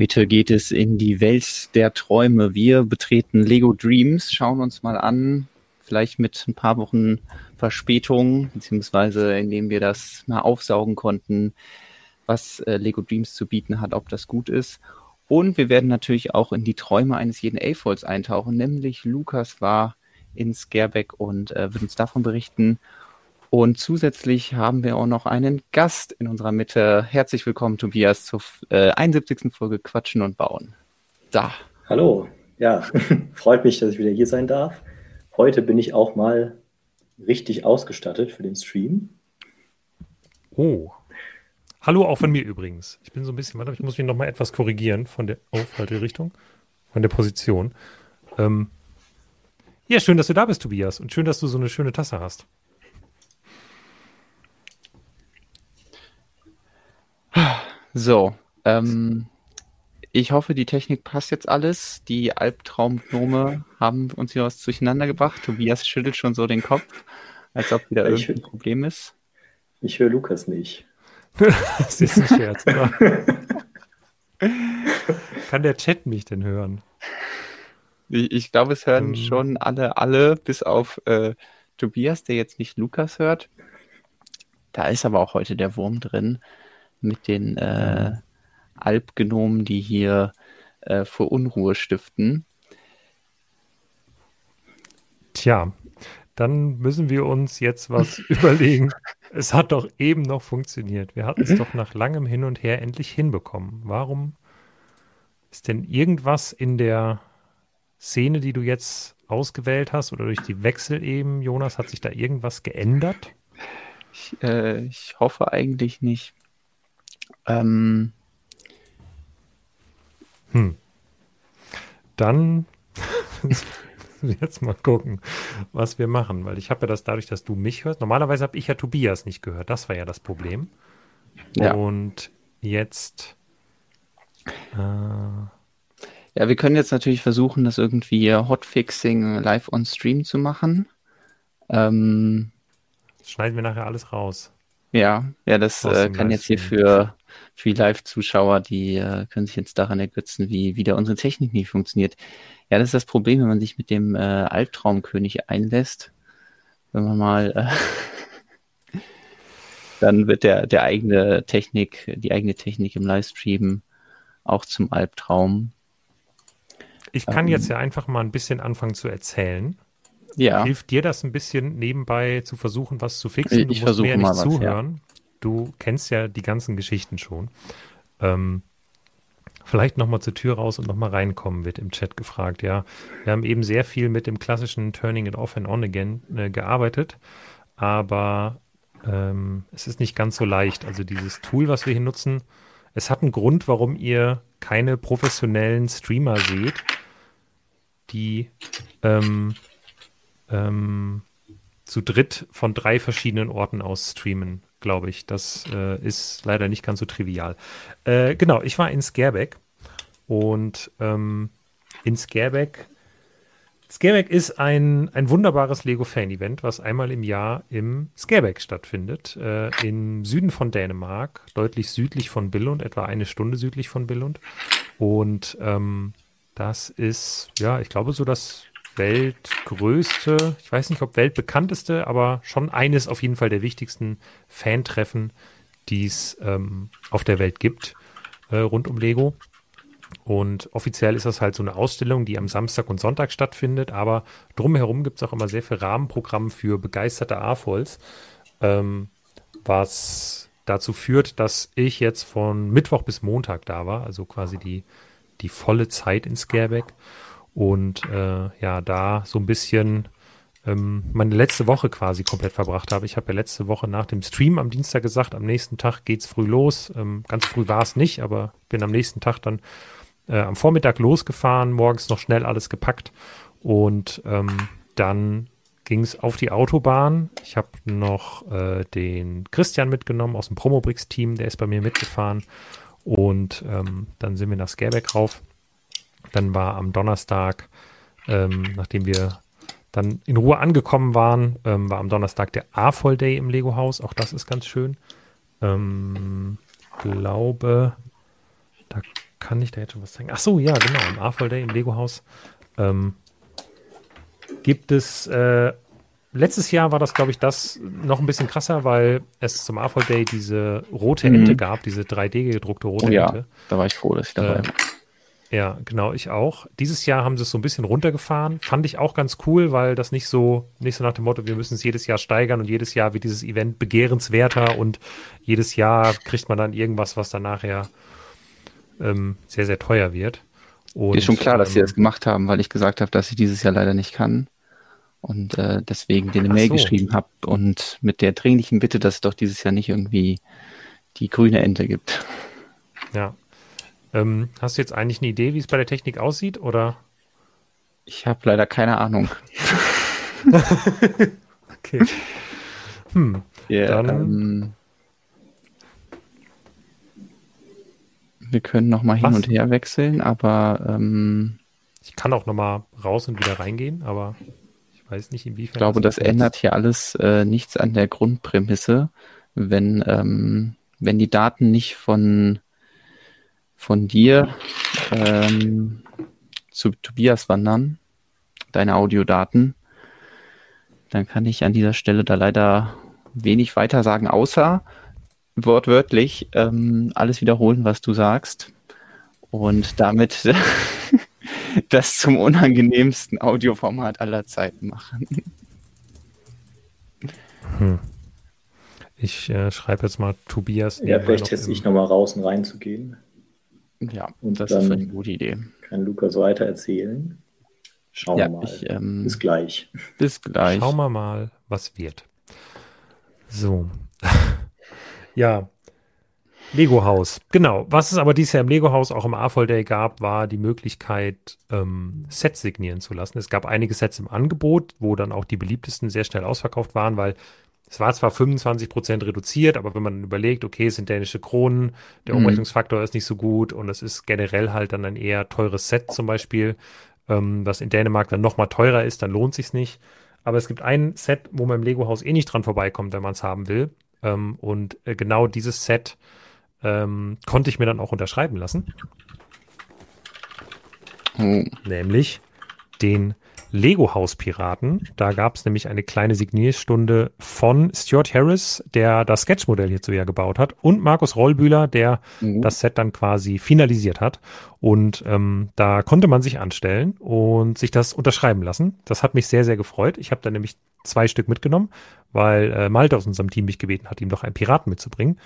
Heute geht es in die Welt der Träume. Wir betreten Lego Dreams, schauen uns mal an, vielleicht mit ein paar Wochen Verspätung, beziehungsweise indem wir das mal aufsaugen konnten, was äh, Lego Dreams zu bieten hat, ob das gut ist. Und wir werden natürlich auch in die Träume eines jeden A-Folds eintauchen, nämlich Lukas war in Scareback und äh, wird uns davon berichten. Und zusätzlich haben wir auch noch einen Gast in unserer Mitte. Herzlich willkommen, Tobias, zur äh, 71. Folge Quatschen und Bauen. Da. Hallo. Ja, freut mich, dass ich wieder hier sein darf. Heute bin ich auch mal richtig ausgestattet für den Stream. Oh. Hallo auch von mir übrigens. Ich bin so ein bisschen, warte, ich muss mich noch mal etwas korrigieren von der Aufhalterichtung, von der Position. Ähm, ja, schön, dass du da bist, Tobias. Und schön, dass du so eine schöne Tasse hast. So, ähm, ich hoffe, die Technik passt jetzt alles. Die Albtraumgnome haben uns hier was durcheinander gebracht. Tobias schüttelt schon so den Kopf, als ob wieder ich irgendein Problem ist. Ich höre Lukas nicht. das ist ein Scherz, oder? Kann der Chat mich denn hören? Ich, ich glaube, es hören. Ähm. schon alle, alle, bis auf äh, Tobias, der jetzt nicht Lukas hört. Da ist aber auch heute der Wurm drin mit den äh, Alpgenomen, die hier äh, für Unruhe stiften. Tja, dann müssen wir uns jetzt was überlegen. Es hat doch eben noch funktioniert. Wir hatten es doch nach langem Hin und Her endlich hinbekommen. Warum ist denn irgendwas in der Szene, die du jetzt ausgewählt hast oder durch die Wechsel eben, Jonas, hat sich da irgendwas geändert? Ich, äh, ich hoffe eigentlich nicht. Ähm. Hm. Dann jetzt mal gucken, was wir machen, weil ich habe ja das dadurch, dass du mich hörst. Normalerweise habe ich ja Tobias nicht gehört. Das war ja das Problem. Ja. Und jetzt. Äh, ja, wir können jetzt natürlich versuchen, das irgendwie Hotfixing live on Stream zu machen. Ähm, schneiden wir nachher alles raus. Ja, ja, das äh, kann jetzt hier für, für die Live-Zuschauer, die äh, können sich jetzt daran ergötzen, wie wieder unsere Technik nicht funktioniert. Ja, das ist das Problem, wenn man sich mit dem äh, Albtraumkönig einlässt. Wenn man mal, äh, dann wird der, der eigene Technik, die eigene Technik im Livestream auch zum Albtraum. Ich kann ähm, jetzt ja einfach mal ein bisschen anfangen zu erzählen. Ja. Hilft dir das ein bisschen nebenbei zu versuchen, was zu fixen? Du ich musst mir nicht zuhören. ja. Du kennst ja die ganzen Geschichten schon. Ähm, vielleicht nochmal zur Tür raus und nochmal reinkommen, wird im Chat gefragt. Ja, wir haben eben sehr viel mit dem klassischen Turning it off and on again äh, gearbeitet, aber ähm, es ist nicht ganz so leicht. Also dieses Tool, was wir hier nutzen, es hat einen Grund, warum ihr keine professionellen Streamer seht, die ähm, ähm, zu dritt von drei verschiedenen Orten aus streamen, glaube ich. Das äh, ist leider nicht ganz so trivial. Äh, genau, ich war in Scareback und ähm, in Scareback. Scareback ist ein, ein wunderbares Lego-Fan-Event, was einmal im Jahr im Scareback stattfindet. Äh, Im Süden von Dänemark, deutlich südlich von Billund, etwa eine Stunde südlich von Billund. Und ähm, das ist, ja, ich glaube, so das weltgrößte, ich weiß nicht, ob weltbekannteste, aber schon eines auf jeden Fall der wichtigsten Fantreffen, die es ähm, auf der Welt gibt, äh, rund um Lego. Und offiziell ist das halt so eine Ausstellung, die am Samstag und Sonntag stattfindet, aber drumherum gibt es auch immer sehr viel Rahmenprogramm für begeisterte AFOLs, ähm, was dazu führt, dass ich jetzt von Mittwoch bis Montag da war, also quasi die, die volle Zeit in Scareback und äh, ja, da so ein bisschen ähm, meine letzte Woche quasi komplett verbracht habe. Ich habe ja letzte Woche nach dem Stream am Dienstag gesagt, am nächsten Tag geht's früh los. Ähm, ganz früh war es nicht, aber bin am nächsten Tag dann äh, am Vormittag losgefahren, morgens noch schnell alles gepackt und ähm, dann ging es auf die Autobahn. Ich habe noch äh, den Christian mitgenommen aus dem Promobrix-Team, der ist bei mir mitgefahren und ähm, dann sind wir nach Scareback rauf dann war am Donnerstag, ähm, nachdem wir dann in Ruhe angekommen waren, ähm, war am Donnerstag der A-Voll Day im Lego-Haus. Auch das ist ganz schön. Ähm, glaube, da kann ich da jetzt schon was zeigen? Ach so, ja, genau. Im AFOL Day im Lego-Haus ähm, gibt es. Äh, letztes Jahr war das, glaube ich, das noch ein bisschen krasser, weil es zum AFOL Day diese rote mhm. Ente gab, diese 3D-gedruckte rote oh, ja, Ente. Da war ich froh, dass ich dabei äh, war. Ja, genau, ich auch. Dieses Jahr haben sie es so ein bisschen runtergefahren. Fand ich auch ganz cool, weil das nicht so, nicht so nach dem Motto, wir müssen es jedes Jahr steigern und jedes Jahr wird dieses Event begehrenswerter und jedes Jahr kriegt man dann irgendwas, was dann nachher ähm, sehr, sehr teuer wird. Und, ist schon klar, dass ähm, sie das gemacht haben, weil ich gesagt habe, dass ich dieses Jahr leider nicht kann. Und äh, deswegen den eine Mail so. geschrieben habe und mit der dringlichen Bitte, dass es doch dieses Jahr nicht irgendwie die grüne Ente gibt. Ja, ähm, hast du jetzt eigentlich eine Idee, wie es bei der Technik aussieht, oder? Ich habe leider keine Ahnung. okay. Hm. Yeah, dann. Ähm, wir können noch mal hin und her wechseln, aber ähm, ich kann auch noch mal raus und wieder reingehen, aber ich weiß nicht inwiefern. Ich glaube, das, das ändert hier alles äh, nichts an der Grundprämisse, wenn ähm, wenn die Daten nicht von von dir ähm, zu Tobias wandern, deine Audiodaten, dann kann ich an dieser Stelle da leider wenig weiter sagen, außer wortwörtlich ähm, alles wiederholen, was du sagst und damit das zum unangenehmsten Audioformat aller Zeiten machen. Hm. Ich äh, schreibe jetzt mal Tobias. Ja, vielleicht teste ich nochmal raus und rein zu gehen. Ja, und das ist eine gute Idee. Kann Lukas weiter erzählen. Schauen wir mal. Ich, ähm, bis gleich. Bis gleich. Schauen wir mal, was wird. So. ja. Lego-Haus. Genau. Was es aber dieses Jahr im Lego-Haus auch im AFOL Day gab, war die Möglichkeit, ähm, Sets signieren zu lassen. Es gab einige Sets im Angebot, wo dann auch die beliebtesten sehr schnell ausverkauft waren, weil es war zwar 25 Prozent reduziert, aber wenn man überlegt, okay, es sind dänische Kronen, der mhm. Umrechnungsfaktor ist nicht so gut und es ist generell halt dann ein eher teures Set zum Beispiel, ähm, was in Dänemark dann nochmal teurer ist, dann lohnt sich's nicht. Aber es gibt ein Set, wo man im Lego-Haus eh nicht dran vorbeikommt, wenn man es haben will. Ähm, und äh, genau dieses Set ähm, konnte ich mir dann auch unterschreiben lassen. Oh. Nämlich den Lego-Haus-Piraten. Da gab es nämlich eine kleine Signierstunde von Stuart Harris, der das Sketchmodell hierzu ja gebaut hat, und Markus Rollbühler, der mhm. das Set dann quasi finalisiert hat. Und ähm, da konnte man sich anstellen und sich das unterschreiben lassen. Das hat mich sehr, sehr gefreut. Ich habe da nämlich zwei Stück mitgenommen, weil äh, Malte aus unserem Team mich gebeten hat, ihm doch einen Piraten mitzubringen.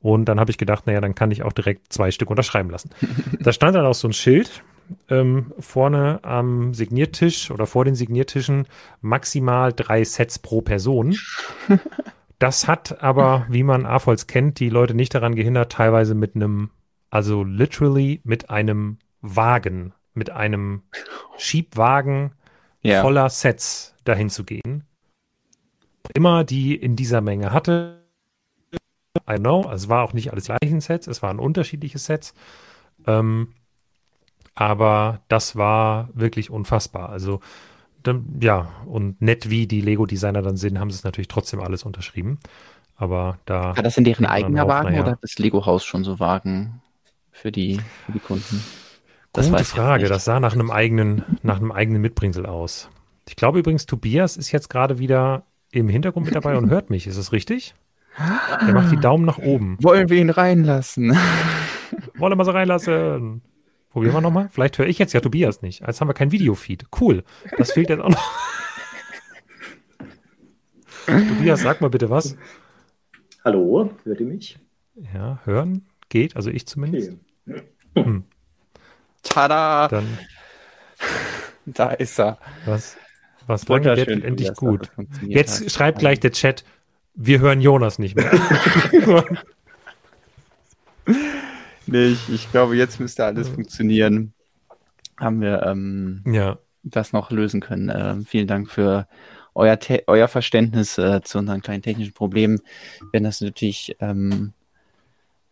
Und dann habe ich gedacht, naja, dann kann ich auch direkt zwei Stück unterschreiben lassen. da stand dann auch so ein Schild ähm, vorne am Signiertisch oder vor den Signiertischen maximal drei Sets pro Person. Das hat aber, wie man AFOLs kennt, die Leute nicht daran gehindert, teilweise mit einem, also literally mit einem Wagen, mit einem Schiebwagen ja. voller Sets dahin zu gehen. Immer die in dieser Menge hatte. I know, also es war auch nicht alles gleichen Sets, es waren unterschiedliche Sets. Ähm, aber das war wirklich unfassbar. Also dann, ja, und nett wie die Lego-Designer dann sind, haben sie es natürlich trotzdem alles unterschrieben. Aber da. War das in deren eigener auf, Wagen naja. oder hat das Lego-Haus schon so Wagen für die, für die Kunden? Das Gute Frage. Das sah nach einem eigenen, nach einem eigenen Mitbringsel aus. Ich glaube übrigens, Tobias ist jetzt gerade wieder im Hintergrund mit dabei und hört mich. Ist das richtig? Er macht die Daumen nach oben. Wollen wir ihn reinlassen? Wollen wir sie reinlassen? Probieren wir nochmal. Vielleicht höre ich jetzt ja Tobias nicht. Als haben wir kein Videofeed. Cool. Das fehlt jetzt auch noch. Tobias, sag mal bitte was. Hallo, hört ihr mich? Ja, hören geht, also ich zumindest. Okay. Hm. Tada! Dann, da ist er. Was, was lange wird endlich gut. Jetzt hat. schreibt gleich der Chat, wir hören Jonas nicht mehr. nicht. Ich glaube, jetzt müsste alles funktionieren. Haben wir ähm, ja. das noch lösen können. Äh, vielen Dank für euer, euer Verständnis äh, zu unseren kleinen technischen Problemen. Wir werden das natürlich ähm,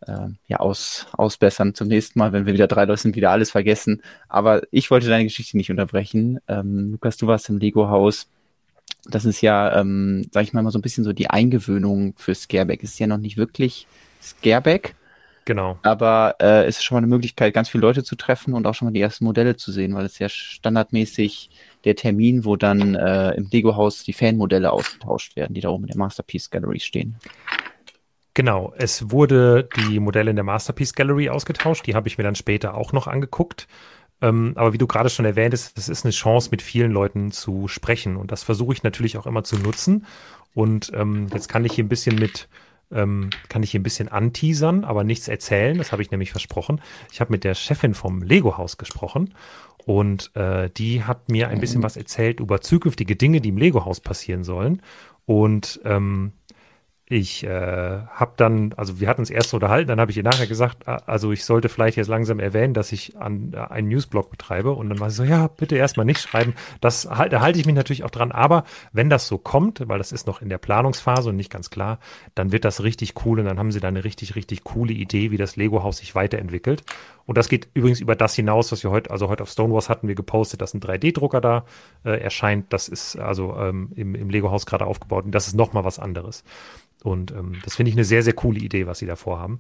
äh, ja, aus, ausbessern zum nächsten Mal, wenn wir wieder drei Leute sind, wieder alles vergessen. Aber ich wollte deine Geschichte nicht unterbrechen. Ähm, Lukas, du warst im Lego-Haus. Das ist ja, ähm, sag ich mal, mal so ein bisschen so die Eingewöhnung für Scareback. Ist ja noch nicht wirklich Scareback, Genau. Aber äh, es ist schon mal eine Möglichkeit, ganz viele Leute zu treffen und auch schon mal die ersten Modelle zu sehen, weil es ja standardmäßig der Termin, wo dann äh, im Lego-Haus die Fanmodelle ausgetauscht werden, die da oben in der Masterpiece Gallery stehen. Genau, es wurde die Modelle in der Masterpiece Gallery ausgetauscht, die habe ich mir dann später auch noch angeguckt. Ähm, aber wie du gerade schon erwähnt hast, das ist eine Chance, mit vielen Leuten zu sprechen. Und das versuche ich natürlich auch immer zu nutzen. Und ähm, jetzt kann ich hier ein bisschen mit ähm, kann ich hier ein bisschen anteasern, aber nichts erzählen. Das habe ich nämlich versprochen. Ich habe mit der Chefin vom Lego-Haus gesprochen und äh, die hat mir ein bisschen was erzählt über zukünftige Dinge, die im Lego-Haus passieren sollen. Und ähm, ich äh, habe dann, also wir hatten uns erst unterhalten, dann habe ich ihr nachher gesagt, also ich sollte vielleicht jetzt langsam erwähnen, dass ich an äh, einen Newsblog betreibe und dann war sie so, ja, bitte erstmal nicht schreiben. Das halt, da halte ich mich natürlich auch dran, aber wenn das so kommt, weil das ist noch in der Planungsphase und nicht ganz klar, dann wird das richtig cool und dann haben sie da eine richtig, richtig coole Idee, wie das Lego-Haus sich weiterentwickelt. Und das geht übrigens über das hinaus, was wir heute, also heute auf Stonewalls hatten wir gepostet, dass ein 3D-Drucker da äh, erscheint. Das ist also ähm, im, im Lego-Haus gerade aufgebaut und das ist nochmal was anderes. Und ähm, das finde ich eine sehr, sehr coole Idee, was sie da vorhaben.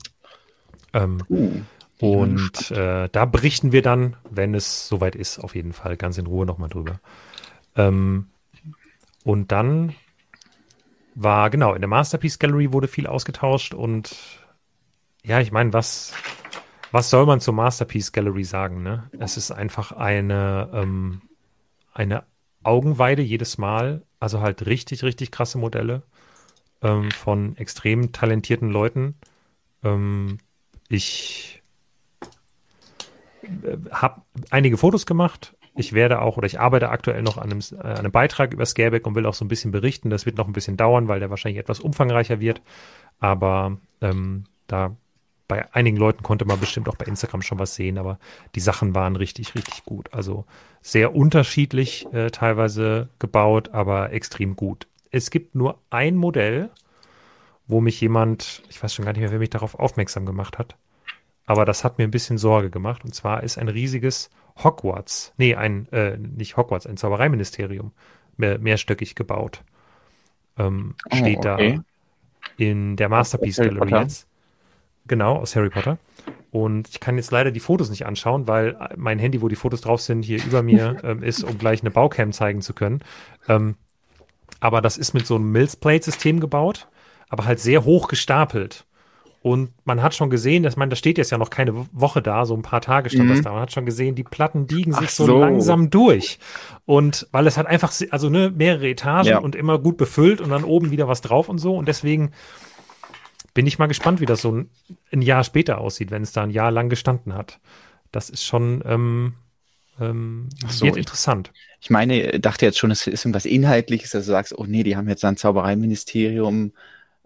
Ähm, uh, und äh, da berichten wir dann, wenn es soweit ist, auf jeden Fall ganz in Ruhe nochmal drüber. Ähm, und dann war, genau, in der Masterpiece Gallery wurde viel ausgetauscht und ja, ich meine, was, was soll man zur Masterpiece Gallery sagen? Ne? Es ist einfach eine, ähm, eine Augenweide jedes Mal, also halt richtig, richtig krasse Modelle ähm, von extrem talentierten Leuten. Ähm, ich äh, habe einige Fotos gemacht. Ich werde auch oder ich arbeite aktuell noch an einem, äh, einem Beitrag über Scareback und will auch so ein bisschen berichten. Das wird noch ein bisschen dauern, weil der wahrscheinlich etwas umfangreicher wird. Aber ähm, da bei einigen Leuten konnte man bestimmt auch bei Instagram schon was sehen, aber die Sachen waren richtig, richtig gut. Also sehr unterschiedlich äh, teilweise gebaut, aber extrem gut es gibt nur ein Modell, wo mich jemand, ich weiß schon gar nicht mehr, wer mich darauf aufmerksam gemacht hat, aber das hat mir ein bisschen Sorge gemacht. Und zwar ist ein riesiges Hogwarts, nee, ein, äh, nicht Hogwarts, ein Zaubereiministerium, mehr, mehrstöckig gebaut. Ähm, oh, steht okay. da in der Masterpiece Gallery jetzt. Genau, aus Harry Potter. Und ich kann jetzt leider die Fotos nicht anschauen, weil mein Handy, wo die Fotos drauf sind, hier über mir ähm, ist, um gleich eine Baucam zeigen zu können. Ähm, aber das ist mit so einem Mills-Plate-System gebaut, aber halt sehr hoch gestapelt. Und man hat schon gesehen, dass man, das steht jetzt ja noch keine Woche da, so ein paar Tage stand mhm. das da. Man hat schon gesehen, die Platten biegen sich so. so. langsam durch. Und weil es halt einfach, also ne, mehrere Etagen ja. und immer gut befüllt und dann oben wieder was drauf und so. Und deswegen bin ich mal gespannt, wie das so ein, ein Jahr später aussieht, wenn es da ein Jahr lang gestanden hat. Das ist schon, ähm, ähm, so, wird interessant. Ich, ich meine, dachte jetzt schon, es ist irgendwas Inhaltliches, dass du sagst, oh nee, die haben jetzt ein Zaubereiministerium.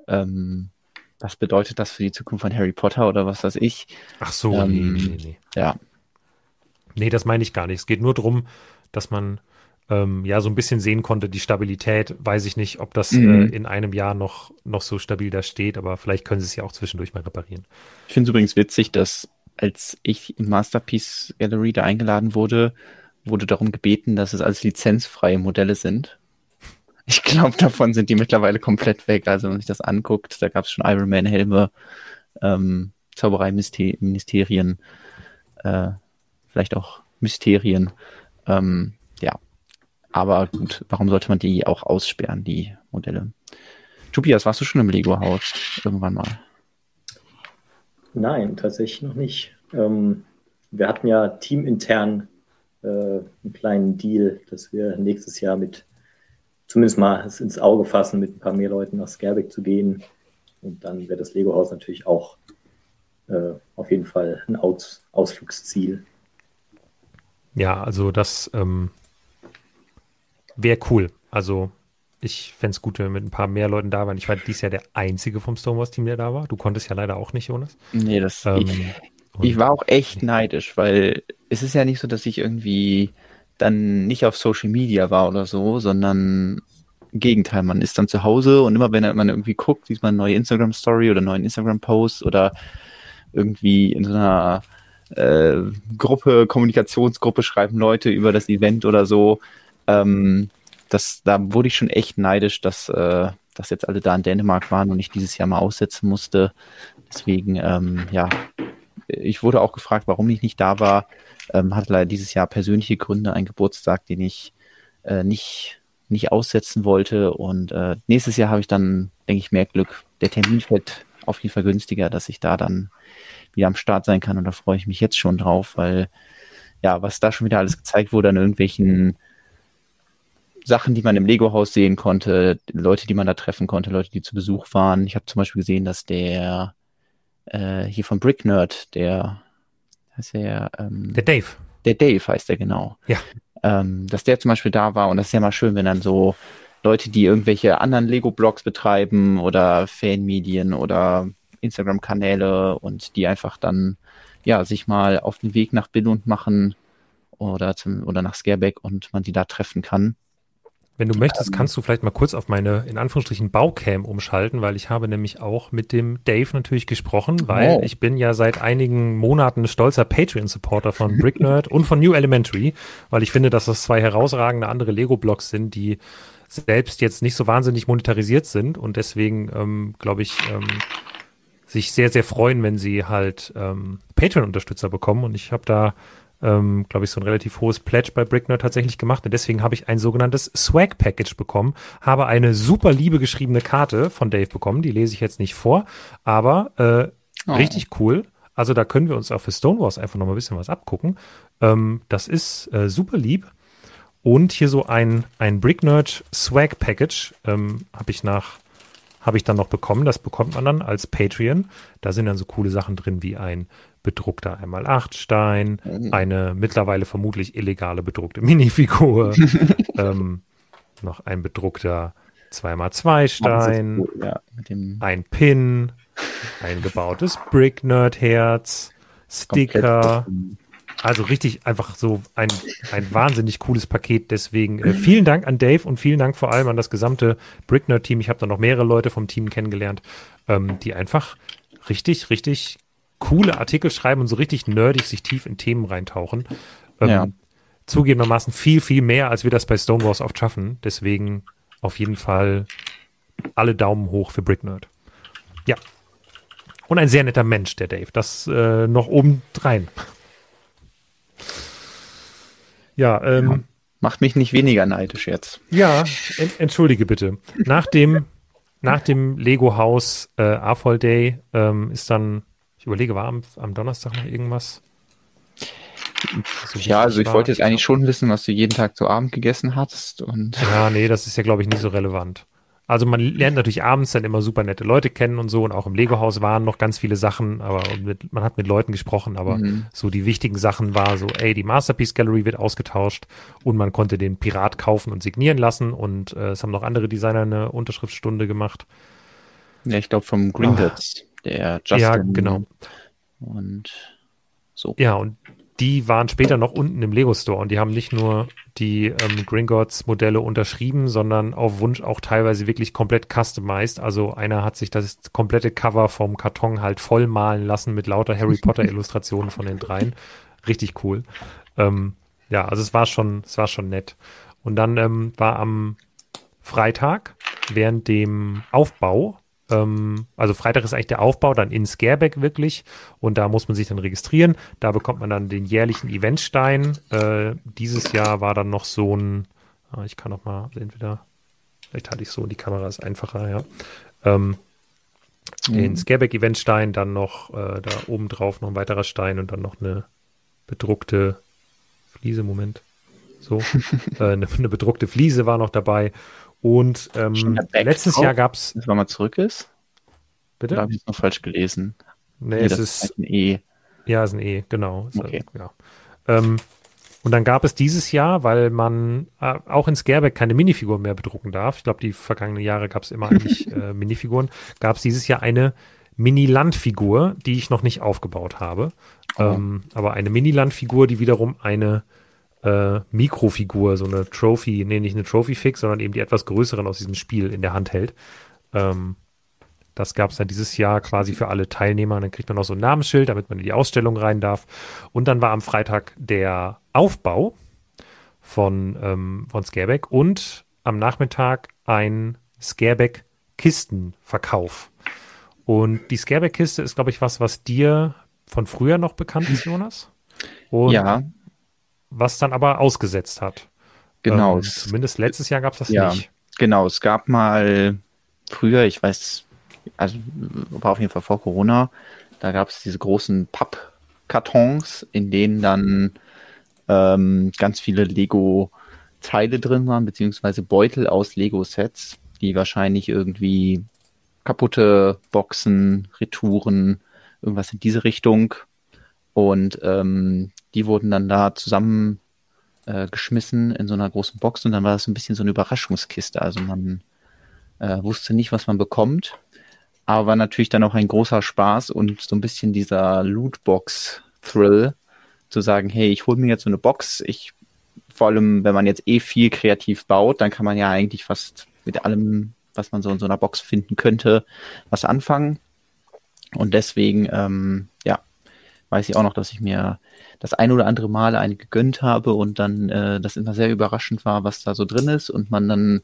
Ähm, was bedeutet das für die Zukunft von Harry Potter oder was weiß ich? Ach so, ähm, nee, nee, nee. Ja. Nee, das meine ich gar nicht. Es geht nur darum, dass man ähm, ja so ein bisschen sehen konnte, die Stabilität. Weiß ich nicht, ob das mhm. äh, in einem Jahr noch, noch so stabil da steht, aber vielleicht können sie es ja auch zwischendurch mal reparieren. Ich finde es übrigens witzig, dass als ich im Masterpiece Gallery da eingeladen wurde, wurde darum gebeten, dass es alles lizenzfreie Modelle sind. Ich glaube, davon sind die mittlerweile komplett weg. Also wenn man sich das anguckt, da gab es schon Iron Man Helme, ähm, Zauberei-Ministerien, äh, vielleicht auch Mysterien. Ähm, ja, aber gut, warum sollte man die auch aussperren, die Modelle? Tobias, warst du schon im Lego-Haus irgendwann mal? Nein, tatsächlich noch nicht. Ähm, wir hatten ja teamintern äh, einen kleinen Deal, dass wir nächstes Jahr mit zumindest mal ins Auge fassen, mit ein paar mehr Leuten nach Skerbeck zu gehen. Und dann wäre das Lego-Haus natürlich auch äh, auf jeden Fall ein Aus Ausflugsziel. Ja, also das ähm, wäre cool. Also ich fände es gut, wenn wir mit ein paar mehr Leuten da waren. Ich war dies Jahr der Einzige vom Stonewalls-Team, der da war. Du konntest ja leider auch nicht, Jonas. Nee, das ähm, ich, ich war auch echt neidisch, weil es ist ja nicht so, dass ich irgendwie dann nicht auf Social Media war oder so, sondern im Gegenteil, man ist dann zu Hause und immer wenn man irgendwie guckt, sieht man eine neue Instagram-Story oder einen neuen Instagram-Post oder irgendwie in so einer äh, Gruppe, Kommunikationsgruppe schreiben Leute über das Event oder so. Ähm, das, da wurde ich schon echt neidisch, dass, äh, dass jetzt alle da in Dänemark waren und ich dieses Jahr mal aussetzen musste. Deswegen, ähm, ja, ich wurde auch gefragt, warum ich nicht da war. Ähm, hatte leider dieses Jahr persönliche Gründe, einen Geburtstag, den ich äh, nicht, nicht aussetzen wollte. Und äh, nächstes Jahr habe ich dann, denke ich, mehr Glück. Der Termin fällt auf jeden Fall günstiger, dass ich da dann wieder am Start sein kann. Und da freue ich mich jetzt schon drauf, weil ja, was da schon wieder alles gezeigt wurde an irgendwelchen Sachen, die man im Lego-Haus sehen konnte, Leute, die man da treffen konnte, Leute, die zu Besuch waren. Ich habe zum Beispiel gesehen, dass der äh, hier von Brick Nerd, der heißt der, ähm, der Dave. Der Dave heißt der genau. Ja. Ähm, dass der zum Beispiel da war und das ist ja mal schön, wenn dann so Leute, die irgendwelche anderen Lego-Blogs betreiben oder Fanmedien oder Instagram-Kanäle und die einfach dann ja sich mal auf den Weg nach Billund machen oder zum oder nach Scareback und man die da treffen kann. Wenn du möchtest, ähm, kannst du vielleicht mal kurz auf meine, in Anführungsstrichen, Baucam umschalten, weil ich habe nämlich auch mit dem Dave natürlich gesprochen, weil oh. ich bin ja seit einigen Monaten stolzer Patreon-Supporter von BrickNerd und von New Elementary, weil ich finde, dass das zwei herausragende andere Lego-Blogs sind, die selbst jetzt nicht so wahnsinnig monetarisiert sind und deswegen, ähm, glaube ich, ähm, sich sehr, sehr freuen, wenn sie halt ähm, Patreon-Unterstützer bekommen. Und ich habe da ähm, glaube ich, so ein relativ hohes Pledge bei Brickner tatsächlich gemacht. Und deswegen habe ich ein sogenanntes Swag-Package bekommen, habe eine super liebe geschriebene Karte von Dave bekommen. Die lese ich jetzt nicht vor, aber äh, oh. richtig cool. Also da können wir uns auch für Stonewalls einfach noch mal ein bisschen was abgucken. Ähm, das ist äh, super lieb. Und hier so ein, ein Bricknerd Swag Package ähm, habe ich nach habe ich dann noch bekommen. Das bekommt man dann als Patreon. Da sind dann so coole Sachen drin wie ein bedruckter einmal 8 Stein, mhm. eine mittlerweile vermutlich illegale bedruckte Minifigur, ähm, noch ein bedruckter 2x2 Stein, cool, ja, ein Pin, ein gebautes Brick Nerd Herz, Sticker. Also richtig einfach so ein, ein wahnsinnig cooles Paket. Deswegen äh, vielen Dank an Dave und vielen Dank vor allem an das gesamte Bricknerd-Team. Ich habe da noch mehrere Leute vom Team kennengelernt, ähm, die einfach richtig, richtig coole Artikel schreiben und so richtig nerdig sich tief in Themen reintauchen. Ähm, ja. Zugegebenermaßen viel, viel mehr, als wir das bei Stonewalls oft schaffen. Deswegen auf jeden Fall alle Daumen hoch für Bricknerd. Ja. Und ein sehr netter Mensch, der Dave. Das äh, noch obendrein. Ja, ähm, ja, Macht mich nicht weniger neidisch jetzt. Ja, en entschuldige bitte. Nach dem, nach dem Lego-Haus äh, AFOL Day ähm, ist dann ich überlege, war am, am Donnerstag noch irgendwas? So ja, also ich war. wollte jetzt eigentlich schon wissen, was du jeden Tag zu Abend gegessen hast. Und ja, nee, das ist ja, glaube ich, nicht so relevant. Also man lernt natürlich abends dann immer super nette Leute kennen und so und auch im Lego-Haus waren noch ganz viele Sachen, aber mit, man hat mit Leuten gesprochen, aber mhm. so die wichtigen Sachen war so, ey, die Masterpiece Gallery wird ausgetauscht und man konnte den Pirat kaufen und signieren lassen und äh, es haben noch andere Designer eine Unterschriftsstunde gemacht. Ja, ich glaube vom Green oh der Justin. Ja, genau. Und so. Ja, und die waren später noch unten im Lego Store und die haben nicht nur die ähm, Gringotts Modelle unterschrieben, sondern auf Wunsch auch teilweise wirklich komplett customized. Also einer hat sich das komplette Cover vom Karton halt voll malen lassen mit lauter Harry Potter Illustrationen von den dreien. Richtig cool. Ähm, ja, also es war schon, es war schon nett. Und dann ähm, war am Freitag während dem Aufbau ähm, also Freitag ist eigentlich der Aufbau, dann in Scareback wirklich. Und da muss man sich dann registrieren. Da bekommt man dann den jährlichen Eventstein. Äh, dieses Jahr war dann noch so ein, ah, ich kann noch mal entweder, vielleicht hatte ich so, die Kamera ist einfacher, ja. Ähm, mhm. Den Scareback Eventstein, dann noch äh, da oben drauf noch ein weiterer Stein und dann noch eine bedruckte Fliese, Moment. So, äh, eine, eine bedruckte Fliese war noch dabei und ähm, letztes Jahr gab es. Wenn man mal zurück ist? Bitte? Da habe ich es noch falsch gelesen. Nee, nee es ist, ist ein E. Ja, es ist ein E, genau. Okay. ja. Ähm, und dann gab es dieses Jahr, weil man äh, auch in Scareback keine Minifiguren mehr bedrucken darf. Ich glaube, die vergangenen Jahre gab es immer eigentlich äh, Minifiguren. Gab es dieses Jahr eine Mini-Landfigur, die ich noch nicht aufgebaut habe. Oh. Ähm, aber eine Mini-Landfigur, die wiederum eine äh, Mikrofigur, so eine Trophy, nee, nicht eine Trophy-Fix, sondern eben die etwas größeren aus diesem Spiel in der Hand hält. Ähm, das gab es dann dieses Jahr quasi für alle Teilnehmer. dann kriegt man noch so ein Namensschild, damit man in die Ausstellung rein darf. Und dann war am Freitag der Aufbau von, ähm, von Scareback und am Nachmittag ein Scareback Kistenverkauf. Und die Scareback-Kiste ist, glaube ich, was, was dir von früher noch bekannt ist, Jonas. Und ja. Was dann aber ausgesetzt hat. Genau. Ähm, zumindest letztes Jahr gab es das ja, nicht. Genau, es gab mal früher, ich weiß, also war auf jeden Fall vor Corona, da gab es diese großen Pappkartons, in denen dann ähm, ganz viele Lego-Teile drin waren, beziehungsweise Beutel aus Lego-Sets, die wahrscheinlich irgendwie kaputte Boxen, Retouren, irgendwas in diese Richtung. Und ähm, die wurden dann da zusammen äh, geschmissen in so einer großen Box und dann war das ein bisschen so eine Überraschungskiste. Also man äh, wusste nicht, was man bekommt, aber war natürlich dann auch ein großer Spaß und so ein bisschen dieser Lootbox-Thrill, zu sagen, hey, ich hole mir jetzt so eine Box, ich vor allem, wenn man jetzt eh viel kreativ baut, dann kann man ja eigentlich fast mit allem, was man so in so einer Box finden könnte, was anfangen. Und deswegen, ähm, ja, weiß ich auch noch, dass ich mir das ein oder andere Mal eine gegönnt habe und dann äh, das immer sehr überraschend war, was da so drin ist und man dann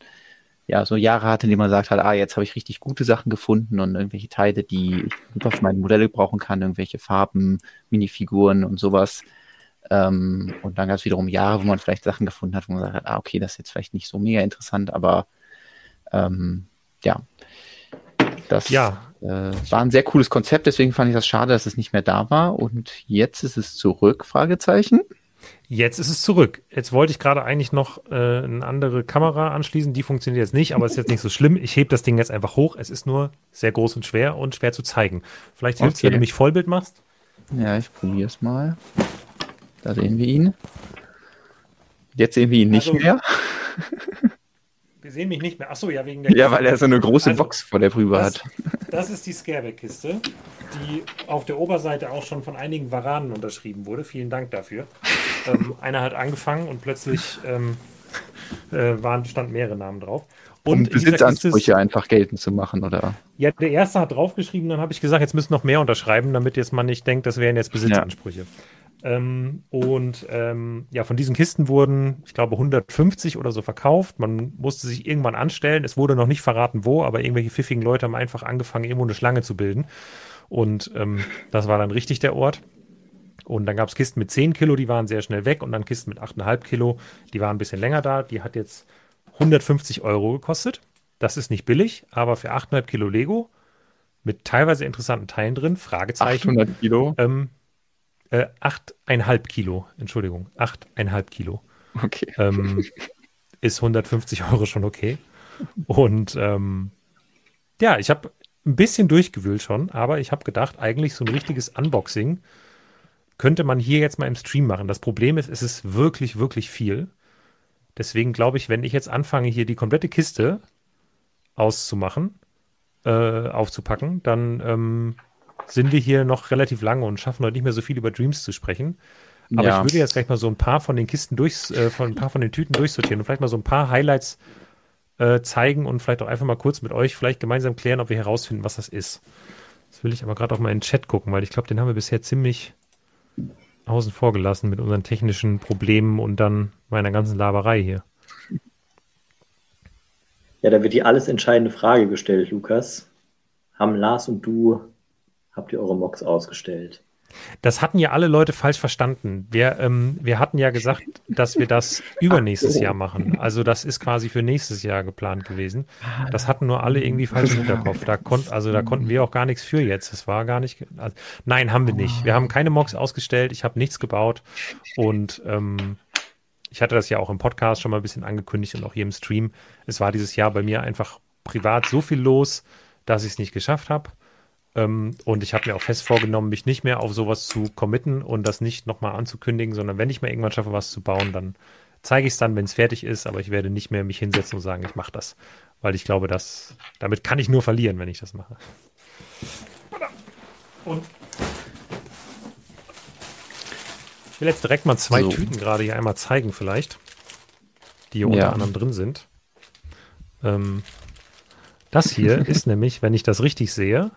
ja so Jahre hatte, in denen man sagt halt, ah, jetzt habe ich richtig gute Sachen gefunden und irgendwelche Teile, die ich super für meine Modelle brauchen kann, irgendwelche Farben, Minifiguren und sowas. Ähm, und dann gab es wiederum Jahre, wo man vielleicht Sachen gefunden hat, wo man sagt, ah, okay, das ist jetzt vielleicht nicht so mega interessant, aber ähm, ja, das ja. Äh, war ein sehr cooles Konzept, deswegen fand ich das schade, dass es nicht mehr da war. Und jetzt ist es zurück, Fragezeichen. Jetzt ist es zurück. Jetzt wollte ich gerade eigentlich noch äh, eine andere Kamera anschließen. Die funktioniert jetzt nicht, aber ist jetzt nicht so schlimm. Ich hebe das Ding jetzt einfach hoch. Es ist nur sehr groß und schwer und schwer zu zeigen. Vielleicht hilft es, okay. wenn du mich Vollbild machst. Ja, ich probiere es mal. Da sehen wir ihn. Jetzt sehen wir ihn nicht also, mehr. Wir sehen mich nicht mehr. Achso, ja, wegen der. Ja, weil er so eine große also, Box vor der Brühe hat. Das ist die Scareback-Kiste, die auf der Oberseite auch schon von einigen Varanen unterschrieben wurde. Vielen Dank dafür. ähm, einer hat angefangen und plötzlich ähm, äh, waren, standen mehrere Namen drauf. Und um Besitzansprüche einfach geltend zu machen, oder? Ja, der erste hat draufgeschrieben, dann habe ich gesagt, jetzt müssen noch mehr unterschreiben, damit jetzt man nicht denkt, das wären jetzt Besitzansprüche. Ja. Ähm, und ähm, ja, von diesen Kisten wurden, ich glaube, 150 oder so verkauft. Man musste sich irgendwann anstellen. Es wurde noch nicht verraten, wo, aber irgendwelche pfiffigen Leute haben einfach angefangen, irgendwo eine Schlange zu bilden. Und ähm, das war dann richtig der Ort. Und dann gab es Kisten mit 10 Kilo, die waren sehr schnell weg. Und dann Kisten mit 8,5 Kilo, die waren ein bisschen länger da. Die hat jetzt 150 Euro gekostet. Das ist nicht billig, aber für 8,5 Kilo Lego mit teilweise interessanten Teilen drin, Fragezeichen. 800 Kilo? Ähm, äh, 8,5 Kilo, Entschuldigung, 8,5 Kilo. Okay. Ähm, ist 150 Euro schon okay. Und ähm, ja, ich habe ein bisschen durchgewühlt schon, aber ich habe gedacht, eigentlich so ein richtiges Unboxing könnte man hier jetzt mal im Stream machen. Das Problem ist, es ist wirklich, wirklich viel. Deswegen glaube ich, wenn ich jetzt anfange, hier die komplette Kiste auszumachen, äh, aufzupacken, dann ähm, sind wir hier noch relativ lange und schaffen heute nicht mehr so viel über Dreams zu sprechen. Aber ja. ich würde jetzt gleich mal so ein paar von den Kisten durch, äh, von ein paar von den Tüten durchsortieren und vielleicht mal so ein paar Highlights äh, zeigen und vielleicht auch einfach mal kurz mit euch vielleicht gemeinsam klären, ob wir herausfinden, was das ist. Das will ich aber gerade auch mal in den Chat gucken, weil ich glaube, den haben wir bisher ziemlich außen vor gelassen mit unseren technischen Problemen und dann meiner ganzen Laberei hier. Ja, da wird die alles entscheidende Frage gestellt, Lukas. Haben Lars und du habt ihr eure Mocks ausgestellt? Das hatten ja alle Leute falsch verstanden. Wir, ähm, wir hatten ja gesagt, dass wir das übernächstes Jahr machen. Also das ist quasi für nächstes Jahr geplant gewesen. Das hatten nur alle irgendwie falsch im Hinterkopf. Da konnt, also da konnten wir auch gar nichts für jetzt. Das war gar nicht. Also, nein, haben wir nicht. Wir haben keine Mocks ausgestellt. Ich habe nichts gebaut und ähm, ich hatte das ja auch im Podcast schon mal ein bisschen angekündigt und auch hier im Stream. Es war dieses Jahr bei mir einfach privat so viel los, dass ich es nicht geschafft habe. Ähm, und ich habe mir auch fest vorgenommen, mich nicht mehr auf sowas zu committen und das nicht nochmal anzukündigen, sondern wenn ich mal irgendwann schaffe, was zu bauen, dann zeige ich es dann, wenn es fertig ist, aber ich werde nicht mehr mich hinsetzen und sagen, ich mache das. Weil ich glaube, dass damit kann ich nur verlieren, wenn ich das mache. Und ich will jetzt direkt mal zwei so. Tüten gerade hier einmal zeigen, vielleicht, die hier ja. unter anderem drin sind. Ähm, das hier ist nämlich, wenn ich das richtig sehe,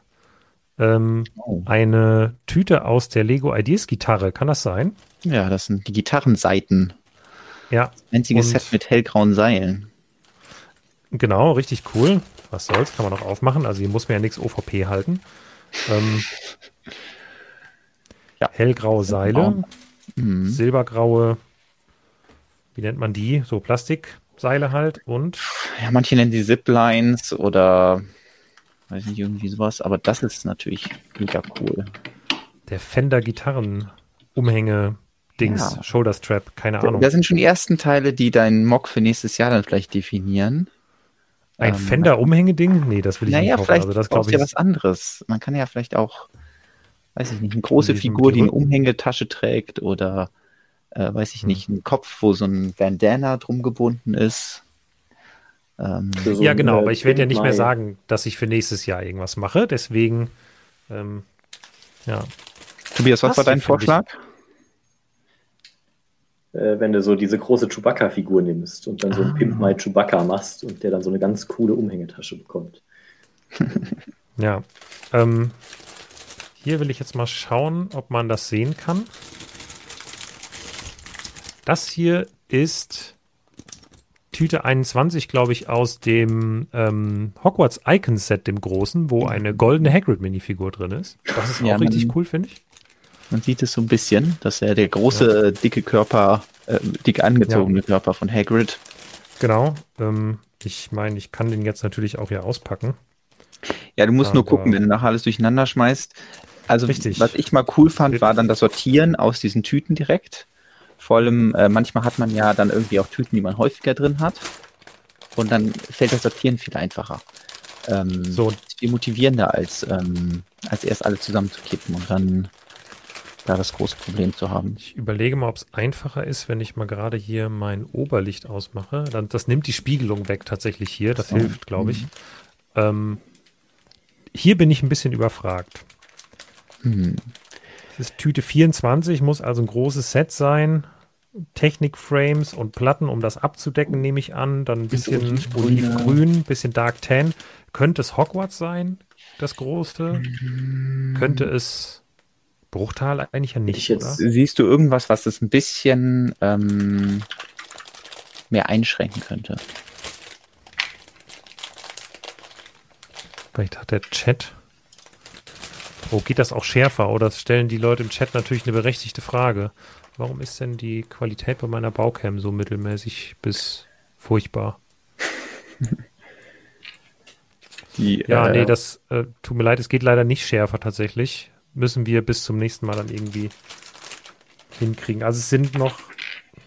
ähm, oh. eine Tüte aus der Lego Ideas Gitarre. Kann das sein? Ja, das sind die Gitarrenseiten. Ja. Einziges Set mit hellgrauen Seilen. Genau, richtig cool. was soll's, kann man auch aufmachen. Also hier muss man ja nichts OVP halten. Ähm, ja. Hellgraue Seile, mhm. silbergraue, wie nennt man die? So Plastikseile halt und. Ja, manche nennen die Ziplines oder weiß nicht, irgendwie sowas, aber das ist natürlich mega cool. Der Fender Gitarren Umhänge Dings, ja. Shoulder Strap, keine Ahnung. Das sind schon die ersten Teile, die deinen Mock für nächstes Jahr dann vielleicht definieren. Ein ähm, Fender-Umhängeding? Nee, das will ich naja, nicht kaufen. Also das glaube ich. ja was anderes. Man kann ja vielleicht auch, weiß ich nicht, eine große Figur, die eine Umhängetasche trägt oder, äh, weiß ich hm. nicht, einen Kopf, wo so ein Bandana drum gebunden ist. Ähm, so ja, genau, aber ich werde ja nicht mehr sagen, dass ich für nächstes Jahr irgendwas mache. Deswegen, ähm, ja. Tobias, was, was war dein Vorschlag? Äh, wenn du so diese große Chewbacca-Figur nimmst und dann so ein ah. Pimp My Chewbacca machst und der dann so eine ganz coole Umhängetasche bekommt. ja. Ähm, hier will ich jetzt mal schauen, ob man das sehen kann. Das hier ist Tüte 21, glaube ich, aus dem ähm, Hogwarts Icon Set, dem großen, wo eine goldene Hagrid-Minifigur drin ist. Das ist auch ja, richtig cool, finde ich. Man sieht es so ein bisschen, dass er der große, ja. dicke Körper, äh, dick angezogene ja. Körper von Hagrid. Genau. Ähm, ich meine, ich kann den jetzt natürlich auch hier auspacken. Ja, du musst Aber nur gucken, wenn du nachher alles durcheinander schmeißt. Also, Richtig. was ich mal cool fand, war dann das Sortieren aus diesen Tüten direkt. Vor allem, äh, manchmal hat man ja dann irgendwie auch Tüten, die man häufiger drin hat. Und dann fällt das Sortieren viel einfacher. Ähm, so. Viel motivierender, als, ähm, als erst alle zusammenzukippen und dann da das große Problem zu haben. Ich überlege mal, ob es einfacher ist, wenn ich mal gerade hier mein Oberlicht ausmache. Dann, das nimmt die Spiegelung weg tatsächlich hier. Das so. hilft, glaube ich. Mhm. Ähm, hier bin ich ein bisschen überfragt. Mhm. Das ist Tüte 24, muss also ein großes Set sein. Technikframes und Platten, um das abzudecken, nehme ich an. Dann ein bisschen olivgrün, ein bisschen Dark Tan. Könnte es Hogwarts sein, das Große? Mhm. Könnte es Bruchtal eigentlich ja nicht, oder? Siehst du irgendwas, was es ein bisschen ähm, mehr einschränken könnte? Vielleicht hat der Chat. Oh, geht das auch schärfer? Oder stellen die Leute im Chat natürlich eine berechtigte Frage. Warum ist denn die Qualität bei meiner Baucam so mittelmäßig bis furchtbar? Die, ja, äh, nee, das äh, tut mir leid, es geht leider nicht schärfer tatsächlich müssen wir bis zum nächsten Mal dann irgendwie hinkriegen. Also es sind noch,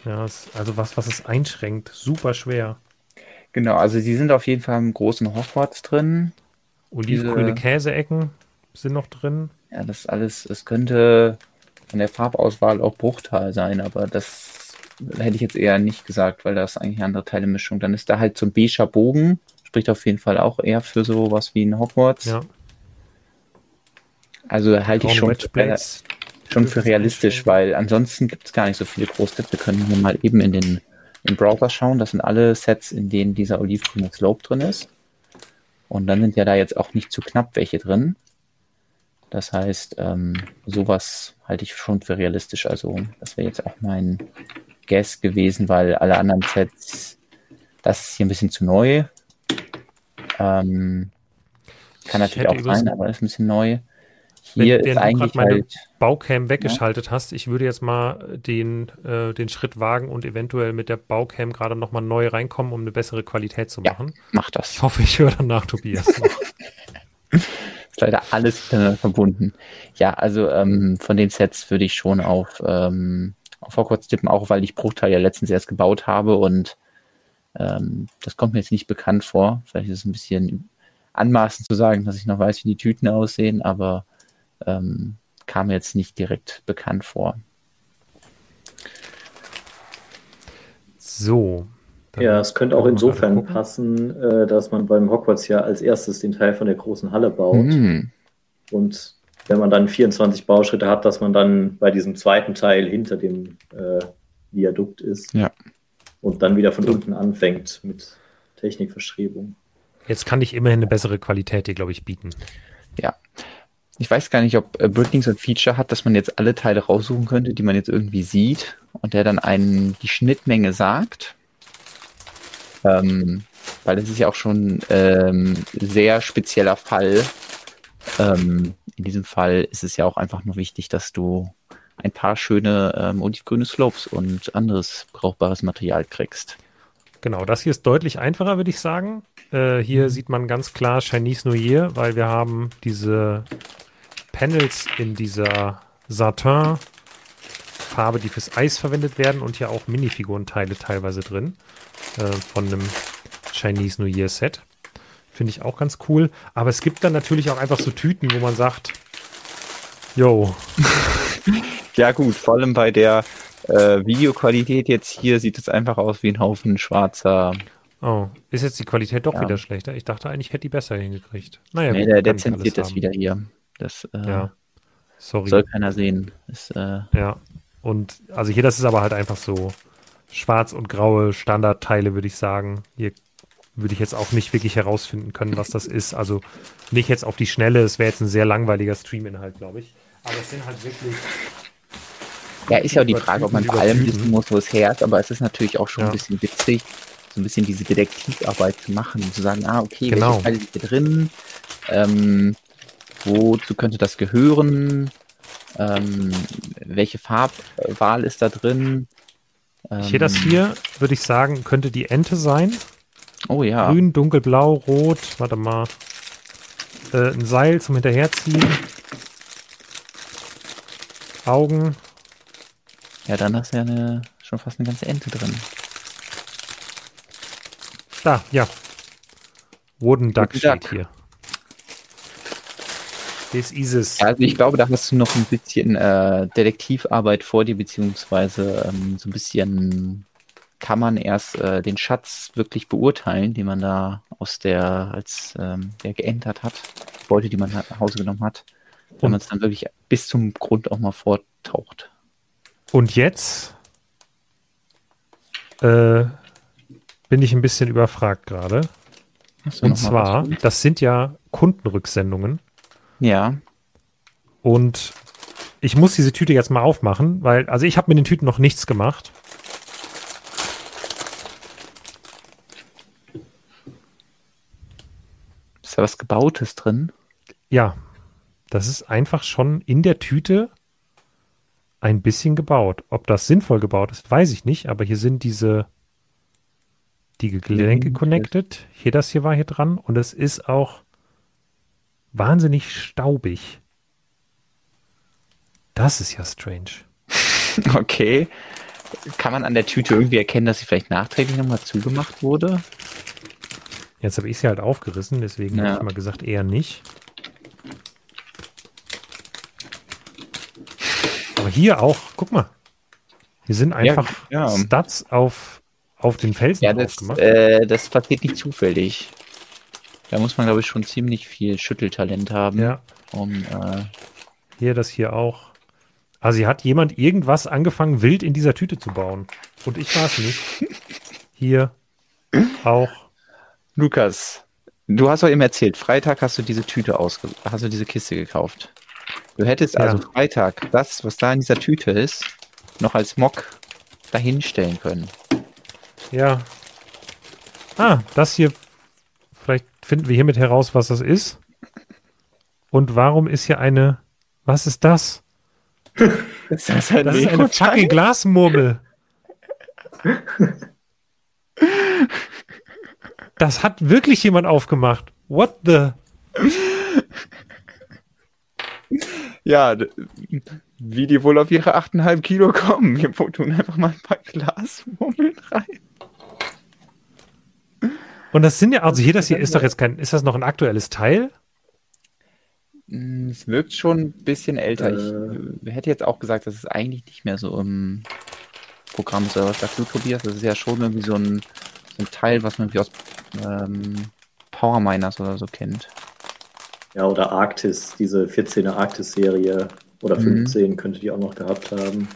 ja, es, also was, was es einschränkt, super schwer. Genau, also sie sind auf jeden Fall im großen Hogwarts drin. Olivgrüne Käseecken sind noch drin. Ja, das alles, es könnte von der Farbauswahl auch Bruchteil sein, aber das hätte ich jetzt eher nicht gesagt, weil das eigentlich eine andere Teilemischung. Dann ist da halt so ein beiger Bogen, spricht auf jeden Fall auch eher für sowas wie ein Hogwarts. Ja. Also halte ich schon, äh, schon für realistisch, weil ansonsten gibt es gar nicht so viele Großsets. Wir können hier mal eben in den im Browser schauen. Das sind alle Sets, in denen dieser olivgrüne Slope drin ist. Und dann sind ja da jetzt auch nicht zu knapp welche drin. Das heißt, ähm, sowas halte ich schon für realistisch. Also das wäre jetzt auch mein Guess gewesen, weil alle anderen Sets, das ist hier ein bisschen zu neu. Ähm, kann natürlich auch sein, aber ist ein bisschen neu. Hier Wenn, ist eigentlich meine halt, Baucam weggeschaltet ja? hast, ich würde jetzt mal den, äh, den Schritt wagen und eventuell mit der Baucam gerade nochmal neu reinkommen, um eine bessere Qualität zu machen. Ja, mach das. Ich hoffe, ich höre danach Tobias ist leider alles miteinander verbunden. Ja, also ähm, von den Sets würde ich schon auf, ähm, Hogwarts tippen, auch weil ich Bruchteil ja letztens erst gebaut habe und ähm, das kommt mir jetzt nicht bekannt vor. Vielleicht ist es ein bisschen anmaßend zu sagen, dass ich noch weiß, wie die Tüten aussehen, aber ähm, kam jetzt nicht direkt bekannt vor. So. Ja, es könnte auch insofern passen, äh, dass man beim Hogwarts ja als erstes den Teil von der großen Halle baut. Mhm. Und wenn man dann 24 Bauschritte hat, dass man dann bei diesem zweiten Teil hinter dem äh, Viadukt ist. Ja. Und dann wieder von unten anfängt mit Technikverschrebung. Jetzt kann ich immerhin eine bessere Qualität hier, glaube ich, bieten. Ja, ich weiß gar nicht, ob äh, Brickling so ein Feature hat, dass man jetzt alle Teile raussuchen könnte, die man jetzt irgendwie sieht und der dann einen die Schnittmenge sagt. Ähm, weil das ist ja auch schon ähm, sehr spezieller Fall. Ähm, in diesem Fall ist es ja auch einfach nur wichtig, dass du ein paar schöne ähm, olivgrüne Slopes und anderes brauchbares Material kriegst. Genau, das hier ist deutlich einfacher, würde ich sagen. Äh, hier sieht man ganz klar Chinese New Year, weil wir haben diese Panels in dieser Satin-Farbe, die fürs Eis verwendet werden und hier auch Minifigurenteile teilweise drin äh, von einem Chinese New Year Set. Finde ich auch ganz cool. Aber es gibt dann natürlich auch einfach so Tüten, wo man sagt, yo. ja gut, vor allem bei der äh, Videoqualität jetzt hier sieht es einfach aus wie ein Haufen schwarzer. Oh, ist jetzt die Qualität doch ja. wieder schlechter? Ich dachte eigentlich, ich hätte die besser hingekriegt. Naja, nee, gut, der, der zensiert das haben. wieder hier. Das äh, ja. Sorry. soll keiner sehen. Ist, äh, ja, und also hier, das ist aber halt einfach so schwarz und graue Standardteile, würde ich sagen. Hier würde ich jetzt auch nicht wirklich herausfinden können, was das ist. Also nicht jetzt auf die Schnelle. Es wäre jetzt ein sehr langweiliger Stream-Inhalt, glaube ich. Aber es sind halt wirklich ja, ist ja auch die Frage, ob man bei allem wissen muss, wo es her ist, aber es ist natürlich auch schon ja. ein bisschen witzig, so ein bisschen diese Detektivarbeit zu machen und zu sagen, ah, okay, genau. welche Teile sind hier drin, ähm, wozu könnte das gehören, ähm, welche Farbwahl ist da drin. Ähm, ich sehe das hier, würde ich sagen, könnte die Ente sein. Oh ja. Grün, dunkelblau, rot, warte mal. Äh, ein Seil zum Hinterherziehen. Augen, ja, dann hast du ja eine, schon fast eine ganze Ente drin. Da, ja. Wooden Duck Wooden steht Duck. hier. Das ist es. Also ich glaube, da hast du noch ein bisschen äh, Detektivarbeit vor dir, beziehungsweise ähm, so ein bisschen kann man erst äh, den Schatz wirklich beurteilen, den man da aus der, als ähm, der geentert hat, Beute, die man nach Hause genommen hat, wenn man es dann wirklich bis zum Grund auch mal vortaucht. Und jetzt äh, bin ich ein bisschen überfragt gerade. Und zwar, das sind ja Kundenrücksendungen. Ja. Und ich muss diese Tüte jetzt mal aufmachen, weil, also ich habe mit den Tüten noch nichts gemacht. Ist da was Gebautes drin? Ja. Das ist einfach schon in der Tüte ein bisschen gebaut. Ob das sinnvoll gebaut ist, weiß ich nicht, aber hier sind diese die Gelenke connected. Hier das hier war hier dran und es ist auch wahnsinnig staubig. Das ist ja strange. Okay. Kann man an der Tüte irgendwie erkennen, dass sie vielleicht nachträglich nochmal zugemacht wurde? Jetzt habe ich sie halt aufgerissen, deswegen ja. habe ich mal gesagt, eher nicht. Aber hier auch, guck mal. Hier sind einfach ja, ja. Stats auf, auf den Felsen ja, das, äh, das passiert nicht zufällig. Da muss man, glaube ich, schon ziemlich viel Schütteltalent haben. Ja. Um, äh, hier, das hier auch. Also hier hat jemand irgendwas angefangen, wild in dieser Tüte zu bauen. Und ich war es nicht. Hier auch. Lukas, du hast doch eben erzählt, Freitag hast du diese Tüte ausge hast du diese Kiste gekauft. Du hättest also ja. also Freitag das, was da in dieser Tüte ist, noch als Mock dahinstellen können. Ja. Ah, das hier. Finden wir hiermit heraus, was das ist. Und warum ist hier eine. Was ist das? ist das, ein das ist eine fucking Glasmurmel. Das hat wirklich jemand aufgemacht. What the? Ja, wie die wohl auf ihre 8,5 Kilo kommen. Wir tun einfach mal ein paar Glasmurmeln rein. Und das sind ja, also hier, das hier ist doch jetzt kein, ist das noch ein aktuelles Teil? Hm, es wirkt schon ein bisschen älter. Äh, ich hätte jetzt auch gesagt, das ist eigentlich nicht mehr so im Programm ist. Was sagst du, Tobias? Das ist ja schon irgendwie so ein, so ein Teil, was man wie aus ähm, Power Miners oder so kennt. Ja, oder Arktis, diese 14er Arktis-Serie oder 15 mhm. könnte die auch noch gehabt haben.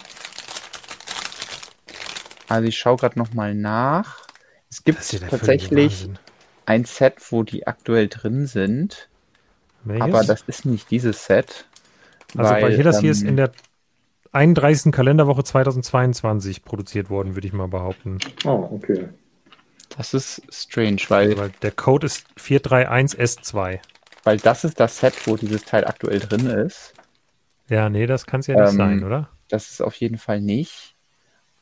Also ich schaue gerade nochmal nach. Es gibt tatsächlich ein Set, wo die aktuell drin sind. Welches? Aber das ist nicht dieses Set. Also weil, weil hier das hier ist ähm, in der 31. Kalenderwoche 2022 produziert worden, würde ich mal behaupten. Oh, okay. Das ist strange, weil, weil der Code ist 431S2. Weil das ist das Set, wo dieses Teil aktuell drin ist. Ja, nee, das kann es ja nicht ähm, sein, oder? Das ist auf jeden Fall nicht.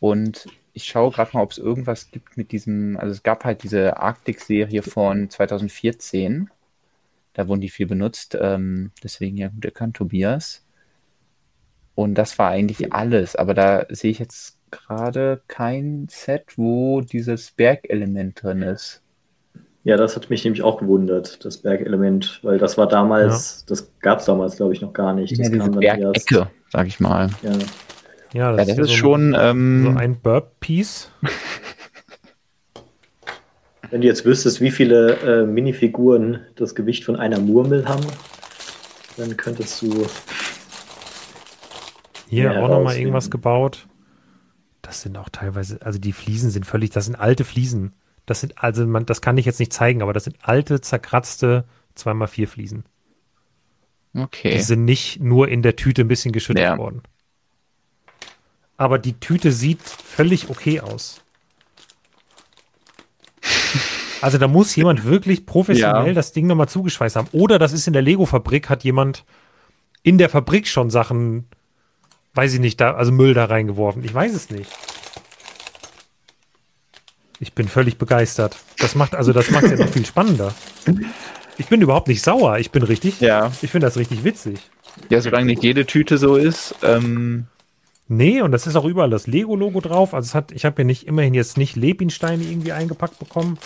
Und ich schaue gerade mal, ob es irgendwas gibt mit diesem, also es gab halt diese Arctic-Serie von 2014. Da wurden die viel benutzt. Ähm, deswegen ja gut erkannt, Tobias. Und das war eigentlich alles. Aber da sehe ich jetzt gerade kein Set, wo dieses Bergelement drin ist. Ja, das hat mich nämlich auch gewundert, das Bergelement, weil das war damals, ja. das gab es damals, glaube ich, noch gar nicht. Das ja, kam dann Bergecke, erst. sag ich mal. Ja, ja das, ja, das ist, ist, schon ähm, so ein Burp-Piece. Wenn du jetzt wüsstest, wie viele äh, Minifiguren das Gewicht von einer Murmel haben, dann könntest du. Hier auch nochmal irgendwas gebaut. Das sind auch teilweise, also die Fliesen sind völlig, das sind alte Fliesen. Das sind, also man, das kann ich jetzt nicht zeigen, aber das sind alte, zerkratzte 2x4 Fliesen. Okay. Die sind nicht nur in der Tüte ein bisschen geschüttelt ja. worden. Aber die Tüte sieht völlig okay aus. Also da muss jemand wirklich professionell ja. das Ding nochmal zugeschweißt haben. Oder das ist in der Lego-Fabrik, hat jemand in der Fabrik schon Sachen, weiß ich nicht, da, also Müll da reingeworfen. Ich weiß es nicht. Ich bin völlig begeistert. Das macht also, das macht es ja noch viel spannender. Ich bin überhaupt nicht sauer. Ich bin richtig. Ja. Ich finde das richtig witzig. Ja, solange nicht jede Tüte so ist. Ähm nee, und das ist auch überall das Lego-Logo drauf. Also es hat, ich habe ja nicht immerhin jetzt nicht Lebinsteine irgendwie eingepackt bekommen.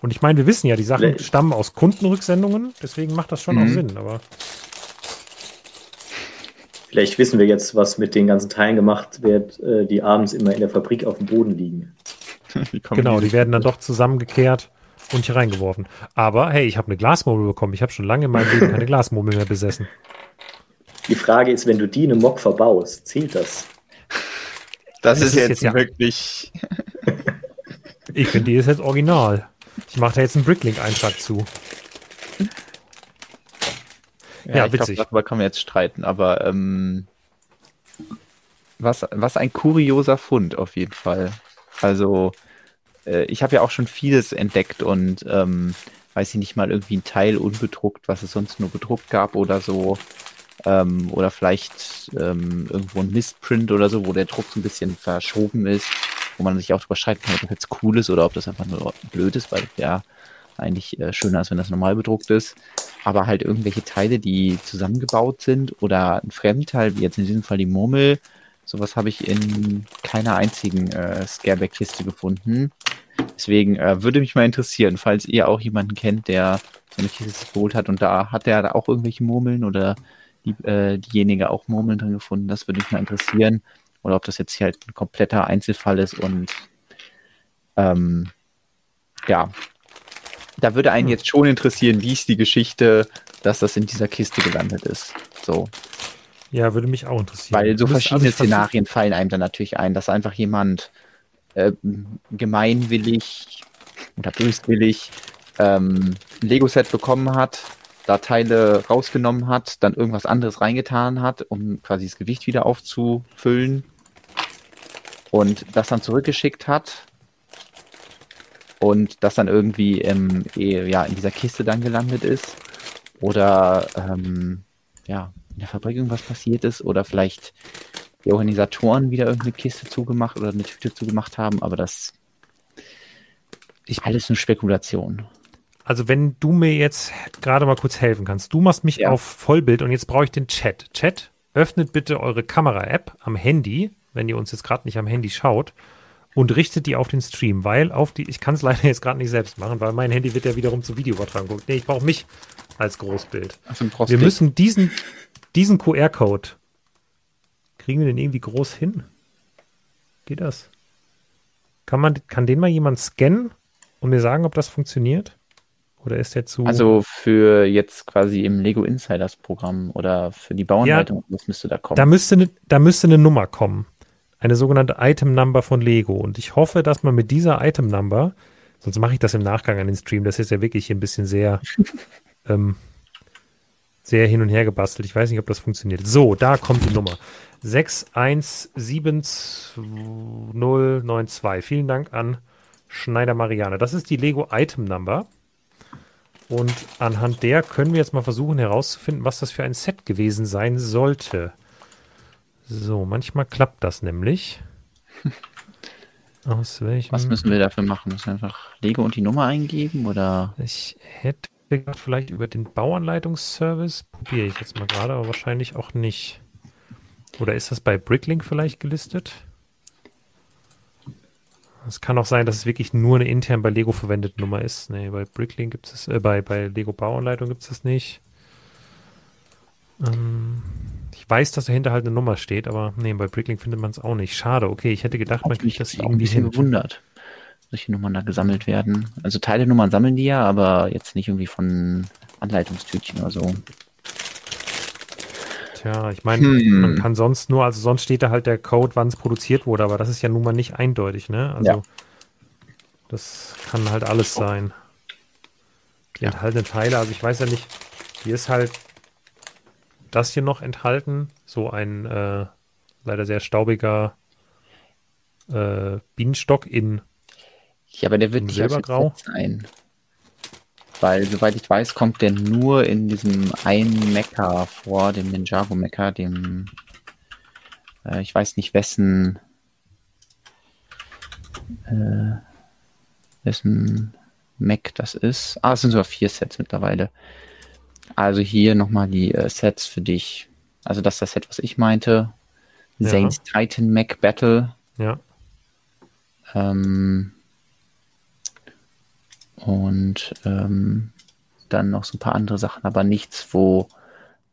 Und ich meine, wir wissen ja, die Sachen Le stammen aus Kundenrücksendungen, deswegen macht das schon mhm. auch Sinn, aber. Vielleicht wissen wir jetzt, was mit den ganzen Teilen gemacht wird, äh, die abends immer in der Fabrik auf dem Boden liegen. genau, die werden dann doch zusammengekehrt und hier reingeworfen. Aber hey, ich habe eine Glasmurmel bekommen. Ich habe schon lange in meinem Leben keine Glasmurmel mehr besessen. Die Frage ist, wenn du die in einem Mock verbaust, zählt das? Das, das ist, ist, jetzt, jetzt wirklich. ich finde, die ist jetzt original. Ich mache da jetzt einen Bricklink-Eintrag zu. Ja, ja witzig. Glaub, darüber kann man jetzt streiten, aber ähm, was, was ein kurioser Fund auf jeden Fall. Also, äh, ich habe ja auch schon vieles entdeckt und ähm, weiß ich nicht mal irgendwie ein Teil unbedruckt, was es sonst nur bedruckt gab oder so. Ähm, oder vielleicht ähm, irgendwo ein Mistprint oder so, wo der Druck so ein bisschen verschoben ist, wo man sich auch drüber streiten kann, ob das jetzt cool ist oder ob das einfach nur blöd ist, weil ja eigentlich äh, schöner ist, wenn das normal bedruckt ist. Aber halt irgendwelche Teile, die zusammengebaut sind oder ein Fremdteil, wie jetzt in diesem Fall die Murmel, Sowas habe ich in keiner einzigen äh, Scareback-Kiste gefunden. Deswegen äh, würde mich mal interessieren, falls ihr auch jemanden kennt, der so eine Kiste geholt hat und da hat er da auch irgendwelche Murmeln oder die, äh, diejenige auch Murmeln drin gefunden. Das würde mich mal interessieren. Oder ob das jetzt hier halt ein kompletter Einzelfall ist und ähm, ja, da würde einen hm. jetzt schon interessieren, wie ist die Geschichte, dass das in dieser Kiste gelandet ist. So. Ja, würde mich auch interessieren. Weil so verschiedene Szenarien fallen einem dann natürlich ein, dass einfach jemand äh, gemeinwillig oder böswillig ähm, ein Lego-Set bekommen hat, da Teile rausgenommen hat, dann irgendwas anderes reingetan hat, um quasi das Gewicht wieder aufzufüllen und das dann zurückgeschickt hat und das dann irgendwie im, ja, in dieser Kiste dann gelandet ist oder ähm, ja, in der Fabrik irgendwas passiert ist oder vielleicht die Organisatoren wieder irgendeine Kiste zugemacht oder eine Tüte zugemacht haben, aber das ist alles eine Spekulation. Also wenn du mir jetzt gerade mal kurz helfen kannst, du machst mich ja. auf Vollbild und jetzt brauche ich den Chat. Chat, öffnet bitte eure Kamera-App am Handy, wenn ihr uns jetzt gerade nicht am Handy schaut und richtet die auf den Stream, weil auf die, ich kann es leider jetzt gerade nicht selbst machen, weil mein Handy wird ja wiederum zu Video übertragen. Nee, ich brauche mich als Großbild. Also wir müssen diesen, diesen QR-Code, kriegen wir den irgendwie groß hin? Geht das? Kann, man, kann den mal jemand scannen und mir sagen, ob das funktioniert? Oder ist der zu. Also für jetzt quasi im Lego Insiders Programm oder für die Bauanleitung, ja, was müsste da kommen? Da müsste, ne, da müsste eine Nummer kommen. Eine sogenannte Item Number von Lego. Und ich hoffe, dass man mit dieser Item Number, sonst mache ich das im Nachgang an den Stream, das ist ja wirklich ein bisschen sehr ähm, sehr hin und her gebastelt. Ich weiß nicht, ob das funktioniert. So, da kommt die Nummer. 617092. Vielen Dank an Schneider Marianne. Das ist die Lego Item Number. Und anhand der können wir jetzt mal versuchen herauszufinden, was das für ein Set gewesen sein sollte. So, manchmal klappt das nämlich. Aus welchem? Was müssen wir dafür machen? Müssen wir einfach Lego und die Nummer eingeben oder? Ich hätte gedacht, vielleicht über den Bauanleitungsservice. Probiere ich jetzt mal gerade, aber wahrscheinlich auch nicht. Oder ist das bei Bricklink vielleicht gelistet? Es kann auch sein, dass es wirklich nur eine intern bei Lego verwendete Nummer ist. Nee, bei Bricklink gibt es, äh, bei, bei Lego Bauanleitung gibt es das nicht. Ähm, ich weiß, dass dahinter halt eine Nummer steht, aber nee, bei Bricklink findet man es auch nicht. Schade, okay, ich hätte gedacht, man kriegt das irgendwie ein bisschen hin. gewundert, solche Nummern da gesammelt werden. Also Teile-Nummern sammeln die ja, aber jetzt nicht irgendwie von Anleitungstütchen oder so. Tja, ich meine, hm. man kann sonst nur, also sonst steht da halt der Code, wann es produziert wurde, aber das ist ja nun mal nicht eindeutig, ne? Also ja. das kann halt alles sein. Die ja. enthaltenen Teile, also ich weiß ja nicht, hier ist halt das hier noch enthalten, so ein äh, leider sehr staubiger äh, Bienenstock in Ja, aber der wird nicht Silbergrau sein. Weil, soweit ich weiß, kommt der nur in diesem einen Mecha vor, dem Ninjago Mecha, dem, äh, ich weiß nicht wessen, äh, wessen Mac das ist. Ah, es sind sogar vier Sets mittlerweile. Also hier nochmal die äh, Sets für dich. Also das ist das Set, was ich meinte. Ja. Saints Titan Mac Battle. Ja. Ähm, und ähm, dann noch so ein paar andere Sachen, aber nichts, wo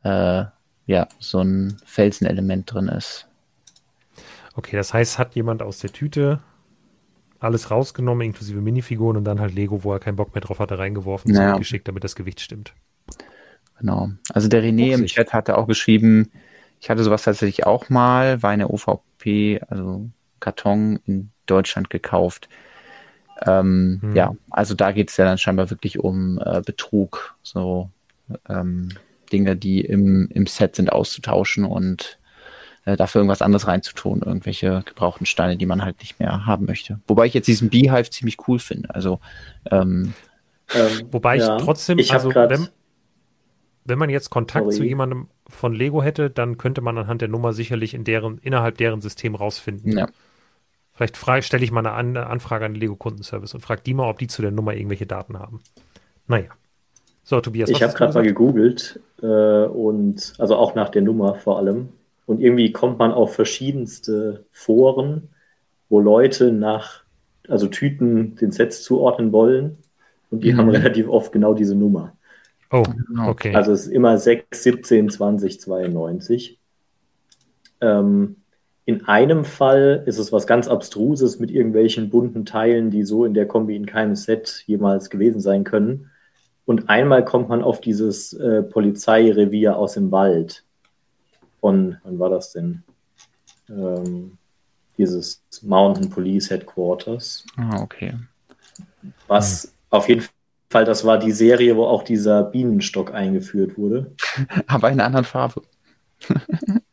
äh, ja so ein Felsenelement drin ist. Okay, das heißt, hat jemand aus der Tüte alles rausgenommen, inklusive Minifiguren und dann halt Lego, wo er keinen Bock mehr drauf hatte, reingeworfen, naja. zurückgeschickt, damit das Gewicht stimmt. Genau. Also der René im Chat hatte auch geschrieben, ich hatte sowas tatsächlich auch mal, war eine OVP, also Karton in Deutschland gekauft. Ähm, hm. Ja, also da geht es ja dann scheinbar wirklich um äh, Betrug, so ähm, Dinge, die im, im Set sind, auszutauschen und äh, dafür irgendwas anderes reinzutun, irgendwelche gebrauchten Steine, die man halt nicht mehr haben möchte. Wobei ich jetzt diesen Beehive ziemlich cool finde. Also ähm, ähm, Wobei ja, ich trotzdem, ich also wenn, wenn man jetzt Kontakt Sorry. zu jemandem von Lego hätte, dann könnte man anhand der Nummer sicherlich in deren, innerhalb deren System rausfinden. Ja. Vielleicht stelle ich mal eine Anfrage an den Lego Kundenservice und frage die mal, ob die zu der Nummer irgendwelche Daten haben. Naja. So, Tobias. Ich habe gerade mal gegoogelt äh, und also auch nach der Nummer vor allem. Und irgendwie kommt man auf verschiedenste Foren, wo Leute nach, also Tüten den Sets zuordnen wollen. Und die mhm. haben relativ oft genau diese Nummer. Oh, okay. Also es ist immer 6, 17, 20, 92. Ähm, in einem Fall ist es was ganz Abstruses mit irgendwelchen bunten Teilen, die so in der Kombi in keinem Set jemals gewesen sein können. Und einmal kommt man auf dieses äh, Polizeirevier aus dem Wald. Von, wann war das denn? Ähm, dieses Mountain Police Headquarters. Ah, okay. Was hm. auf jeden Fall, das war die Serie, wo auch dieser Bienenstock eingeführt wurde. Aber in einer anderen Farbe.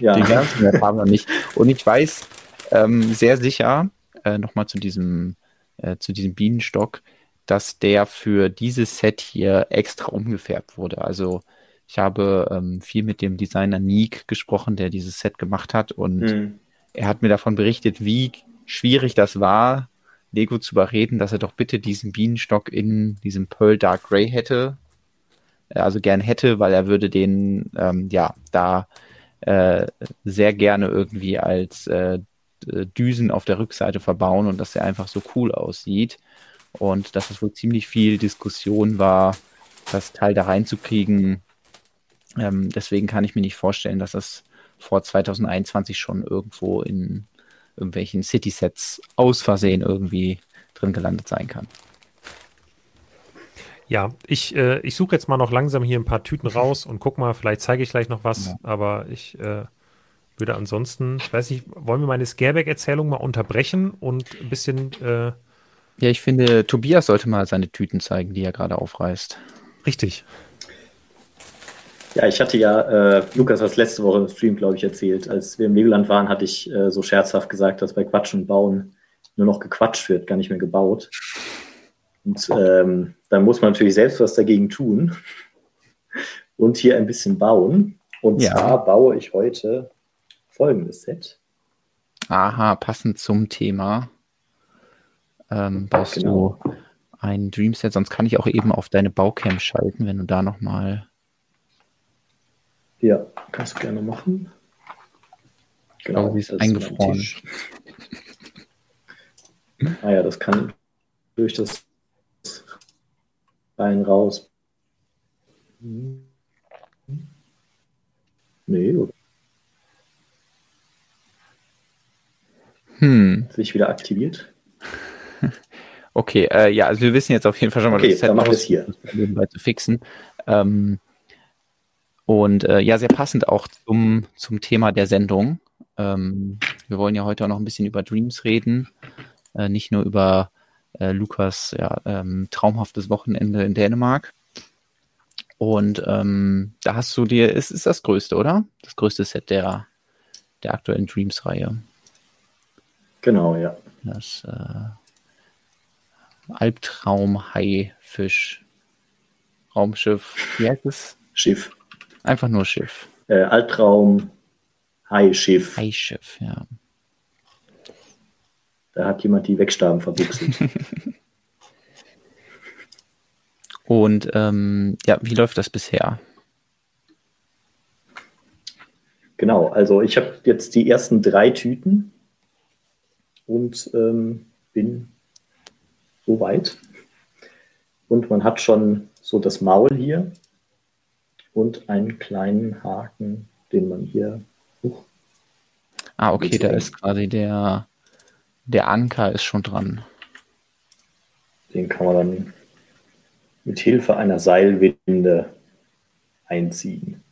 Ja. Den ganzen haben wir nicht. Und ich weiß ähm, sehr sicher, äh, nochmal zu diesem, äh, zu diesem Bienenstock, dass der für dieses Set hier extra umgefärbt wurde. Also ich habe ähm, viel mit dem Designer Neek gesprochen, der dieses Set gemacht hat und mhm. er hat mir davon berichtet, wie schwierig das war, Lego zu überreden, dass er doch bitte diesen Bienenstock in diesem Pearl Dark Grey hätte. Äh, also gern hätte, weil er würde den ähm, ja da äh, sehr gerne irgendwie als äh, Düsen auf der Rückseite verbauen und dass er einfach so cool aussieht. Und dass es wohl ziemlich viel Diskussion war, das Teil da reinzukriegen. Ähm, deswegen kann ich mir nicht vorstellen, dass das vor 2021 schon irgendwo in irgendwelchen City-Sets aus Versehen irgendwie drin gelandet sein kann. Ja, ich, äh, ich suche jetzt mal noch langsam hier ein paar Tüten raus und guck mal, vielleicht zeige ich gleich noch was, ja. aber ich äh, würde ansonsten, ich weiß nicht, wollen wir meine Scareback-Erzählung mal unterbrechen und ein bisschen. Äh, ja, ich finde, Tobias sollte mal seine Tüten zeigen, die er gerade aufreißt. Richtig. Ja, ich hatte ja, äh, Lukas hat letzte Woche im Stream, glaube ich, erzählt. Als wir im Legoland waren, hatte ich äh, so scherzhaft gesagt, dass bei Quatschen und Bauen nur noch gequatscht wird, gar nicht mehr gebaut. Und ähm, dann muss man natürlich selbst was dagegen tun und hier ein bisschen bauen. Und ja. zwar baue ich heute folgendes Set. Aha, passend zum Thema. Ähm, baust genau. du ein Dreamset, sonst kann ich auch eben auf deine Baucam schalten, wenn du da nochmal. Ja, kannst du gerne machen. Genau, sie ist eingefroren. ah ja, das kann durch das rein raus. Nee, oder? Hm. Sich wieder aktiviert. Okay, äh, ja, also wir wissen jetzt auf jeden Fall schon mal, okay, das dann es hier. nebenbei zu fixen. Ähm, und äh, ja, sehr passend auch zum, zum Thema der Sendung. Ähm, wir wollen ja heute auch noch ein bisschen über Dreams reden, äh, nicht nur über äh, Lukas ja, ähm, traumhaftes Wochenende in Dänemark. Und ähm, da hast du dir, ist, ist das größte, oder? Das größte Set der, der aktuellen Dreams-Reihe. Genau, ja. Das äh, Albtraum Haifisch Raumschiff. Wie heißt es? Schiff. Einfach nur Schiff. Äh, Albtraum Haischiff. Haischiff, ja. Da hat jemand die Wegstaben verbuchselt. Und ähm, ja, wie läuft das bisher? Genau, also ich habe jetzt die ersten drei Tüten und ähm, bin so weit. Und man hat schon so das Maul hier und einen kleinen Haken, den man hier. Uh, ah, okay, da ist quasi der, der Anker ist schon dran. Den kann man dann mit Hilfe einer Seilwinde einziehen.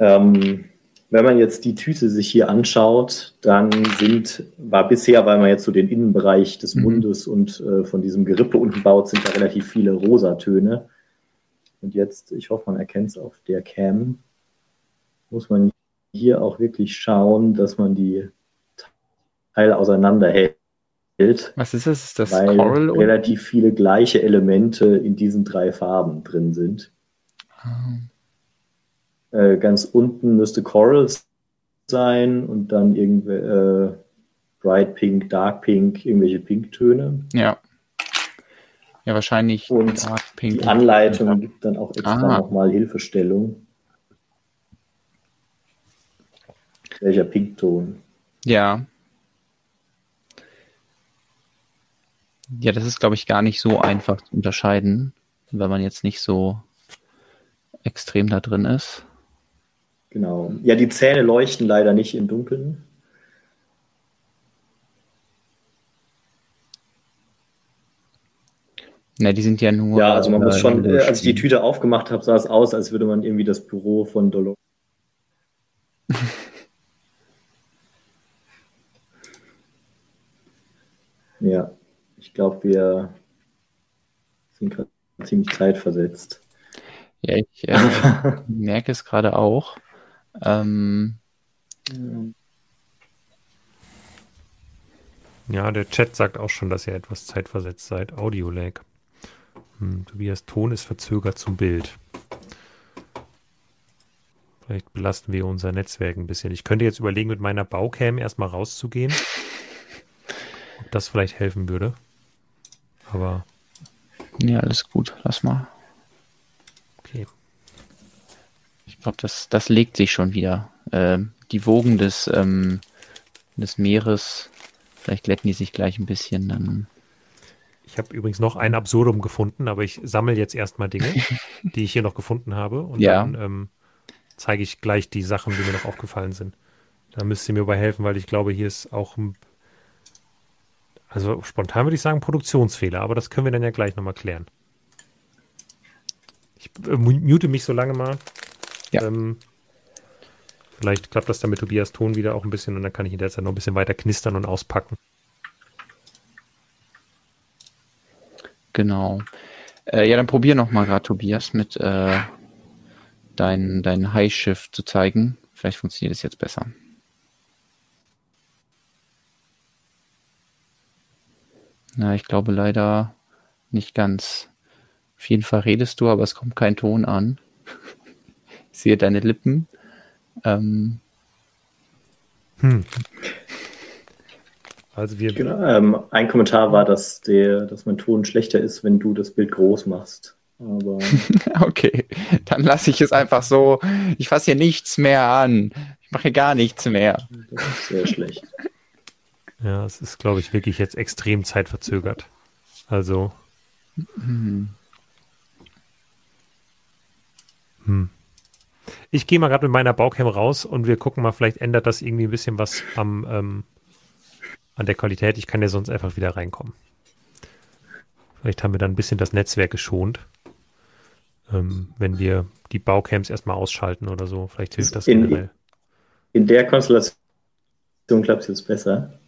Ähm, wenn man jetzt die Tüte sich hier anschaut, dann sind, war bisher, weil man jetzt so den Innenbereich des mhm. Mundes mhm. und äh, von diesem Gerippe unten baut, sind da relativ viele Rosatöne. Und jetzt, ich hoffe, man erkennt es auf der Cam, muss man hier auch wirklich schauen, dass man die Teile auseinanderhält. Was ist das? Ist das weil Coral? relativ viele gleiche Elemente in diesen drei Farben drin sind. Oh. Äh, ganz unten müsste Coral sein und dann irgendwie äh, Bright Pink, Dark Pink, irgendwelche Pinktöne. Ja. Ja, wahrscheinlich und Dark Pink. Die Anleitung gibt dann auch extra ah. nochmal Hilfestellung. Welcher Pinkton? Ja. Ja, das ist, glaube ich, gar nicht so einfach zu unterscheiden, wenn man jetzt nicht so extrem da drin ist. Genau. Ja, die Zähne leuchten leider nicht im Dunkeln. Na, die sind ja nur. Ja, also man muss schon, äh, als ich die Tüte aufgemacht habe, sah es aus, als würde man irgendwie das Büro von Dolores. Ja, ich glaube, wir sind gerade ziemlich zeitversetzt. Ja, ich äh, merke es gerade auch. Ähm, ja, der Chat sagt auch schon, dass ihr etwas zeitversetzt seid. Audio-Lag. Hm, Tobias Ton ist verzögert zum Bild. Vielleicht belasten wir unser Netzwerk ein bisschen. Ich könnte jetzt überlegen, mit meiner Baucam erstmal rauszugehen. Das vielleicht helfen würde. Aber. Ja, alles gut. Lass mal. Okay. Ich glaube, das, das legt sich schon wieder. Ähm, die Wogen des, ähm, des Meeres, vielleicht glätten die sich gleich ein bisschen. Dann. Ich habe übrigens noch ein Absurdum gefunden, aber ich sammle jetzt erstmal Dinge, die ich hier noch gefunden habe. Und ja. dann ähm, zeige ich gleich die Sachen, die mir noch aufgefallen sind. Da müsst ihr mir bei helfen, weil ich glaube, hier ist auch ein, also spontan würde ich sagen, Produktionsfehler, aber das können wir dann ja gleich nochmal klären. Ich äh, mute mich so lange mal. Ja. Ähm, vielleicht klappt das dann mit Tobias Ton wieder auch ein bisschen und dann kann ich in der Zeit noch ein bisschen weiter knistern und auspacken. Genau. Äh, ja, dann probier noch mal gerade, Tobias, mit äh, dein, dein High Shift zu zeigen. Vielleicht funktioniert es jetzt besser. Na, ich glaube leider nicht ganz. Auf jeden Fall redest du, aber es kommt kein Ton an. ich sehe deine Lippen. Ähm. Hm. Also wir genau, ähm, ein Kommentar war, dass der, dass mein Ton schlechter ist, wenn du das Bild groß machst. Aber okay, dann lasse ich es einfach so. Ich fasse hier nichts mehr an. Ich mache hier gar nichts mehr. Das ist sehr schlecht. Ja, es ist, glaube ich, wirklich jetzt extrem zeitverzögert. Also. Hm. Hm. Ich gehe mal gerade mit meiner Baucam raus und wir gucken mal, vielleicht ändert das irgendwie ein bisschen was am, ähm, an der Qualität. Ich kann ja sonst einfach wieder reinkommen. Vielleicht haben wir dann ein bisschen das Netzwerk geschont, ähm, wenn wir die Baucams erstmal ausschalten oder so. Vielleicht hilft das in, generell. In der Konstellation klappt es jetzt besser.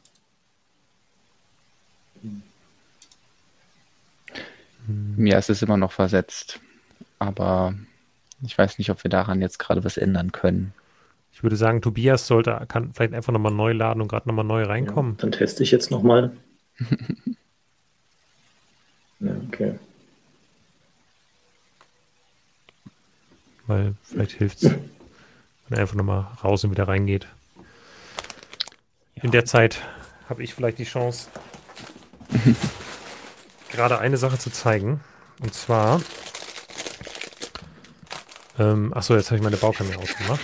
Ja, es ist immer noch versetzt. Aber ich weiß nicht, ob wir daran jetzt gerade was ändern können. Ich würde sagen, Tobias sollte, kann vielleicht einfach nochmal neu laden und gerade nochmal neu reinkommen. Ja, dann teste ich jetzt nochmal. ja, okay. Weil vielleicht hilft es, wenn er einfach nochmal raus und wieder reingeht. Ja. In der Zeit habe ich vielleicht die Chance, gerade eine Sache zu zeigen. Und zwar. Ähm, achso, jetzt habe ich meine Baukamera ausgemacht.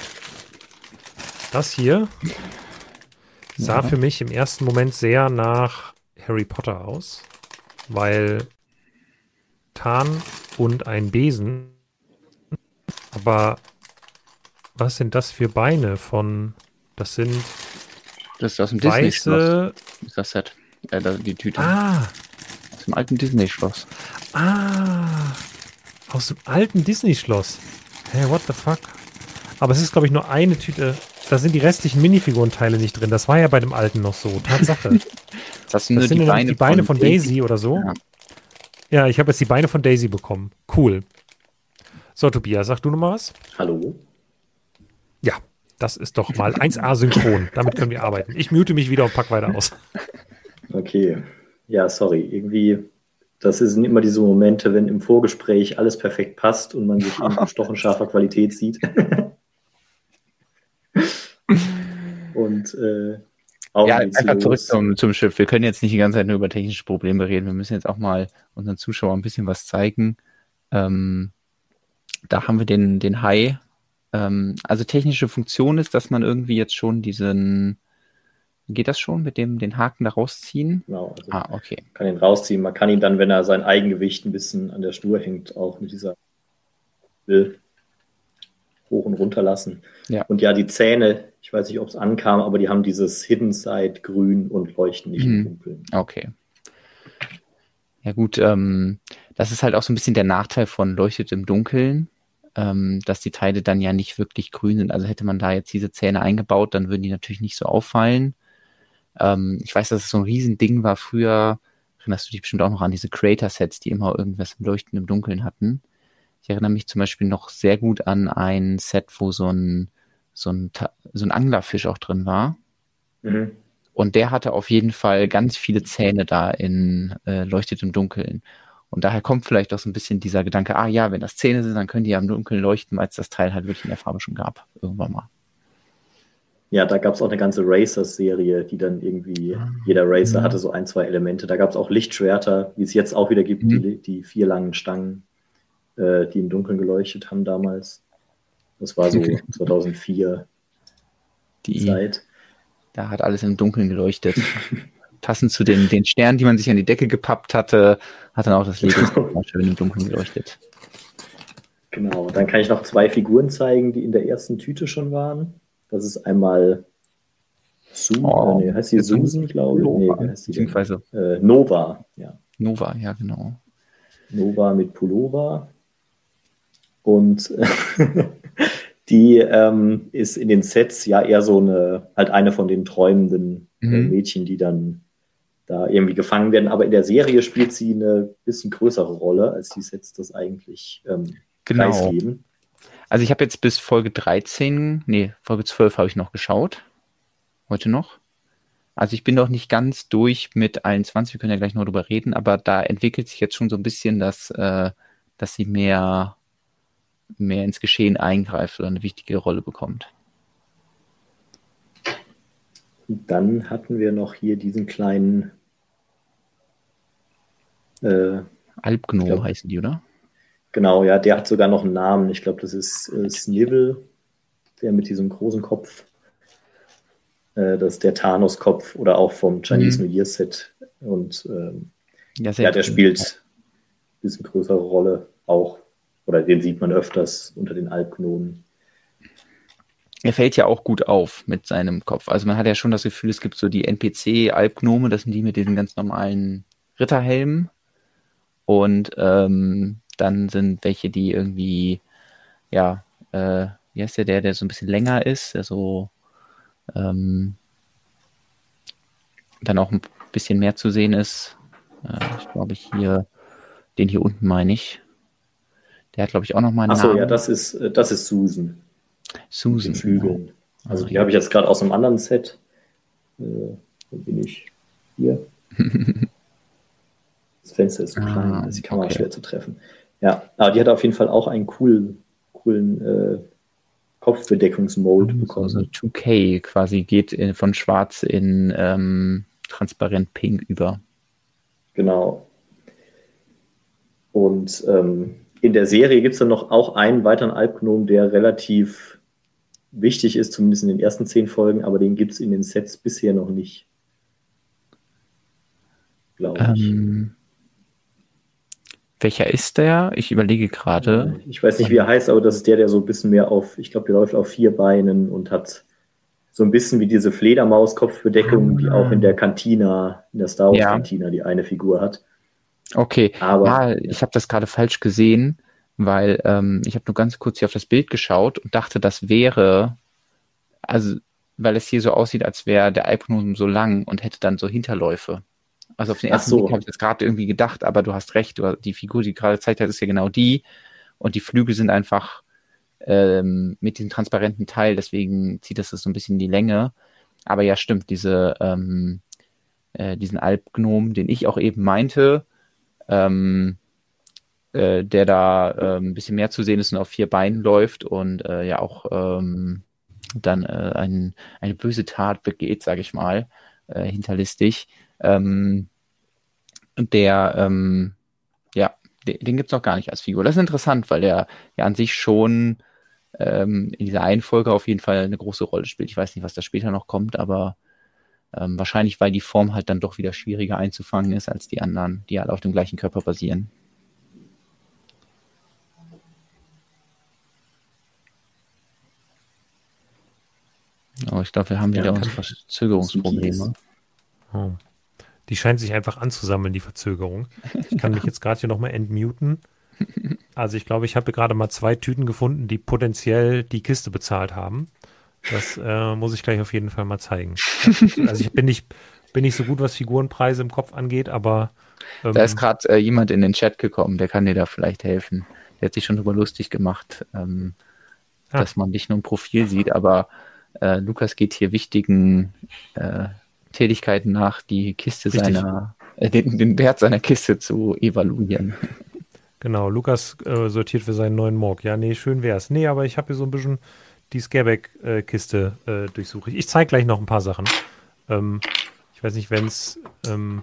Das hier sah ja. für mich im ersten Moment sehr nach Harry Potter aus, weil Tarn und ein Besen. Aber was sind das für Beine von. Das sind. Das ist aus dem weiße, Disney. Ist das Set. Äh, die Tüte. Ah, dem alten Disney-Schloss. Ah, aus dem alten Disney-Schloss. Hey, what the fuck? Aber es ist, glaube ich, nur eine Tüte. Da sind die restlichen Minifigurenteile nicht drin. Das war ja bei dem alten noch so. Tatsache. das, das sind die Beine, die Beine von, von Daisy, Daisy oder so. Ja, ja ich habe jetzt die Beine von Daisy bekommen. Cool. So, Tobias, sag du noch mal was? Hallo. Ja, das ist doch mal 1A synchron. Damit können wir arbeiten. Ich mute mich wieder und pack weiter aus. Okay. Ja, sorry, irgendwie, das sind immer diese Momente, wenn im Vorgespräch alles perfekt passt und man sich in stochenscharfer Qualität sieht. und äh, auch ja, einfach zurück zum, zum Schiff. Wir können jetzt nicht die ganze Zeit nur über technische Probleme reden. Wir müssen jetzt auch mal unseren Zuschauern ein bisschen was zeigen. Ähm, da haben wir den, den Hai. Ähm, also technische Funktion ist, dass man irgendwie jetzt schon diesen Geht das schon mit dem den Haken da rausziehen? Genau. Also ah, okay. Man kann ihn rausziehen. Man kann ihn dann, wenn er sein Eigengewicht ein bisschen an der Schnur hängt, auch mit dieser Will hoch und runter lassen. Ja. Und ja, die Zähne, ich weiß nicht, ob es ankam, aber die haben dieses Hidden Side grün und leuchten nicht mhm. im Dunkeln. Okay. Ja gut, ähm, das ist halt auch so ein bisschen der Nachteil von leuchtet im Dunkeln, ähm, dass die Teile dann ja nicht wirklich grün sind. Also hätte man da jetzt diese Zähne eingebaut, dann würden die natürlich nicht so auffallen. Ähm, ich weiß, dass es so ein Riesending war früher. Erinnerst du dich bestimmt auch noch an diese Creator-Sets, die immer irgendwas im Leuchten im Dunkeln hatten? Ich erinnere mich zum Beispiel noch sehr gut an ein Set, wo so ein, so ein, so ein Anglerfisch auch drin war. Mhm. Und der hatte auf jeden Fall ganz viele Zähne da in äh, Leuchtet im Dunkeln. Und daher kommt vielleicht auch so ein bisschen dieser Gedanke, ah ja, wenn das Zähne sind, dann können die ja im Dunkeln leuchten, weil es das Teil halt wirklich in der Farbe schon gab, irgendwann mal. Ja, da gab es auch eine ganze Racers-Serie, die dann irgendwie, ah, jeder Racer hatte so ein, zwei Elemente. Da gab es auch Lichtschwerter, wie es jetzt auch wieder gibt, mhm. die, die vier langen Stangen, äh, die im Dunkeln geleuchtet haben damals. Das war so 2004 die Zeit. Da hat alles im Dunkeln geleuchtet. Passend zu den, den Sternen, die man sich an die Decke gepappt hatte, hat dann auch das Licht schön im Dunkeln geleuchtet. Genau, dann kann ich noch zwei Figuren zeigen, die in der ersten Tüte schon waren. Das ist einmal Su oh, äh, nee, heißt sie Susan, glaube ich. Nee, heißt die Beziehungsweise äh, Nova, ja. Nova, ja, genau. Nova mit Pullover. Und die ähm, ist in den Sets ja eher so eine, halt eine von den träumenden äh, mhm. Mädchen, die dann da irgendwie gefangen werden. Aber in der Serie spielt sie eine bisschen größere Rolle, als die Sets das eigentlich ähm, genau. preisgeben. Also ich habe jetzt bis Folge 13, nee, Folge 12 habe ich noch geschaut. Heute noch. Also ich bin noch nicht ganz durch mit 21, wir können ja gleich noch drüber reden, aber da entwickelt sich jetzt schon so ein bisschen, dass, äh, dass sie mehr, mehr ins Geschehen eingreift oder eine wichtige Rolle bekommt. Dann hatten wir noch hier diesen kleinen äh, Alpgnom heißen die, oder? Genau, ja, der hat sogar noch einen Namen. Ich glaube, das ist äh, Snivel, der mit diesem großen Kopf. Äh, das ist der Thanos-Kopf oder auch vom Chinese mhm. New Year Set. Und ähm, ja, ja, der spielt ein bisschen größere Rolle auch. Oder den sieht man öfters unter den Alpgnomen. Er fällt ja auch gut auf mit seinem Kopf. Also man hat ja schon das Gefühl, es gibt so die NPC-Alpgnome, das sind die mit diesen ganz normalen Ritterhelmen. Und ähm, dann sind welche, die irgendwie, ja, äh, wie heißt der, der, der so ein bisschen länger ist, der so ähm, dann auch ein bisschen mehr zu sehen ist. Äh, ich glaube, hier, den hier unten meine ich. Der hat, glaube ich, auch noch mal einen Achso, ja, das ist, äh, das ist Susan. Susan. Flügeln. Genau. Also die habe ich jetzt gerade aus einem anderen Set. Äh, wo bin ich? Hier. das Fenster ist so ah, klein, also die Kamera okay. schwer zu treffen. Ja, aber die hat auf jeden Fall auch einen coolen, coolen äh, Kopfbedeckungsmode mhm, bekommen. Also 2K quasi geht in, von schwarz in ähm, transparent pink über. Genau. Und ähm, in der Serie gibt es dann noch auch einen weiteren Albgnom, der relativ wichtig ist, zumindest in den ersten zehn Folgen, aber den gibt es in den Sets bisher noch nicht. Glaube ich. Ähm, welcher ist der? Ich überlege gerade. Ich weiß nicht, wie er heißt, aber das ist der, der so ein bisschen mehr auf, ich glaube, der läuft auf vier Beinen und hat so ein bisschen wie diese Fledermaus-Kopfbedeckung, die auch in der Cantina, in der Star Wars-Cantina, ja. die eine Figur hat. Okay, aber ja, ich habe das gerade falsch gesehen, weil ähm, ich habe nur ganz kurz hier auf das Bild geschaut und dachte, das wäre, also weil es hier so aussieht, als wäre der Alpgnom so lang und hätte dann so Hinterläufe. Also auf den ersten so. Blick habe ich das gerade irgendwie gedacht, aber du hast recht, du, die Figur, die gerade gezeigt hat, ist ja genau die. Und die Flügel sind einfach ähm, mit diesem transparenten Teil, deswegen zieht das so ein bisschen in die Länge. Aber ja, stimmt, diese, ähm, äh, diesen Alpgnom, den ich auch eben meinte, ähm, äh, der da äh, ein bisschen mehr zu sehen ist und auf vier Beinen läuft und äh, ja auch ähm, dann äh, ein, eine böse Tat begeht, sage ich mal, äh, hinterlistig. Ähm, der, ähm, ja, den, den gibt es noch gar nicht als Figur. Das ist interessant, weil der ja an sich schon ähm, in dieser einen Folge auf jeden Fall eine große Rolle spielt. Ich weiß nicht, was da später noch kommt, aber ähm, wahrscheinlich, weil die Form halt dann doch wieder schwieriger einzufangen ist als die anderen, die halt auf dem gleichen Körper basieren. Aber ich glaube, wir haben wieder ja, unsere Verzögerungsprobleme. Oh. Die scheint sich einfach anzusammeln, die Verzögerung. Ich kann mich jetzt gerade hier nochmal entmuten. Also ich glaube, ich habe gerade mal zwei Tüten gefunden, die potenziell die Kiste bezahlt haben. Das äh, muss ich gleich auf jeden Fall mal zeigen. Also ich bin nicht, bin nicht so gut, was Figurenpreise im Kopf angeht, aber. Ähm, da ist gerade äh, jemand in den Chat gekommen, der kann dir da vielleicht helfen. Der hat sich schon darüber lustig gemacht, ähm, ah. dass man nicht nur ein Profil sieht, aber äh, Lukas geht hier wichtigen Tätigkeiten nach, die Kiste Richtig. seiner, äh, den, den Wert seiner Kiste zu evaluieren. Genau, Lukas äh, sortiert für seinen neuen Morg. Ja, nee, schön wär's. Nee, aber ich habe hier so ein bisschen die Scareback-Kiste äh, durchsuche. Ich, zeige gleich noch ein paar Sachen. Ähm, ich weiß nicht, wenn's, ähm,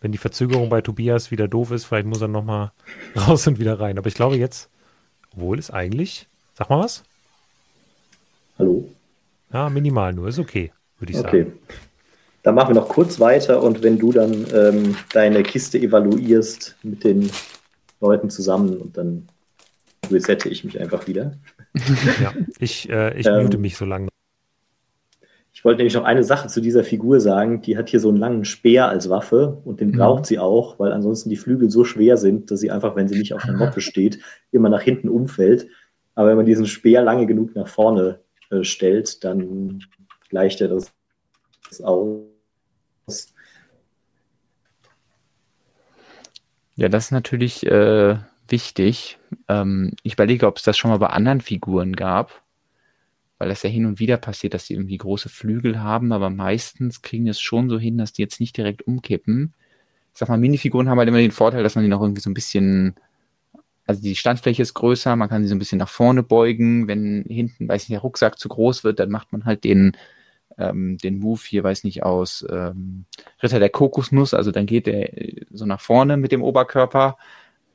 wenn die Verzögerung bei Tobias wieder doof ist, vielleicht muss er nochmal raus und wieder rein. Aber ich glaube jetzt, wohl ist eigentlich, sag mal was? Hallo? Ja, minimal nur, ist okay, würde ich okay. sagen. Dann machen wir noch kurz weiter und wenn du dann ähm, deine Kiste evaluierst mit den Leuten zusammen und dann resette ich mich einfach wieder. Ja, ich, äh, ich ähm, mute mich so lange. Ich wollte nämlich noch eine Sache zu dieser Figur sagen. Die hat hier so einen langen Speer als Waffe und den mhm. braucht sie auch, weil ansonsten die Flügel so schwer sind, dass sie einfach, wenn sie nicht auf der Moppe steht, immer nach hinten umfällt. Aber wenn man diesen Speer lange genug nach vorne äh, stellt, dann gleicht er das aus. Ja, das ist natürlich äh, wichtig. Ähm, ich überlege, ob es das schon mal bei anderen Figuren gab. weil das ja hin und wieder passiert, dass die irgendwie große Flügel haben, aber meistens kriegen es schon so hin, dass die jetzt nicht direkt umkippen. Ich sag mal, Minifiguren haben halt immer den Vorteil, dass man die noch irgendwie so ein bisschen, also die Standfläche ist größer, man kann sie so ein bisschen nach vorne beugen. Wenn hinten, weiß nicht, der Rucksack zu groß wird, dann macht man halt den, ähm, den Move hier, weiß nicht, aus ähm, Ritter der Kokosnuss, also dann geht der äh, so nach vorne mit dem Oberkörper.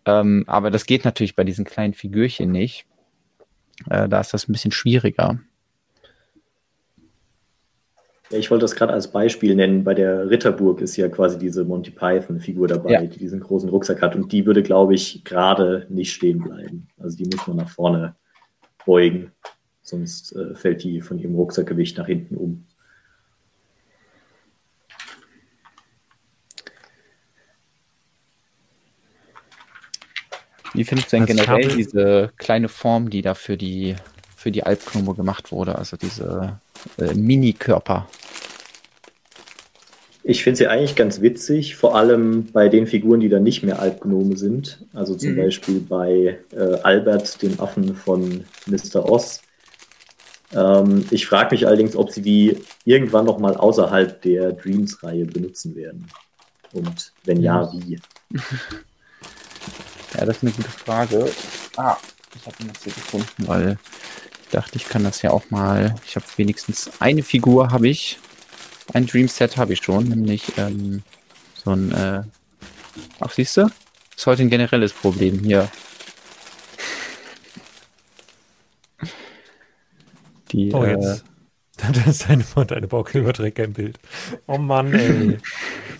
Ähm, aber das geht natürlich bei diesen kleinen Figürchen nicht. Äh, da ist das ein bisschen schwieriger. Ja, ich wollte das gerade als Beispiel nennen. Bei der Ritterburg ist ja quasi diese Monty Python-Figur dabei, ja. die diesen großen Rucksack hat. Und die würde, glaube ich, gerade nicht stehen bleiben. Also die muss man nach vorne beugen. Sonst äh, fällt die von ihrem Rucksackgewicht nach hinten um. Wie findest du denn generell diese kleine Form, die da für die, für die Alpgnome gemacht wurde? Also diese äh, Mini-Körper. Ich finde sie eigentlich ganz witzig, vor allem bei den Figuren, die dann nicht mehr Alpgnome sind. Also zum mhm. Beispiel bei äh, Albert, dem Affen von Mr. Oz. Ähm, ich frage mich allerdings, ob sie die irgendwann noch mal außerhalb der Dreams-Reihe benutzen werden. Und wenn ja, wie? Ja, das ist eine gute Frage. Ah, ich habe ihn jetzt hier gefunden, weil ich dachte, ich kann das ja auch mal. Ich habe wenigstens eine Figur habe ich. Ein Dream Set habe ich schon, nämlich ähm, so ein. Äh, ach, siehst du? Ist heute ein generelles Problem hier. Die, oh, jetzt. Äh, da ist deine, deine Baukleberträger im Bild. Oh Mann, ey.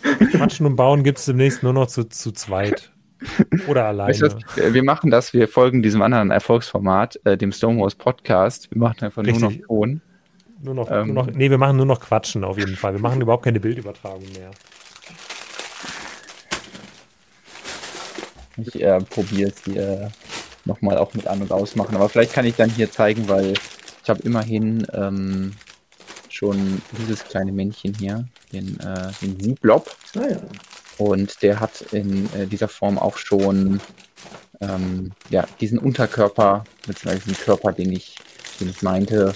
Quatschen und Bauen gibt es demnächst nur noch zu, zu zweit. Oder alleine. Weißt du, wir machen das, wir folgen diesem anderen Erfolgsformat, äh, dem Stonewalls Podcast. Wir machen einfach Richtig. nur noch Ton. Nur noch, ähm, nur noch, nee, wir machen nur noch Quatschen auf jeden Fall. Wir machen überhaupt keine Bildübertragung mehr. Ich äh, probiere es hier nochmal auch mit an- und ausmachen. Aber vielleicht kann ich dann hier zeigen, weil ich habe immerhin ähm, schon dieses kleine Männchen hier, den, äh, den Sieblob. Ah, ja. Und der hat in äh, dieser Form auch schon ähm, ja, diesen Unterkörper, beziehungsweise diesen Körper, den ich, den ich meinte,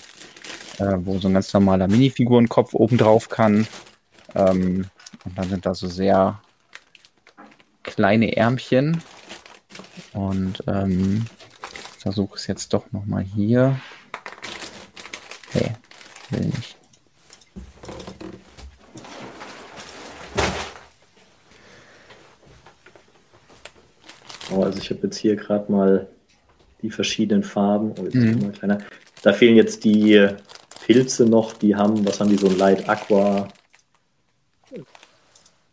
äh, wo so ein ganz normaler Minifigurenkopf oben drauf kann. Ähm, und dann sind da so sehr kleine Ärmchen. Und ähm, versuche es jetzt doch nochmal hier. Hey, will nicht. Genau, also ich habe jetzt hier gerade mal die verschiedenen Farben. Oh, mhm. kleiner. Da fehlen jetzt die Pilze noch, die haben, was haben die, so ein Light Aqua,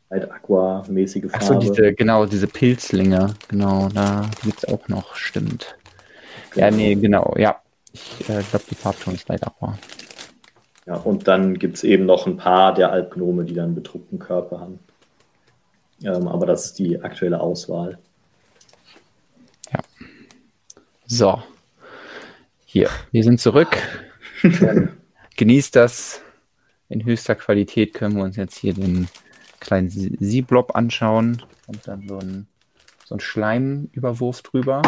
Light Aqua-mäßige Farbe. Achso, diese, genau, diese Pilzlinge, genau, da gibt es auch noch, stimmt. Genau. Ja, nee, genau, ja. Ich äh, glaube, die Farbton ist Light Aqua. Ja, und dann gibt es eben noch ein paar der Alpgnome, die dann bedruckten Körper haben. Ähm, aber das ist die aktuelle Auswahl. So. Hier, wir sind zurück. Genießt das. In höchster Qualität können wir uns jetzt hier den kleinen Sie-Blob anschauen. Und dann so ein, so ein Schleimüberwurf drüber.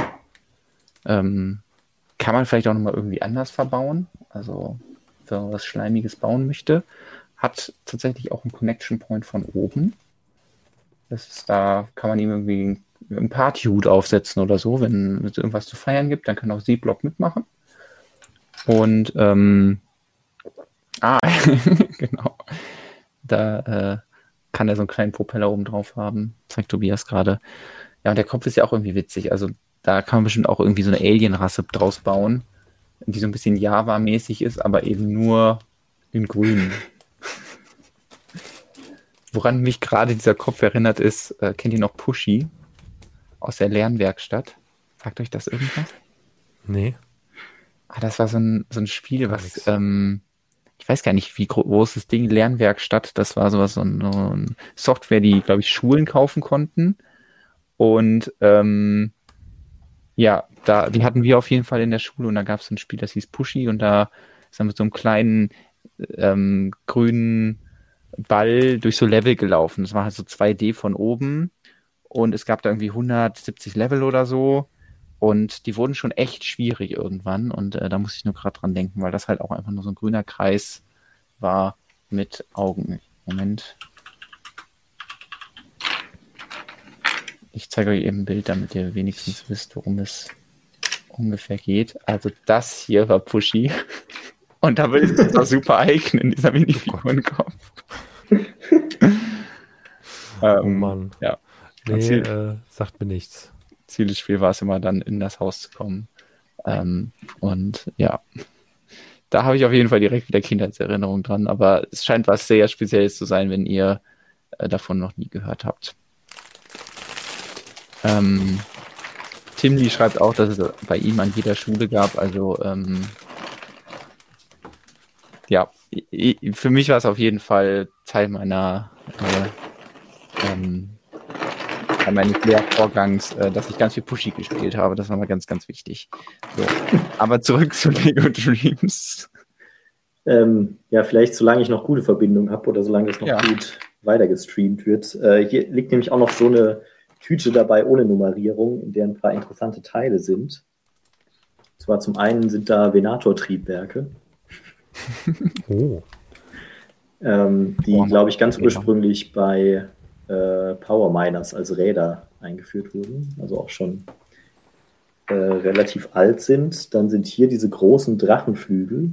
Ähm, kann man vielleicht auch nochmal irgendwie anders verbauen. Also, wenn man was Schleimiges bauen möchte. Hat tatsächlich auch einen Connection Point von oben. Das ist, da kann man ihm irgendwie einen Partyhut aufsetzen oder so, wenn es irgendwas zu feiern gibt, dann kann auch Sie-Block mitmachen. Und ähm, ah, genau. Da äh, kann er so einen kleinen Propeller oben drauf haben, zeigt Tobias gerade. Ja, und der Kopf ist ja auch irgendwie witzig. Also da kann man bestimmt auch irgendwie so eine Alien-Rasse draus bauen, die so ein bisschen Java-mäßig ist, aber eben nur in grün. Woran mich gerade dieser Kopf erinnert ist, äh, kennt ihr noch Pushy? Aus der Lernwerkstatt. Sagt euch das irgendwas? Nee. Ah, das war so ein, so ein Spiel, was, ähm, ich weiß gar nicht, wie groß das Ding, Lernwerkstatt, das war sowas, so ein, so ein Software, die, glaube ich, Schulen kaufen konnten. Und ähm, ja, da, die hatten wir auf jeden Fall in der Schule und da gab es ein Spiel, das hieß Pushy und da ist dann mit so einem kleinen ähm, grünen Ball durch so Level gelaufen. Das war halt so 2D von oben und es gab da irgendwie 170 Level oder so. Und die wurden schon echt schwierig irgendwann. Und äh, da muss ich nur gerade dran denken, weil das halt auch einfach nur so ein grüner Kreis war mit Augen. Moment. Ich zeige euch eben ein Bild, damit ihr wenigstens wisst, worum es ungefähr geht. Also das hier war Pushy. Und da würde es auch super eignen, dieser Minifigurenkopf. oh Mann. Ja. Nee, äh, sagt mir nichts. Ziel des Spiels war es immer dann in das Haus zu kommen. Ähm, und ja, da habe ich auf jeden Fall direkt wieder Kindheitserinnerung dran, aber es scheint was sehr Spezielles zu sein, wenn ihr äh, davon noch nie gehört habt. Ähm, Tim Lee schreibt auch, dass es bei ihm an jeder Schule gab, also ähm, ja, für mich war es auf jeden Fall Teil meiner äh, ähm, meines Lehrvorgangs, äh, dass ich ganz viel Pushy gespielt habe. Das war mal ganz, ganz wichtig. So. Aber zurück zu Lego Dreams. Ähm, ja, vielleicht solange ich noch gute Verbindung habe oder solange es noch ja. gut weitergestreamt wird. Äh, hier liegt nämlich auch noch so eine Tüte dabei ohne Nummerierung, in der ein paar interessante Teile sind. Und zwar zum einen sind da Venator-Triebwerke. oh. ähm, die, glaube ich, ganz ursprünglich bei äh, Power Miners als Räder eingeführt wurden, also auch schon äh, relativ alt sind. Dann sind hier diese großen Drachenflügel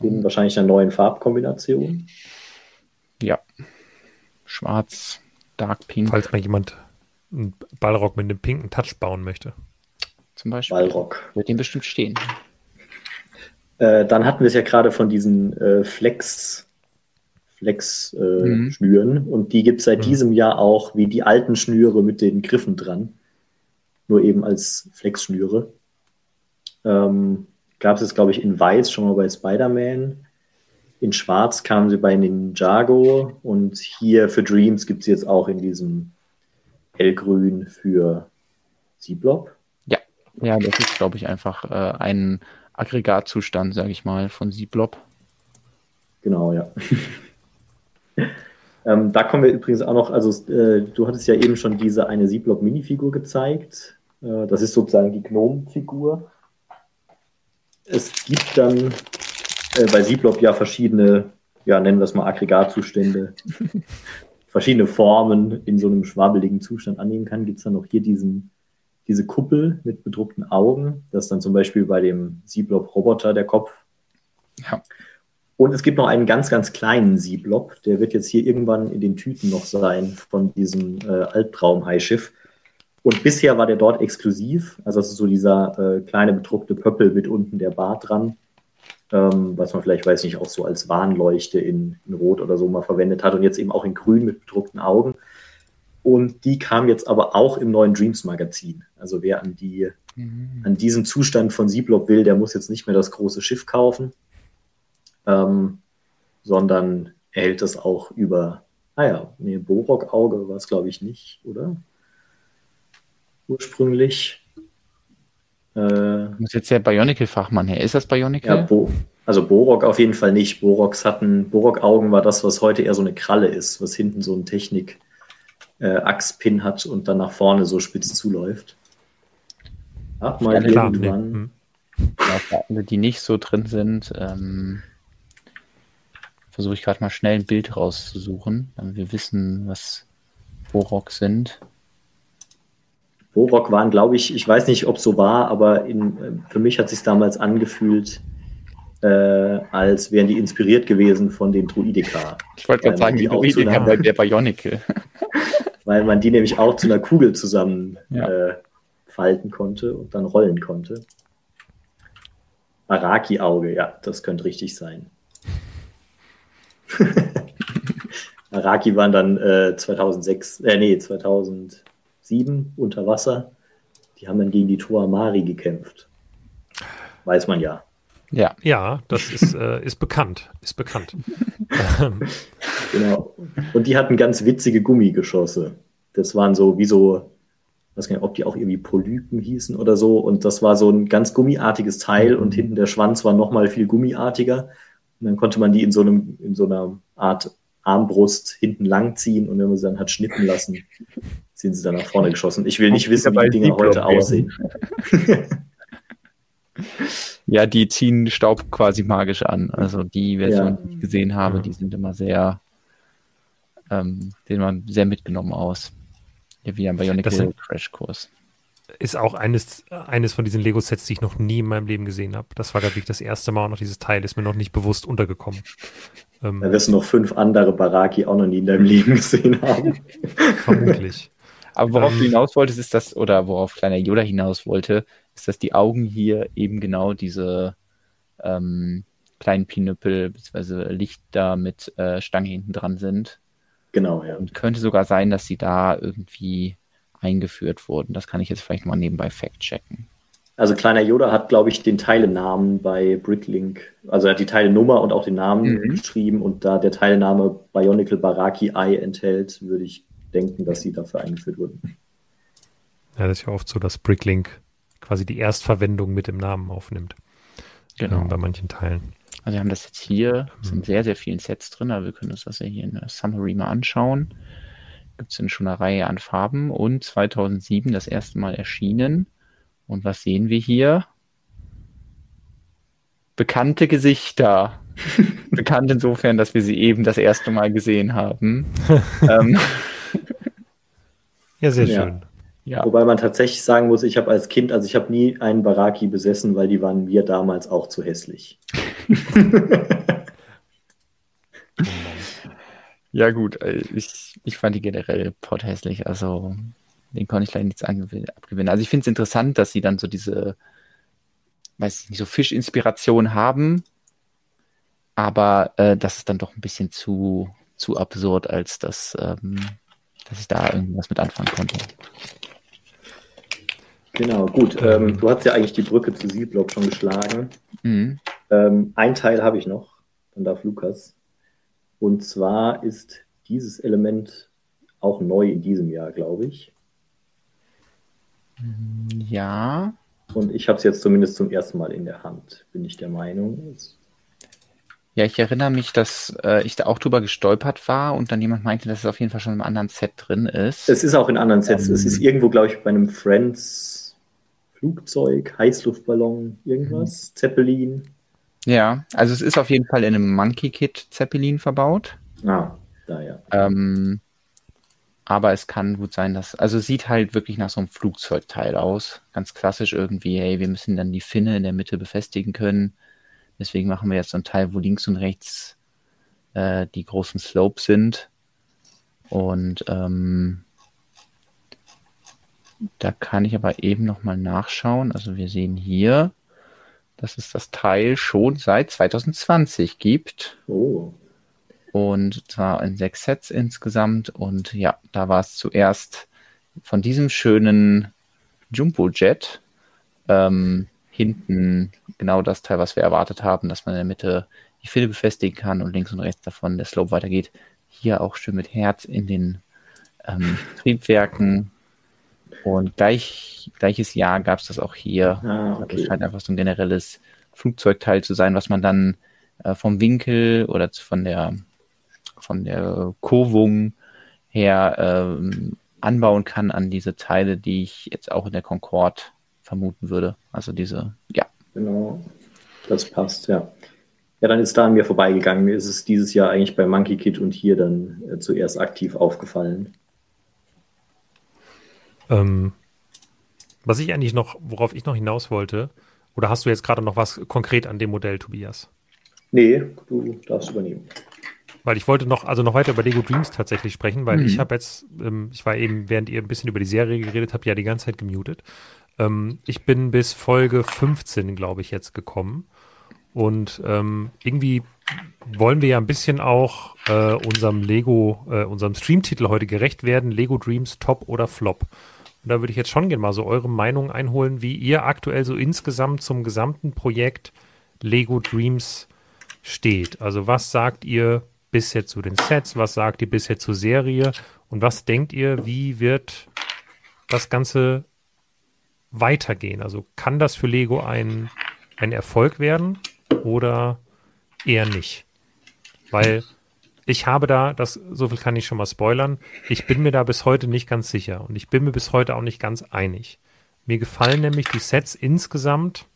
in wahrscheinlich einer neuen Farbkombination. Ja. Schwarz, Dark Pink. Falls mal jemand einen Ballrock mit einem pinken Touch bauen möchte. Zum Beispiel. Ballrock. Wird dem bestimmt stehen. Äh, dann hatten wir es ja gerade von diesen äh, Flex Flex-Schnüren. Äh, mhm. Und die gibt es seit mhm. diesem Jahr auch wie die alten Schnüre mit den Griffen dran. Nur eben als Flex-Schnüre. Ähm, Gab es jetzt, glaube ich, in Weiß schon mal bei Spider-Man. In Schwarz kamen sie bei Ninjago. Und hier für Dreams gibt es jetzt auch in diesem Hellgrün für C-Blob. Ja, ja, das ist, glaube ich, einfach äh, ein Aggregatzustand, sage ich mal, von C-Blob. Genau, ja. Ähm, da kommen wir übrigens auch noch, also äh, du hattest ja eben schon diese eine Sieblock-Minifigur gezeigt. Äh, das ist sozusagen die Gnome-Figur. Es gibt dann äh, bei Sieblock ja verschiedene, ja, nennen wir es mal Aggregatzustände, verschiedene Formen in so einem schwabbeligen Zustand annehmen kann. Gibt es dann noch hier diesen, diese Kuppel mit bedruckten Augen. Das ist dann zum Beispiel bei dem Sieblock-Roboter der Kopf. Ja. Und es gibt noch einen ganz, ganz kleinen Sieblob, der wird jetzt hier irgendwann in den Tüten noch sein von diesem äh, Albtraum-High-Schiff. Und bisher war der dort exklusiv. Also das ist so dieser äh, kleine bedruckte Pöppel mit unten der Bart dran, ähm, was man vielleicht, weiß nicht, auch so als Warnleuchte in, in Rot oder so mal verwendet hat und jetzt eben auch in Grün mit bedruckten Augen. Und die kam jetzt aber auch im neuen Dreams-Magazin. Also wer an, die, mhm. an diesen Zustand von Sieblob will, der muss jetzt nicht mehr das große Schiff kaufen, ähm, sondern erhält das auch über, naja, ah nee, Borok-Auge war es, glaube ich, nicht, oder? Ursprünglich. Äh, muss jetzt der Bionicle-Fachmann her. Ist das Bionicle? Ja, Bo also Borok auf jeden Fall nicht. Boroks hatten, Borok-Augen war das, was heute eher so eine Kralle ist, was hinten so ein Technik- äh, Achspin hat und dann nach vorne so spitz zuläuft. Ach, mal ja, irgendwann. Nee. Ja, für alle, die nicht so drin sind, ähm, versuche ich gerade mal schnell ein Bild rauszusuchen, damit wir wissen, was Borok sind. Borok waren, glaube ich, ich weiß nicht, ob es so war, aber in, für mich hat es sich damals angefühlt, äh, als wären die inspiriert gewesen von den Druidika. Ich wollte gerade sagen, die Druidika bei der Bionicle. weil man die nämlich auch zu einer Kugel zusammen ja. äh, falten konnte und dann rollen konnte. Araki-Auge, ja, das könnte richtig sein. Araki waren dann äh, 2006, äh, nee, 2007 unter Wasser. Die haben dann gegen die Tuamari gekämpft. Weiß man ja. Ja, ja, das ist, äh, ist bekannt. Ist bekannt. genau. Und die hatten ganz witzige Gummigeschosse. Das waren so wie so, ich weiß gar nicht, ob die auch irgendwie Polypen hießen oder so. Und das war so ein ganz gummiartiges Teil und hinten der Schwanz war nochmal viel gummiartiger. Und dann konnte man die in so, einem, in so einer Art Armbrust hinten lang ziehen und wenn man sie dann hat schnippen lassen, sind sie dann nach vorne geschossen. Ich will nicht wissen, wie die Dinger heute aussehen. ja, die ziehen Staub quasi magisch an. Also die Version, ja. die ich gesehen habe, die sind immer sehr, ähm, sehen immer sehr mitgenommen aus. Wie ein Bionicle Crash-Kurs ist auch eines, eines von diesen Lego-Sets, die ich noch nie in meinem Leben gesehen habe. Das war, glaube ich, das erste Mal und noch dieses Teil ist mir noch nicht bewusst untergekommen. Ähm, da wirst du noch fünf andere Baraki auch noch nie in deinem Leben gesehen haben. Vermutlich. Aber worauf ähm, du hinaus wolltest, ist das, oder worauf kleiner Yoda hinaus wollte, ist, dass die Augen hier eben genau diese ähm, kleinen Pinüppel bzw. Lichter mit äh, Stange hinten dran sind. Genau, ja. Und könnte sogar sein, dass sie da irgendwie eingeführt wurden. Das kann ich jetzt vielleicht mal nebenbei fact-checken. Also kleiner Yoda hat, glaube ich, den Teilenamen bei Bricklink, also er hat die Teilenummer und auch den Namen mhm. geschrieben und da der Teilname Bionicle Baraki Eye enthält, würde ich denken, dass sie dafür eingeführt wurden. Ja, das ist ja oft so, dass Bricklink quasi die Erstverwendung mit dem Namen aufnimmt. Genau. Ähm, bei manchen Teilen. Also wir haben das jetzt hier, es sind mhm. sehr, sehr vielen Sets drin, aber wir können uns das ja hier in der Summary mal anschauen gibt es schon eine Reihe an Farben und 2007 das erste Mal erschienen. Und was sehen wir hier? Bekannte Gesichter. Bekannt insofern, dass wir sie eben das erste Mal gesehen haben. ähm. Ja, sehr schön. Ja. Wobei man tatsächlich sagen muss, ich habe als Kind, also ich habe nie einen Baraki besessen, weil die waren mir damals auch zu hässlich. Ja, gut, äh, ich, ich fand die generell hässlich, also den konnte ich leider nichts abgewinnen. Also ich finde es interessant, dass sie dann so diese, weiß ich nicht, so Fischinspiration haben, aber äh, das ist dann doch ein bisschen zu, zu absurd, als dass, ähm, dass ich da irgendwas mit anfangen konnte. Genau, gut. Ähm, du hast ja eigentlich die Brücke zu Sieblock schon geschlagen. Mhm. Ähm, ein Teil habe ich noch, dann darf Lukas. Und zwar ist dieses Element auch neu in diesem Jahr, glaube ich. Ja. Und ich habe es jetzt zumindest zum ersten Mal in der Hand, bin ich der Meinung. Ja, ich erinnere mich, dass äh, ich da auch drüber gestolpert war und dann jemand meinte, dass es auf jeden Fall schon im anderen Set drin ist. Es ist auch in anderen Sets. Um, es ist ähm. irgendwo, glaube ich, bei einem Friends Flugzeug, Heißluftballon, irgendwas, mhm. Zeppelin. Ja, also es ist auf jeden Fall in einem Monkey Kit Zeppelin verbaut. Ah, da ja. Ähm, aber es kann gut sein, dass, also es sieht halt wirklich nach so einem Flugzeugteil aus. Ganz klassisch irgendwie, hey, wir müssen dann die Finne in der Mitte befestigen können. Deswegen machen wir jetzt so ein Teil, wo links und rechts äh, die großen Slopes sind. Und ähm, da kann ich aber eben nochmal nachschauen. Also wir sehen hier, dass es das Teil schon seit 2020 gibt. Oh. Und zwar in sechs Sets insgesamt. Und ja, da war es zuerst von diesem schönen Jumbo Jet ähm, hinten genau das Teil, was wir erwartet haben, dass man in der Mitte die Fille befestigen kann und links und rechts davon der Slope weitergeht. Hier auch schön mit Herz in den ähm, Triebwerken und gleich, gleiches Jahr gab es das auch hier. Ah, okay. Das scheint einfach so ein generelles Flugzeugteil zu sein, was man dann äh, vom Winkel oder von der, von der Kurvung her äh, anbauen kann an diese Teile, die ich jetzt auch in der Concorde vermuten würde. Also diese, ja. Genau, das passt, ja. Ja, dann ist da an mir vorbeigegangen. Mir ist es dieses Jahr eigentlich bei Monkey Kid und hier dann äh, zuerst aktiv aufgefallen. Ähm, was ich eigentlich noch, worauf ich noch hinaus wollte, oder hast du jetzt gerade noch was konkret an dem Modell, Tobias? Nee, du darfst übernehmen. Weil ich wollte noch, also noch weiter über Lego Dreams tatsächlich sprechen, weil mhm. ich habe jetzt, ähm, ich war eben, während ihr ein bisschen über die Serie geredet habt, ja die ganze Zeit gemutet. Ähm, ich bin bis Folge 15, glaube ich, jetzt gekommen. Und ähm, irgendwie wollen wir ja ein bisschen auch äh, unserem Lego, äh, unserem Streamtitel heute gerecht werden. Lego Dreams Top oder Flop. Und da würde ich jetzt schon gerne mal so eure Meinung einholen, wie ihr aktuell so insgesamt zum gesamten Projekt Lego Dreams steht. Also was sagt ihr bisher zu den Sets? Was sagt ihr bisher zur Serie? Und was denkt ihr, wie wird das Ganze weitergehen? Also kann das für Lego ein, ein Erfolg werden oder eher nicht? Weil ich habe da, das, so viel kann ich schon mal spoilern, ich bin mir da bis heute nicht ganz sicher und ich bin mir bis heute auch nicht ganz einig. Mir gefallen nämlich die Sets insgesamt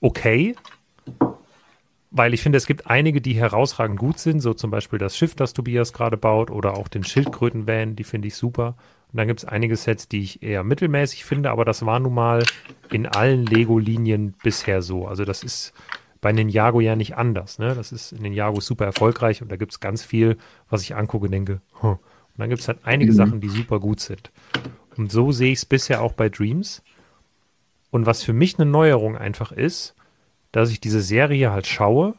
okay, weil ich finde, es gibt einige, die herausragend gut sind, so zum Beispiel das Schiff, das Tobias gerade baut, oder auch den Schildkröten-Van, die finde ich super. Und dann gibt es einige Sets, die ich eher mittelmäßig finde, aber das war nun mal in allen Lego-Linien bisher so. Also das ist bei Ninjago ja nicht anders. Ne? Das ist in Ninjago super erfolgreich und da gibt es ganz viel, was ich angucke und denke, huh. und dann gibt es halt einige mhm. Sachen, die super gut sind. Und so sehe ich es bisher auch bei Dreams. Und was für mich eine Neuerung einfach ist, dass ich diese Serie halt schaue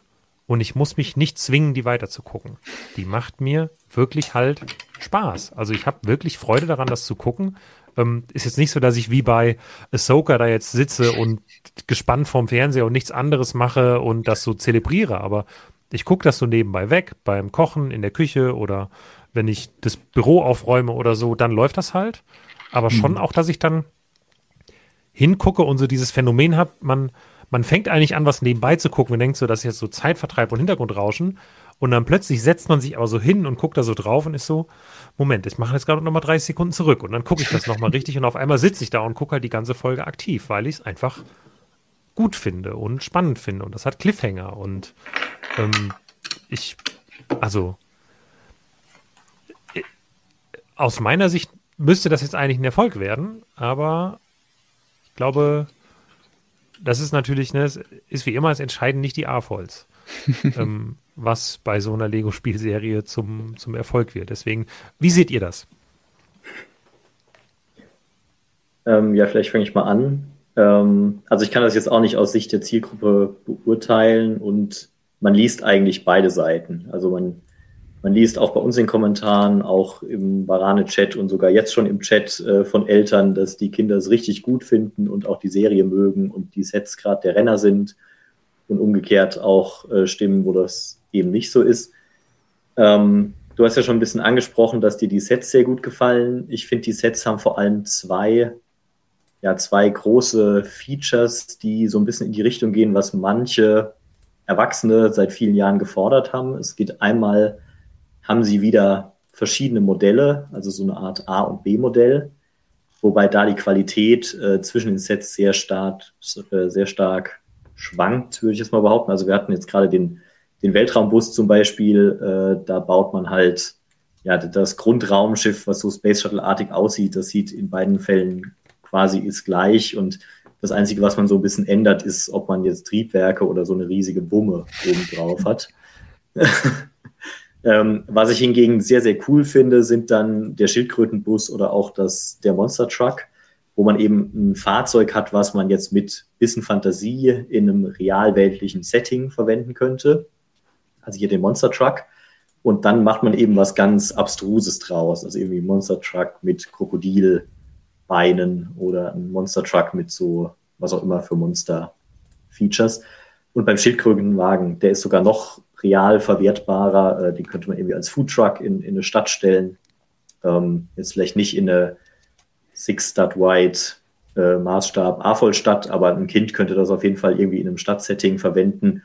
und ich muss mich nicht zwingen, die weiterzugucken. Die macht mir wirklich halt Spaß. Also ich habe wirklich Freude daran, das zu gucken. Ähm, ist jetzt nicht so, dass ich wie bei Ahsoka da jetzt sitze und gespannt vorm Fernseher und nichts anderes mache und das so zelebriere, aber ich gucke das so nebenbei weg, beim Kochen, in der Küche oder wenn ich das Büro aufräume oder so, dann läuft das halt. Aber schon mhm. auch, dass ich dann hingucke und so dieses Phänomen habe, man, man fängt eigentlich an, was nebenbei zu gucken und denkt so, das ist jetzt so Zeitvertreib und Hintergrundrauschen. Und dann plötzlich setzt man sich aber so hin und guckt da so drauf und ist so, Moment, ich mache jetzt gerade nochmal 30 Sekunden zurück. Und dann gucke ich das nochmal richtig und auf einmal sitze ich da und gucke halt die ganze Folge aktiv, weil ich es einfach gut finde und spannend finde. Und das hat Cliffhanger. Und ähm, ich, also, äh, aus meiner Sicht müsste das jetzt eigentlich ein Erfolg werden, aber ich glaube, das ist natürlich, ne, ist wie immer, es entscheiden nicht die A-Folds, ähm, was bei so einer Lego-Spielserie zum, zum Erfolg wird. Deswegen, wie seht ihr das? Ähm, ja, vielleicht fange ich mal an. Ähm, also ich kann das jetzt auch nicht aus Sicht der Zielgruppe beurteilen und man liest eigentlich beide Seiten. Also man man liest auch bei uns in den Kommentaren, auch im Barane-Chat und sogar jetzt schon im Chat äh, von Eltern, dass die Kinder es richtig gut finden und auch die Serie mögen und die Sets gerade der Renner sind und umgekehrt auch äh, Stimmen, wo das eben nicht so ist. Ähm, du hast ja schon ein bisschen angesprochen, dass dir die Sets sehr gut gefallen. Ich finde, die Sets haben vor allem zwei, ja, zwei große Features, die so ein bisschen in die Richtung gehen, was manche Erwachsene seit vielen Jahren gefordert haben. Es geht einmal haben sie wieder verschiedene Modelle, also so eine Art A- und B-Modell, wobei da die Qualität äh, zwischen den Sets sehr stark, äh, sehr stark schwankt, würde ich jetzt mal behaupten. Also wir hatten jetzt gerade den, den Weltraumbus zum Beispiel, äh, da baut man halt ja das Grundraumschiff, was so Space Shuttle-artig aussieht, das sieht in beiden Fällen quasi ist gleich und das Einzige, was man so ein bisschen ändert, ist, ob man jetzt Triebwerke oder so eine riesige Bumme oben drauf hat. Ähm, was ich hingegen sehr, sehr cool finde, sind dann der Schildkrötenbus oder auch das, der Monster Truck, wo man eben ein Fahrzeug hat, was man jetzt mit bisschen Fantasie in einem realweltlichen Setting verwenden könnte. Also hier den Monster Truck. Und dann macht man eben was ganz Abstruses draus. Also irgendwie Monster Truck mit Krokodilbeinen oder ein Monster Truck mit so, was auch immer für Monster-Features. Und beim Schildkrötenwagen, der ist sogar noch real verwertbarer. Äh, den könnte man irgendwie als Foodtruck in, in eine Stadt stellen. Ähm, jetzt vielleicht nicht in eine Six-Stud-Wide äh, Maßstab A-Vollstadt, aber ein Kind könnte das auf jeden Fall irgendwie in einem Stadtsetting verwenden.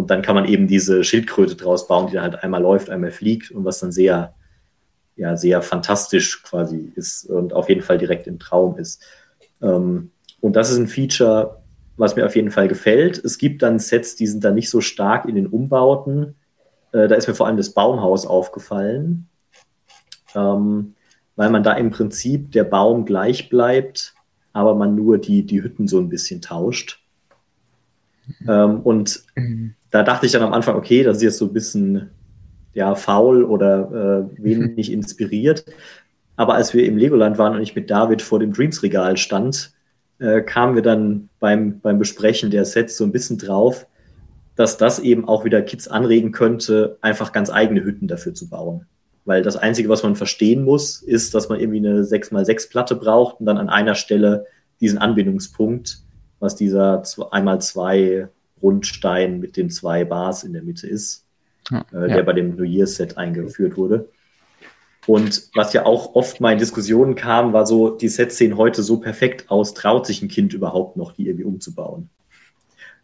Und dann kann man eben diese Schildkröte draus bauen, die dann halt einmal läuft, einmal fliegt und was dann sehr, ja, sehr fantastisch quasi ist und auf jeden Fall direkt im Traum ist. Ähm, und das ist ein Feature, was mir auf jeden Fall gefällt. Es gibt dann Sets, die sind dann nicht so stark in den Umbauten. Äh, da ist mir vor allem das Baumhaus aufgefallen, ähm, weil man da im Prinzip der Baum gleich bleibt, aber man nur die, die Hütten so ein bisschen tauscht. Ähm, und mhm da dachte ich dann am Anfang, okay, das ist jetzt so ein bisschen ja, faul oder äh, wenig mhm. inspiriert. Aber als wir im Legoland waren und ich mit David vor dem Dreams-Regal stand, äh, kamen wir dann beim, beim Besprechen der Sets so ein bisschen drauf, dass das eben auch wieder Kids anregen könnte, einfach ganz eigene Hütten dafür zu bauen. Weil das Einzige, was man verstehen muss, ist, dass man irgendwie eine 6x6-Platte braucht und dann an einer Stelle diesen Anbindungspunkt, was dieser 1x2 Grundstein mit den zwei Bars in der Mitte ist, ja. äh, der ja. bei dem New Year Set eingeführt wurde. Und was ja auch oft mal in Diskussionen kam, war so, die Sets sehen heute so perfekt aus, traut sich ein Kind überhaupt noch, die irgendwie umzubauen?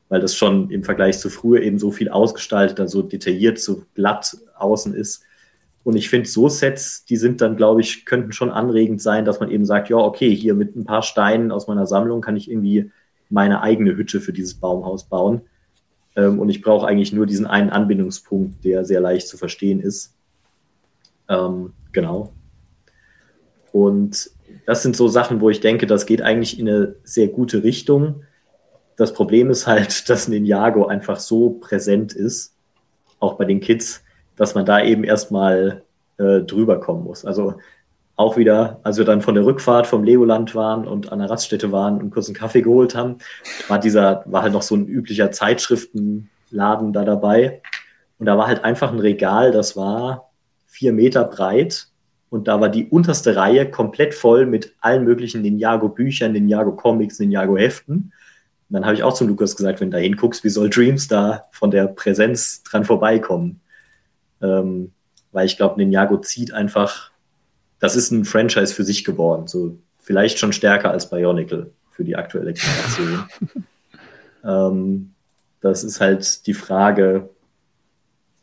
Weil das schon im Vergleich zu früher eben so viel ausgestaltet, dann so detailliert, so glatt außen ist. Und ich finde, so Sets, die sind dann, glaube ich, könnten schon anregend sein, dass man eben sagt, ja, okay, hier mit ein paar Steinen aus meiner Sammlung kann ich irgendwie meine eigene Hütte für dieses Baumhaus bauen. Ähm, und ich brauche eigentlich nur diesen einen Anbindungspunkt, der sehr leicht zu verstehen ist. Ähm, genau. Und das sind so Sachen, wo ich denke, das geht eigentlich in eine sehr gute Richtung. Das Problem ist halt, dass Ninjago einfach so präsent ist, auch bei den Kids, dass man da eben erstmal äh, drüber kommen muss. Also auch wieder, als wir dann von der Rückfahrt vom Legoland waren und an der Raststätte waren und kurz einen Kaffee geholt haben, war dieser, war halt noch so ein üblicher Zeitschriftenladen da dabei. Und da war halt einfach ein Regal, das war vier Meter breit und da war die unterste Reihe komplett voll mit allen möglichen Ninjago-Büchern, Ninjago-Comics, Ninjago-Heften. Und dann habe ich auch zu Lukas gesagt, wenn du da hinguckst, wie soll Dreams da von der Präsenz dran vorbeikommen? Ähm, weil ich glaube, Ninjago zieht einfach, das ist ein Franchise für sich geworden. So vielleicht schon stärker als Bionicle für die aktuelle Generation. ähm, das ist halt die Frage,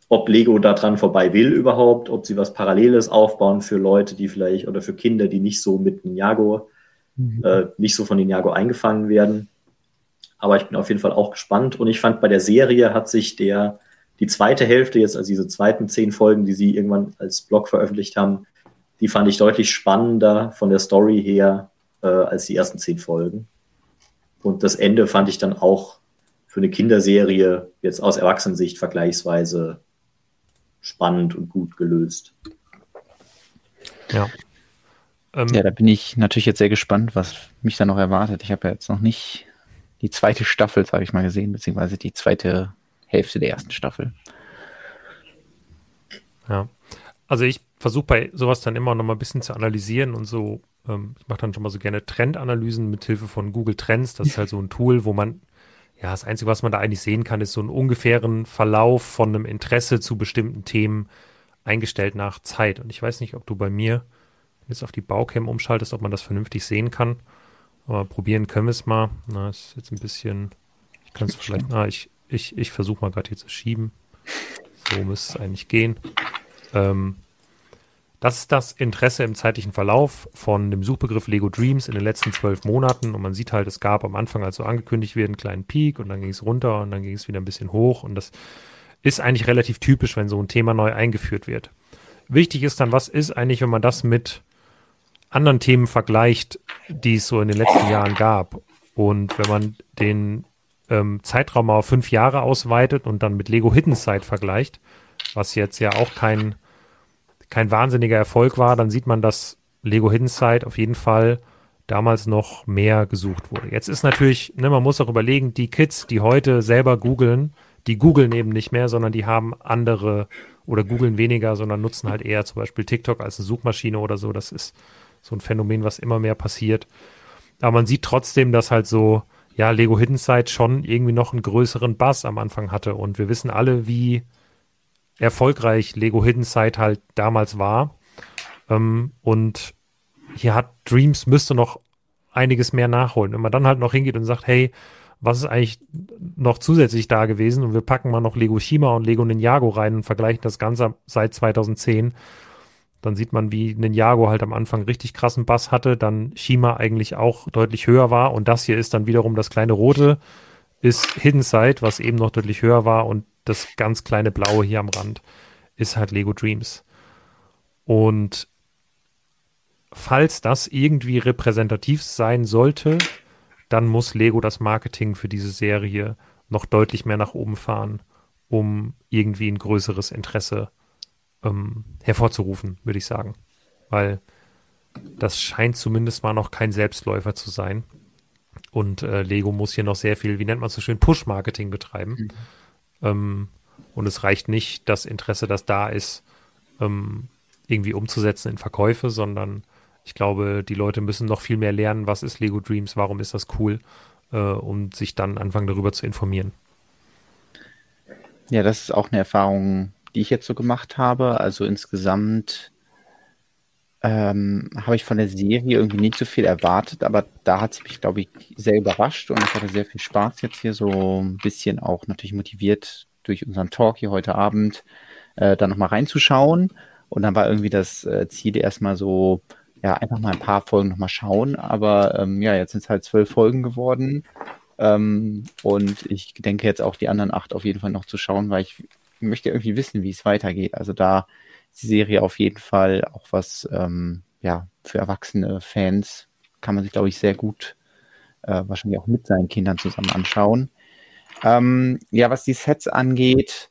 ob Lego da dran vorbei will überhaupt, ob sie was Paralleles aufbauen für Leute, die vielleicht oder für Kinder, die nicht so mit Ninjago, mhm. äh, nicht so von Ninjago eingefangen werden. Aber ich bin auf jeden Fall auch gespannt. Und ich fand, bei der Serie hat sich der, die zweite Hälfte, jetzt also diese zweiten zehn Folgen, die sie irgendwann als Blog veröffentlicht haben, die fand ich deutlich spannender von der Story her äh, als die ersten zehn Folgen. Und das Ende fand ich dann auch für eine Kinderserie jetzt aus Erwachsenensicht vergleichsweise spannend und gut gelöst. Ja. Ähm, ja, da bin ich natürlich jetzt sehr gespannt, was mich da noch erwartet. Ich habe ja jetzt noch nicht die zweite Staffel, sage ich mal, gesehen, beziehungsweise die zweite Hälfte der ersten Staffel. Ja, also ich versuche bei sowas dann immer noch mal ein bisschen zu analysieren und so. Ähm, ich mache dann schon mal so gerne Trendanalysen mit Hilfe von Google Trends. Das ist halt so ein Tool, wo man ja, das Einzige, was man da eigentlich sehen kann, ist so einen ungefähren Verlauf von einem Interesse zu bestimmten Themen eingestellt nach Zeit. Und ich weiß nicht, ob du bei mir jetzt auf die Baucam umschaltest, ob man das vernünftig sehen kann. Aber probieren können wir es mal. Na, ist jetzt ein bisschen. Ich kann es vielleicht. Na, ich, ich, ich versuche mal gerade hier zu schieben. So müsste es eigentlich gehen. Ähm, das ist das Interesse im zeitlichen Verlauf von dem Suchbegriff Lego Dreams in den letzten zwölf Monaten. Und man sieht halt, es gab am Anfang, als so angekündigt wird, einen kleinen Peak und dann ging es runter und dann ging es wieder ein bisschen hoch. Und das ist eigentlich relativ typisch, wenn so ein Thema neu eingeführt wird. Wichtig ist dann, was ist eigentlich, wenn man das mit anderen Themen vergleicht, die es so in den letzten Jahren gab. Und wenn man den ähm, Zeitraum auf fünf Jahre ausweitet und dann mit Lego Hidden Side vergleicht, was jetzt ja auch kein kein wahnsinniger Erfolg war, dann sieht man, dass Lego Hidden Side auf jeden Fall damals noch mehr gesucht wurde. Jetzt ist natürlich, ne, man muss auch überlegen, die Kids, die heute selber googeln, die googeln eben nicht mehr, sondern die haben andere oder googeln weniger, sondern nutzen halt eher zum Beispiel TikTok als eine Suchmaschine oder so. Das ist so ein Phänomen, was immer mehr passiert. Aber man sieht trotzdem, dass halt so, ja, Lego Hidden Side schon irgendwie noch einen größeren Bass am Anfang hatte. Und wir wissen alle, wie erfolgreich Lego Hidden Side halt damals war. Ähm, und hier hat Dreams müsste noch einiges mehr nachholen. Wenn man dann halt noch hingeht und sagt, hey, was ist eigentlich noch zusätzlich da gewesen? Und wir packen mal noch Lego Shima und Lego Ninjago rein und vergleichen das Ganze seit 2010. Dann sieht man, wie Ninjago halt am Anfang richtig krassen Bass hatte, dann Shima eigentlich auch deutlich höher war. Und das hier ist dann wiederum das kleine rote, ist Hidden Side, was eben noch deutlich höher war. Und das ganz kleine blaue hier am Rand ist halt Lego Dreams. Und falls das irgendwie repräsentativ sein sollte, dann muss Lego das Marketing für diese Serie noch deutlich mehr nach oben fahren, um irgendwie ein größeres Interesse ähm, hervorzurufen, würde ich sagen. Weil das scheint zumindest mal noch kein Selbstläufer zu sein. Und äh, Lego muss hier noch sehr viel, wie nennt man es so schön, Push-Marketing betreiben. Mhm. Ähm, und es reicht nicht, das Interesse, das da ist, ähm, irgendwie umzusetzen in Verkäufe, sondern ich glaube, die Leute müssen noch viel mehr lernen, was ist Lego Dreams, warum ist das cool, äh, um sich dann anfangen darüber zu informieren. Ja, das ist auch eine Erfahrung, die ich jetzt so gemacht habe. Also insgesamt ähm, habe ich von der Serie irgendwie nicht so viel erwartet, aber da hat sie mich, glaube ich, sehr überrascht und ich hatte sehr viel Spaß jetzt hier so ein bisschen auch natürlich motiviert durch unseren Talk hier heute Abend äh, da nochmal reinzuschauen. Und dann war irgendwie das äh, Ziel erstmal so, ja, einfach mal ein paar Folgen nochmal schauen. Aber ähm, ja, jetzt sind es halt zwölf Folgen geworden. Ähm, und ich denke jetzt auch die anderen acht auf jeden Fall noch zu schauen, weil ich möchte irgendwie wissen, wie es weitergeht. Also da die Serie auf jeden Fall auch was, ähm, ja, für erwachsene Fans kann man sich, glaube ich, sehr gut äh, wahrscheinlich auch mit seinen Kindern zusammen anschauen. Ähm, ja, was die Sets angeht,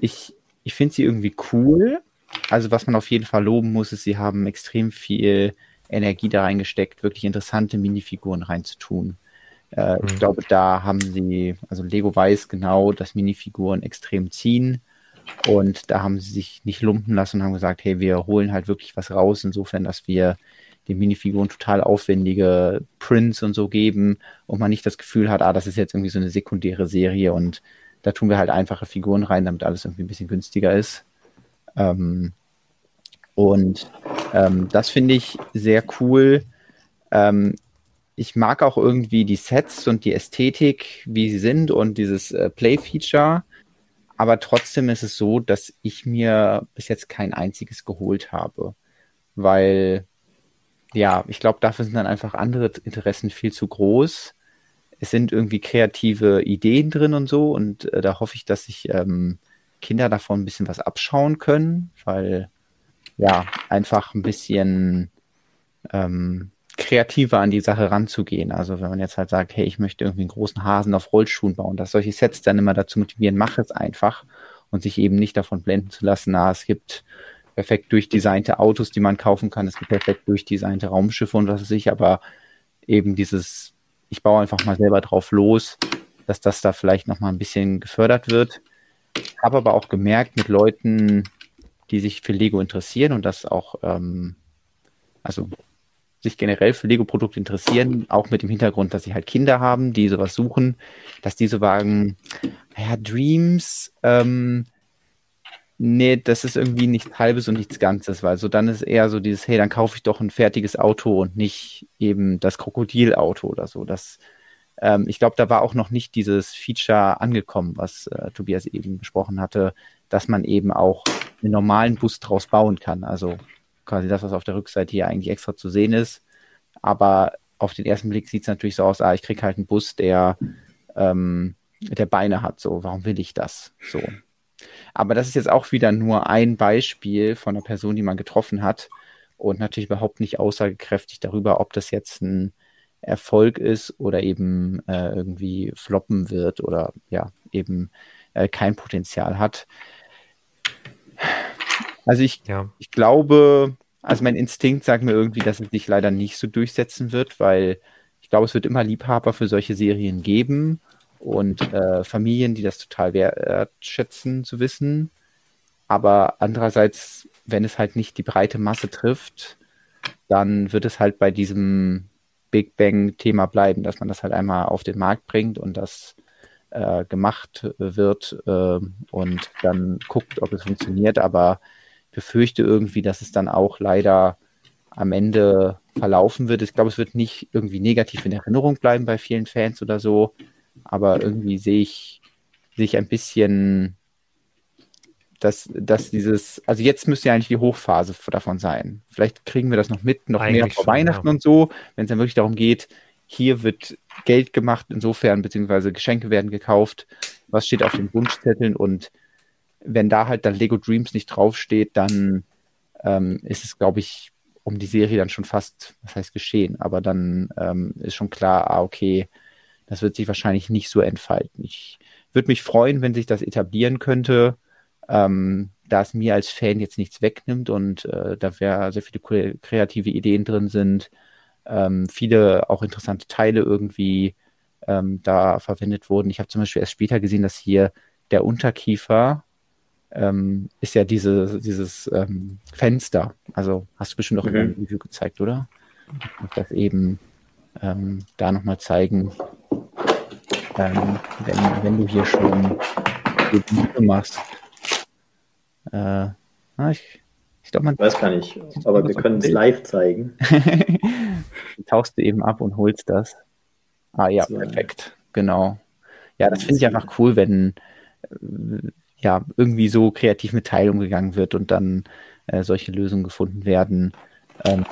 ich, ich finde sie irgendwie cool. Also was man auf jeden Fall loben muss, ist, sie haben extrem viel Energie da reingesteckt, wirklich interessante Minifiguren reinzutun. Äh, mhm. Ich glaube, da haben sie, also Lego weiß genau, dass Minifiguren extrem ziehen. Und da haben sie sich nicht lumpen lassen und haben gesagt, hey, wir holen halt wirklich was raus, insofern, dass wir den Minifiguren total aufwendige Prints und so geben und man nicht das Gefühl hat, ah, das ist jetzt irgendwie so eine sekundäre Serie und da tun wir halt einfache Figuren rein, damit alles irgendwie ein bisschen günstiger ist. Ähm, und ähm, das finde ich sehr cool. Ähm, ich mag auch irgendwie die Sets und die Ästhetik, wie sie sind und dieses äh, Play-Feature. Aber trotzdem ist es so, dass ich mir bis jetzt kein einziges geholt habe. Weil ja, ich glaube, dafür sind dann einfach andere Interessen viel zu groß. Es sind irgendwie kreative Ideen drin und so und äh, da hoffe ich, dass sich ähm, Kinder davon ein bisschen was abschauen können, weil ja, einfach ein bisschen ähm, kreativer an die Sache ranzugehen. Also wenn man jetzt halt sagt, hey, ich möchte irgendwie einen großen Hasen auf Rollschuhen bauen, dass solche Sets dann immer dazu motivieren, mach es einfach und sich eben nicht davon blenden zu lassen, na, es gibt perfekt durchdesignte Autos, die man kaufen kann. Es gibt perfekt durchdesignte Raumschiffe und was weiß ich, aber eben dieses, ich baue einfach mal selber drauf los, dass das da vielleicht nochmal ein bisschen gefördert wird. Habe aber auch gemerkt, mit Leuten, die sich für Lego interessieren und das auch, ähm, also sich generell für Lego-Produkte interessieren, auch mit dem Hintergrund, dass sie halt Kinder haben, die sowas suchen, dass die so sagen, naja, Dreams, ähm, Nee, das ist irgendwie nichts Halbes und nichts Ganzes, weil so dann ist eher so dieses, hey, dann kaufe ich doch ein fertiges Auto und nicht eben das Krokodilauto oder so. Das, ähm, ich glaube, da war auch noch nicht dieses Feature angekommen, was äh, Tobias eben besprochen hatte, dass man eben auch einen normalen Bus draus bauen kann. Also quasi das, was auf der Rückseite hier eigentlich extra zu sehen ist. Aber auf den ersten Blick sieht es natürlich so aus, ah, ich kriege halt einen Bus, der, ähm, der Beine hat. So, warum will ich das? So. Aber das ist jetzt auch wieder nur ein Beispiel von einer Person, die man getroffen hat und natürlich überhaupt nicht aussagekräftig darüber, ob das jetzt ein Erfolg ist oder eben äh, irgendwie floppen wird oder ja, eben äh, kein Potenzial hat. Also ich, ja. ich glaube, also mein Instinkt sagt mir irgendwie, dass es sich leider nicht so durchsetzen wird, weil ich glaube, es wird immer Liebhaber für solche Serien geben und äh, Familien, die das total wertschätzen zu wissen. Aber andererseits, wenn es halt nicht die breite Masse trifft, dann wird es halt bei diesem Big Bang-Thema bleiben, dass man das halt einmal auf den Markt bringt und das äh, gemacht wird äh, und dann guckt, ob es funktioniert. Aber befürchte irgendwie, dass es dann auch leider am Ende verlaufen wird. Ich glaube, es wird nicht irgendwie negativ in Erinnerung bleiben bei vielen Fans oder so, aber irgendwie sehe ich, sehe ich ein bisschen, dass, dass dieses, also jetzt müsste ja eigentlich die Hochphase davon sein. Vielleicht kriegen wir das noch mit, noch eigentlich mehr vor Weihnachten ja. und so, wenn es dann wirklich darum geht, hier wird Geld gemacht, insofern, beziehungsweise Geschenke werden gekauft, was steht auf den Wunschzetteln und wenn da halt dann Lego Dreams nicht draufsteht, dann ähm, ist es, glaube ich, um die Serie dann schon fast, was heißt geschehen, aber dann ähm, ist schon klar, ah, okay, das wird sich wahrscheinlich nicht so entfalten. Ich würde mich freuen, wenn sich das etablieren könnte, ähm, da es mir als Fan jetzt nichts wegnimmt und äh, da wäre sehr viele kreative Ideen drin sind, ähm, viele auch interessante Teile irgendwie ähm, da verwendet wurden. Ich habe zum Beispiel erst später gesehen, dass hier der Unterkiefer ähm, ist ja diese, dieses ähm, Fenster. Also hast du bestimmt auch mhm. in einem Review gezeigt, oder? Ich das eben ähm, da nochmal zeigen, ähm, wenn, wenn du hier schon Gebiete machst. Äh, na, ich Ich glaube, man weiß gar nicht, aber wir können es live zeigen. tauchst du eben ab und holst das. Ah ja, so. perfekt. Genau. Ja, das finde ich einfach cool, wenn ja irgendwie so kreativ mit Teil umgegangen wird und dann äh, solche Lösungen gefunden werden. Ähm,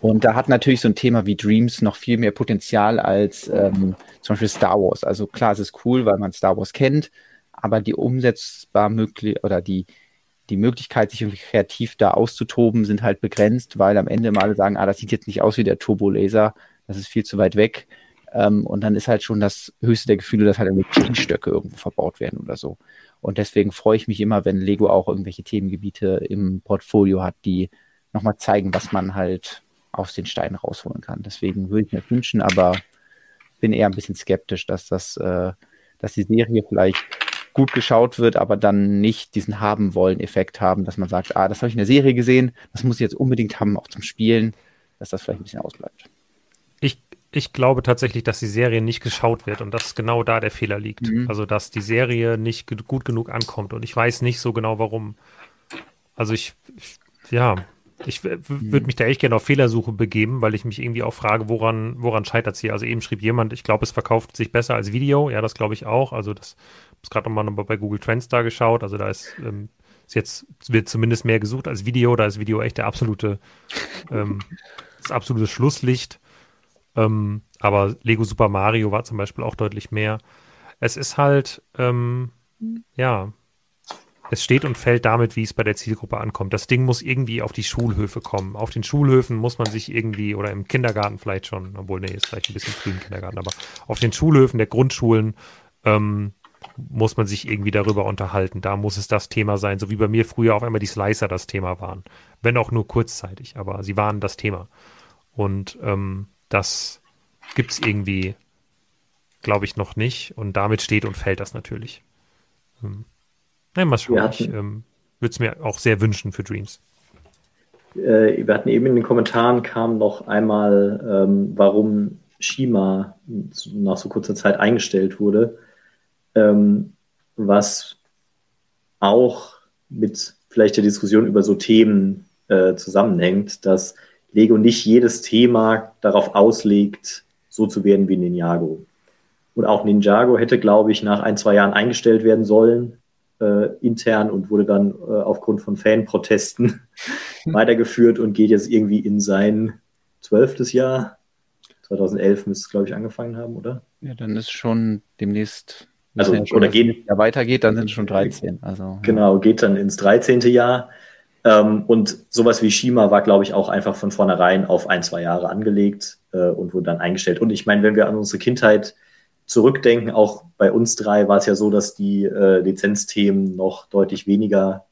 und da hat natürlich so ein Thema wie Dreams noch viel mehr Potenzial als ähm, zum Beispiel Star Wars. Also klar, es ist cool, weil man Star Wars kennt, aber die umsetzbar möglich oder die, die Möglichkeit, sich irgendwie kreativ da auszutoben, sind halt begrenzt, weil am Ende mal sagen, ah, das sieht jetzt nicht aus wie der Turbo-Laser, das ist viel zu weit weg. Ähm, und dann ist halt schon das höchste der Gefühle, dass halt irgendwie Kniestöcke irgendwo verbaut werden oder so. Und deswegen freue ich mich immer, wenn Lego auch irgendwelche Themengebiete im Portfolio hat, die nochmal zeigen, was man halt aus den Steinen rausholen kann. Deswegen würde ich mir wünschen, aber bin eher ein bisschen skeptisch, dass das, äh, dass die Serie vielleicht gut geschaut wird, aber dann nicht diesen haben wollen Effekt haben, dass man sagt, ah, das habe ich in der Serie gesehen, das muss ich jetzt unbedingt haben, auch zum Spielen, dass das vielleicht ein bisschen ausbleibt. Ich, ich glaube tatsächlich, dass die Serie nicht geschaut wird und dass genau da der Fehler liegt. Mhm. Also, dass die Serie nicht gut genug ankommt und ich weiß nicht so genau warum. Also ich, ich ja, ich würde mhm. mich da echt gerne auf Fehlersuche begeben, weil ich mich irgendwie auch frage, woran, woran scheitert es hier? Also eben schrieb jemand, ich glaube, es verkauft sich besser als Video. Ja, das glaube ich auch. Also das habe gerade nochmal bei Google Trends da geschaut. Also da ist, ähm, ist jetzt, wird zumindest mehr gesucht als Video. Da ist Video echt der absolute, ähm, das absolute Schlusslicht. Ähm, aber Lego Super Mario war zum Beispiel auch deutlich mehr. Es ist halt, ähm, ja, es steht und fällt damit, wie es bei der Zielgruppe ankommt. Das Ding muss irgendwie auf die Schulhöfe kommen. Auf den Schulhöfen muss man sich irgendwie, oder im Kindergarten vielleicht schon, obwohl, nee, ist vielleicht ein bisschen früh im Kindergarten, aber auf den Schulhöfen der Grundschulen ähm, muss man sich irgendwie darüber unterhalten. Da muss es das Thema sein, so wie bei mir früher auf einmal die Slicer das Thema waren. Wenn auch nur kurzzeitig, aber sie waren das Thema. Und ähm, das gibt es irgendwie, glaube ich, noch nicht. Und damit steht und fällt das natürlich. Ähm. Ja, mal schauen. Hatten, ich ähm, würde es mir auch sehr wünschen für Dreams. Äh, wir hatten eben in den Kommentaren kam noch einmal, ähm, warum Shima nach so kurzer Zeit eingestellt wurde, ähm, was auch mit vielleicht der Diskussion über so Themen äh, zusammenhängt, dass Lego nicht jedes Thema darauf auslegt, so zu werden wie Ninjago. Und auch Ninjago hätte, glaube ich, nach ein, zwei Jahren eingestellt werden sollen, äh, intern und wurde dann äh, aufgrund von Fanprotesten hm. weitergeführt und geht jetzt irgendwie in sein zwölftes Jahr. 2011 müsste es, glaube ich, angefangen haben, oder? Ja, dann ist schon demnächst, also, ja schon, oder geht, ja weitergeht, dann sind es schon 13. Also, genau, geht dann ins 13. Jahr. Ähm, und sowas wie Shima war, glaube ich, auch einfach von vornherein auf ein, zwei Jahre angelegt äh, und wurde dann eingestellt. Und ich meine, wenn wir an unsere Kindheit zurückdenken, auch bei uns drei war es ja so, dass die äh, Lizenzthemen noch deutlich weniger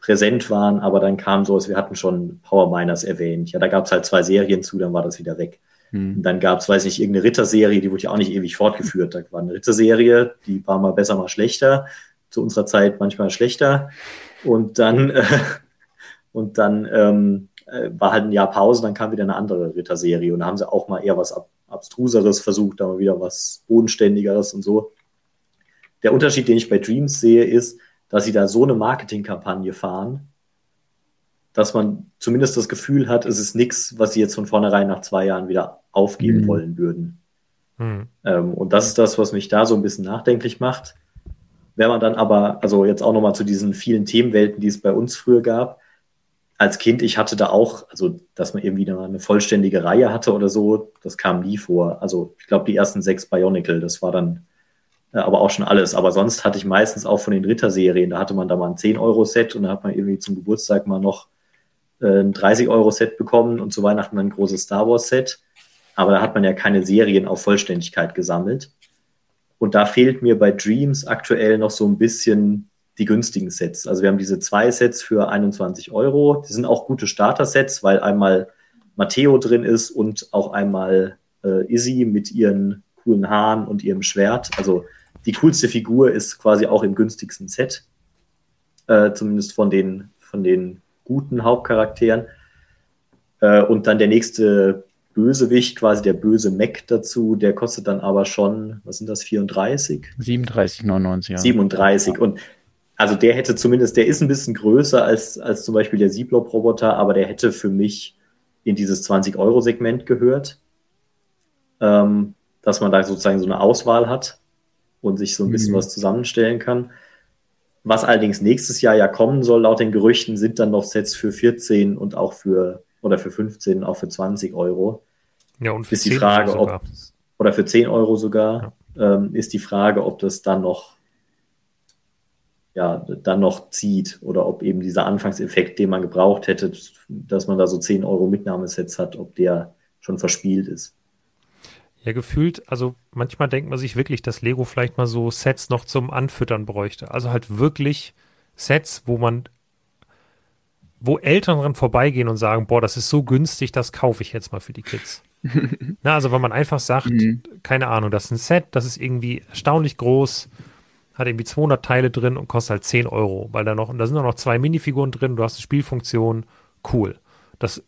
präsent waren, aber dann kam so, wir hatten schon Power Miners erwähnt. Ja, da gab es halt zwei Serien zu, dann war das wieder weg. Hm. Und dann gab es, weiß ich nicht, irgendeine Ritterserie, die wurde ja auch nicht ewig fortgeführt. Da war eine Ritterserie, die war mal besser, mal schlechter. Zu unserer Zeit manchmal schlechter. Und dann, äh, und dann ähm, äh, war halt ein Jahr Pause, dann kam wieder eine andere Ritterserie und da haben sie auch mal eher was ab, Abstruseres versucht, da mal wieder was Bodenständigeres und so. Der Unterschied, den ich bei Dreams sehe, ist, dass sie da so eine Marketingkampagne fahren, dass man zumindest das Gefühl hat, es ist nichts, was sie jetzt von vornherein nach zwei Jahren wieder aufgeben mhm. wollen würden. Mhm. Ähm, und das ist das, was mich da so ein bisschen nachdenklich macht. Wenn man dann aber, also jetzt auch nochmal zu diesen vielen Themenwelten, die es bei uns früher gab, als Kind, ich hatte da auch, also dass man irgendwie eine, vollständige Reihe hatte oder so, das kam nie vor. Also ich glaube, die ersten sechs Bionicle, das war dann äh, aber auch schon alles. Aber sonst hatte ich meistens auch von den Ritter-Serien, da hatte man da mal ein 10-Euro-Set und da hat man irgendwie zum Geburtstag mal noch äh, ein 30-Euro-Set bekommen und zu Weihnachten ein großes Star Wars-Set. Aber da hat man ja keine Serien auf Vollständigkeit gesammelt. Und da fehlt mir bei Dreams aktuell noch so ein bisschen die günstigen Sets. Also wir haben diese zwei Sets für 21 Euro. Die sind auch gute Starter-Sets, weil einmal Matteo drin ist und auch einmal äh, Izzy mit ihren coolen Haaren und ihrem Schwert. Also die coolste Figur ist quasi auch im günstigsten Set. Äh, zumindest von den, von den guten Hauptcharakteren. Äh, und dann der nächste Bösewicht, quasi der böse Mac dazu, der kostet dann aber schon, was sind das, 34? 37,99. Ja. 37. Und also der hätte zumindest, der ist ein bisschen größer als, als zum Beispiel der Sieblob-Roboter, aber der hätte für mich in dieses 20-Euro-Segment gehört, ähm, dass man da sozusagen so eine Auswahl hat und sich so ein bisschen mhm. was zusammenstellen kann. Was allerdings nächstes Jahr ja kommen soll, laut den Gerüchten, sind dann noch Sets für 14 und auch für, oder für 15 und auch für 20 Euro. Ja, und für ist die Frage, ob, oder für 10 Euro sogar, ja. ähm, ist die Frage, ob das dann noch, ja, dann noch zieht oder ob eben dieser Anfangseffekt, den man gebraucht hätte, dass man da so 10 Euro Mitnahmesets hat, ob der schon verspielt ist. Ja, gefühlt, also manchmal denkt man sich wirklich, dass Lego vielleicht mal so Sets noch zum Anfüttern bräuchte. Also halt wirklich Sets, wo man, wo Eltern dran vorbeigehen und sagen, boah, das ist so günstig, das kaufe ich jetzt mal für die Kids. Na, also wenn man einfach sagt, mhm. keine Ahnung, das ist ein Set, das ist irgendwie erstaunlich groß, hat irgendwie 200 Teile drin und kostet halt 10 Euro, weil da noch, und da sind auch noch zwei Minifiguren drin, du hast eine Spielfunktion, cool. Das,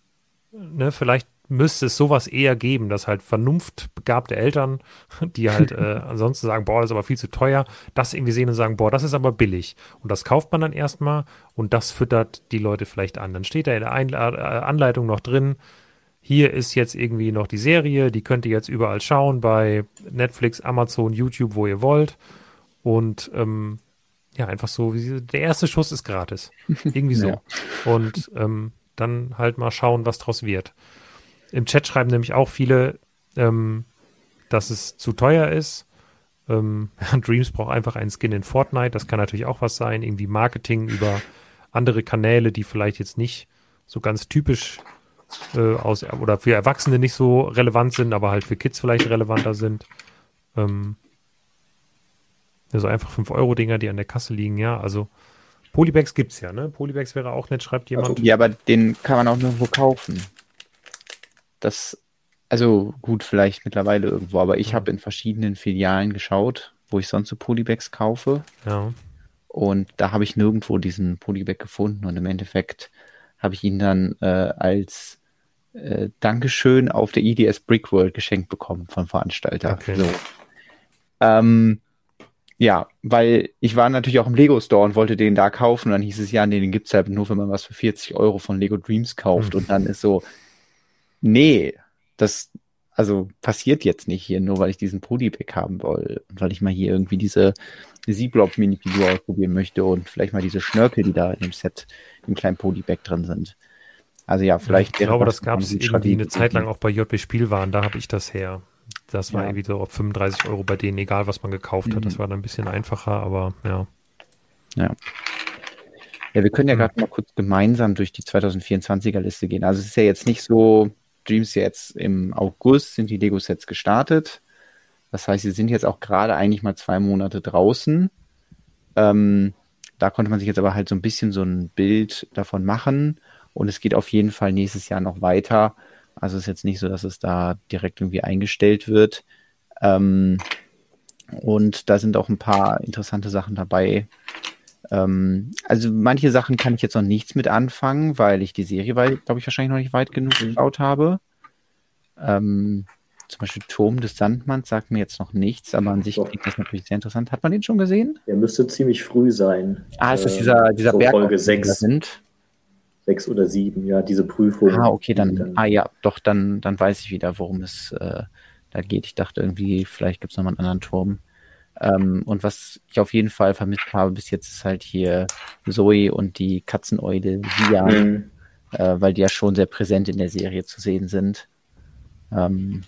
ne, vielleicht müsste es sowas eher geben, dass halt vernunftbegabte Eltern, die halt äh, ansonsten sagen, boah, das ist aber viel zu teuer, das irgendwie sehen und sagen, boah, das ist aber billig. Und das kauft man dann erstmal und das füttert die Leute vielleicht an. Dann steht da in der Einle äh, Anleitung noch drin, hier ist jetzt irgendwie noch die Serie, die könnt ihr jetzt überall schauen, bei Netflix, Amazon, YouTube, wo ihr wollt. Und ähm, ja, einfach so, wie, der erste Schuss ist gratis. Irgendwie so. ja. Und ähm, dann halt mal schauen, was draus wird. Im Chat schreiben nämlich auch viele, ähm, dass es zu teuer ist. Ähm, Dreams braucht einfach einen Skin in Fortnite. Das kann natürlich auch was sein. Irgendwie Marketing über andere Kanäle, die vielleicht jetzt nicht so ganz typisch äh, aus oder für Erwachsene nicht so relevant sind, aber halt für Kids vielleicht relevanter sind. Ähm, also einfach 5-Euro-Dinger, die an der Kasse liegen, ja. Also Polybags gibt es ja, ne? Polybags wäre auch nett, schreibt jemand. Also, ja, aber den kann man auch nirgendwo kaufen. Das, also gut, vielleicht mittlerweile irgendwo, aber ich ja. habe in verschiedenen Filialen geschaut, wo ich sonst so Polybags kaufe. Ja. Und da habe ich nirgendwo diesen Polybag gefunden und im Endeffekt habe ich ihn dann äh, als äh, Dankeschön auf der IDS Brickworld geschenkt bekommen vom Veranstalter. Okay. So. Ähm, ja, weil ich war natürlich auch im Lego Store und wollte den da kaufen. Und dann hieß es ja, nee, den gibt es halt nur, wenn man was für 40 Euro von Lego Dreams kauft. Mhm. Und dann ist so, nee, das also passiert jetzt nicht hier, nur weil ich diesen Polypack haben will und weil ich mal hier irgendwie diese Z-Blob-Minifigur ausprobieren möchte und vielleicht mal diese Schnörkel, die da in dem Set im kleinen Polyback drin sind. Also ja, vielleicht. Ich glaube, das gab es irgendwie eine Zeit lang auch bei JB Spielwaren, da habe ich das her. Das war ja. irgendwie so 35 Euro bei denen, egal was man gekauft mhm. hat. Das war dann ein bisschen einfacher, aber ja. Ja. Ja, wir können ja mhm. gerade mal kurz gemeinsam durch die 2024er Liste gehen. Also es ist ja jetzt nicht so, Dreams jetzt im August sind die Lego-Sets gestartet. Das heißt, sie sind jetzt auch gerade eigentlich mal zwei Monate draußen. Ähm, da konnte man sich jetzt aber halt so ein bisschen so ein Bild davon machen. Und es geht auf jeden Fall nächstes Jahr noch weiter. Also es ist jetzt nicht so, dass es da direkt irgendwie eingestellt wird. Ähm, und da sind auch ein paar interessante Sachen dabei. Ähm, also manche Sachen kann ich jetzt noch nichts mit anfangen, weil ich die Serie, glaube ich, wahrscheinlich noch nicht weit genug mhm. geschaut habe. Ähm, zum Beispiel Turm des Sandmanns sagt mir jetzt noch nichts, aber an sich klingt das natürlich sehr interessant. Hat man den schon gesehen? Der müsste ziemlich früh sein. Ah, ist das dieser, dieser so Berg, Folge 6. Sind? Sechs oder sieben, ja, diese Prüfung. Ah, okay, dann, dann, ah ja, doch, dann, dann weiß ich wieder, worum es äh, da geht. Ich dachte irgendwie, vielleicht gibt es nochmal einen anderen Turm. Ähm, und was ich auf jeden Fall vermisst habe bis jetzt ist halt hier Zoe und die Katzeneule Via, mhm. äh, weil die ja schon sehr präsent in der Serie zu sehen sind. Ähm,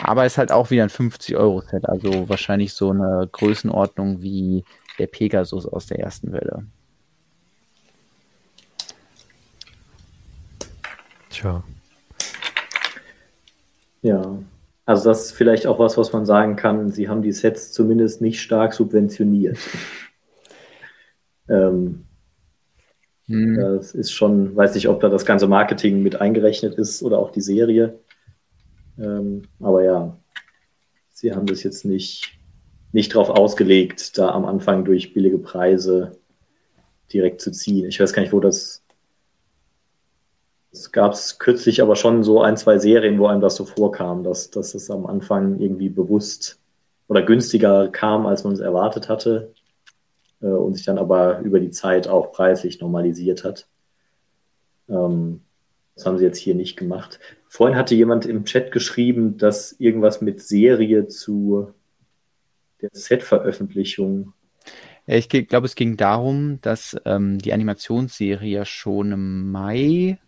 aber ist halt auch wieder ein 50-Euro-Set, also wahrscheinlich so eine Größenordnung wie der Pegasus aus der ersten Welle. Tja. Ja, also das ist vielleicht auch was, was man sagen kann. Sie haben die Sets zumindest nicht stark subventioniert. ähm, hm. Das ist schon, weiß nicht, ob da das ganze Marketing mit eingerechnet ist oder auch die Serie. Ähm, aber ja, sie haben das jetzt nicht, nicht drauf ausgelegt, da am Anfang durch billige Preise direkt zu ziehen. Ich weiß gar nicht, wo das es gab es kürzlich aber schon so ein, zwei Serien, wo einem das so vorkam, dass, dass es am Anfang irgendwie bewusst oder günstiger kam, als man es erwartet hatte. äh, und sich dann aber über die Zeit auch preislich normalisiert hat. Ähm, das haben sie jetzt hier nicht gemacht. Vorhin hatte jemand im Chat geschrieben, dass irgendwas mit Serie zu der Set-Veröffentlichung. Ich glaube, es ging darum, dass ähm, die Animationsserie schon im Mai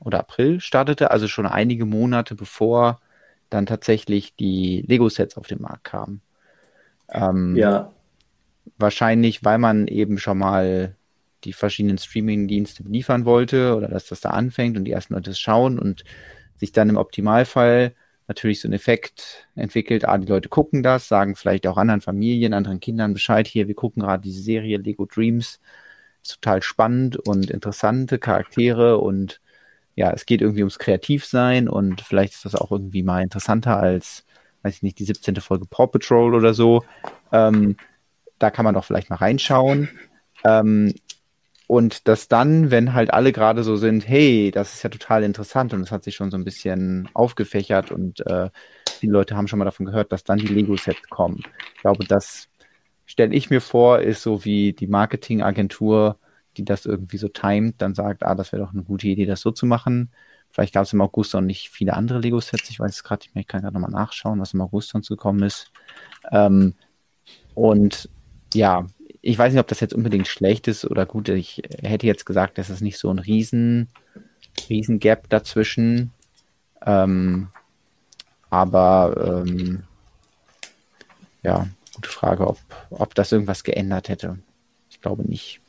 oder April startete, also schon einige Monate bevor dann tatsächlich die Lego-Sets auf den Markt kamen. Ähm, ja. Wahrscheinlich, weil man eben schon mal die verschiedenen Streaming-Dienste liefern wollte oder dass das da anfängt und die ersten Leute es schauen und sich dann im Optimalfall natürlich so ein Effekt entwickelt, ah, die Leute gucken das, sagen vielleicht auch anderen Familien, anderen Kindern Bescheid, hier, wir gucken gerade diese Serie Lego Dreams, ist total spannend und interessante Charaktere und ja, es geht irgendwie ums Kreativsein und vielleicht ist das auch irgendwie mal interessanter als, weiß ich nicht, die 17. Folge Paw Patrol oder so. Ähm, da kann man doch vielleicht mal reinschauen. Ähm, und dass dann, wenn halt alle gerade so sind, hey, das ist ja total interessant und es hat sich schon so ein bisschen aufgefächert und äh, die Leute haben schon mal davon gehört, dass dann die Lego-Sets kommen. Ich glaube, das stelle ich mir vor, ist so wie die Marketingagentur, die das irgendwie so timet, dann sagt, ah, das wäre doch eine gute Idee, das so zu machen. Vielleicht gab es im August auch nicht viele andere Lego-Sets. Ich weiß es gerade nicht mehr. Ich kann gerade nochmal nachschauen, was im August sonst gekommen ist. Ähm, und ja, ich weiß nicht, ob das jetzt unbedingt schlecht ist oder gut. Ich hätte jetzt gesagt, dass es nicht so ein riesen, riesen Gap dazwischen. Ähm, aber ähm, ja, gute Frage, ob, ob das irgendwas geändert hätte. Ich glaube nicht.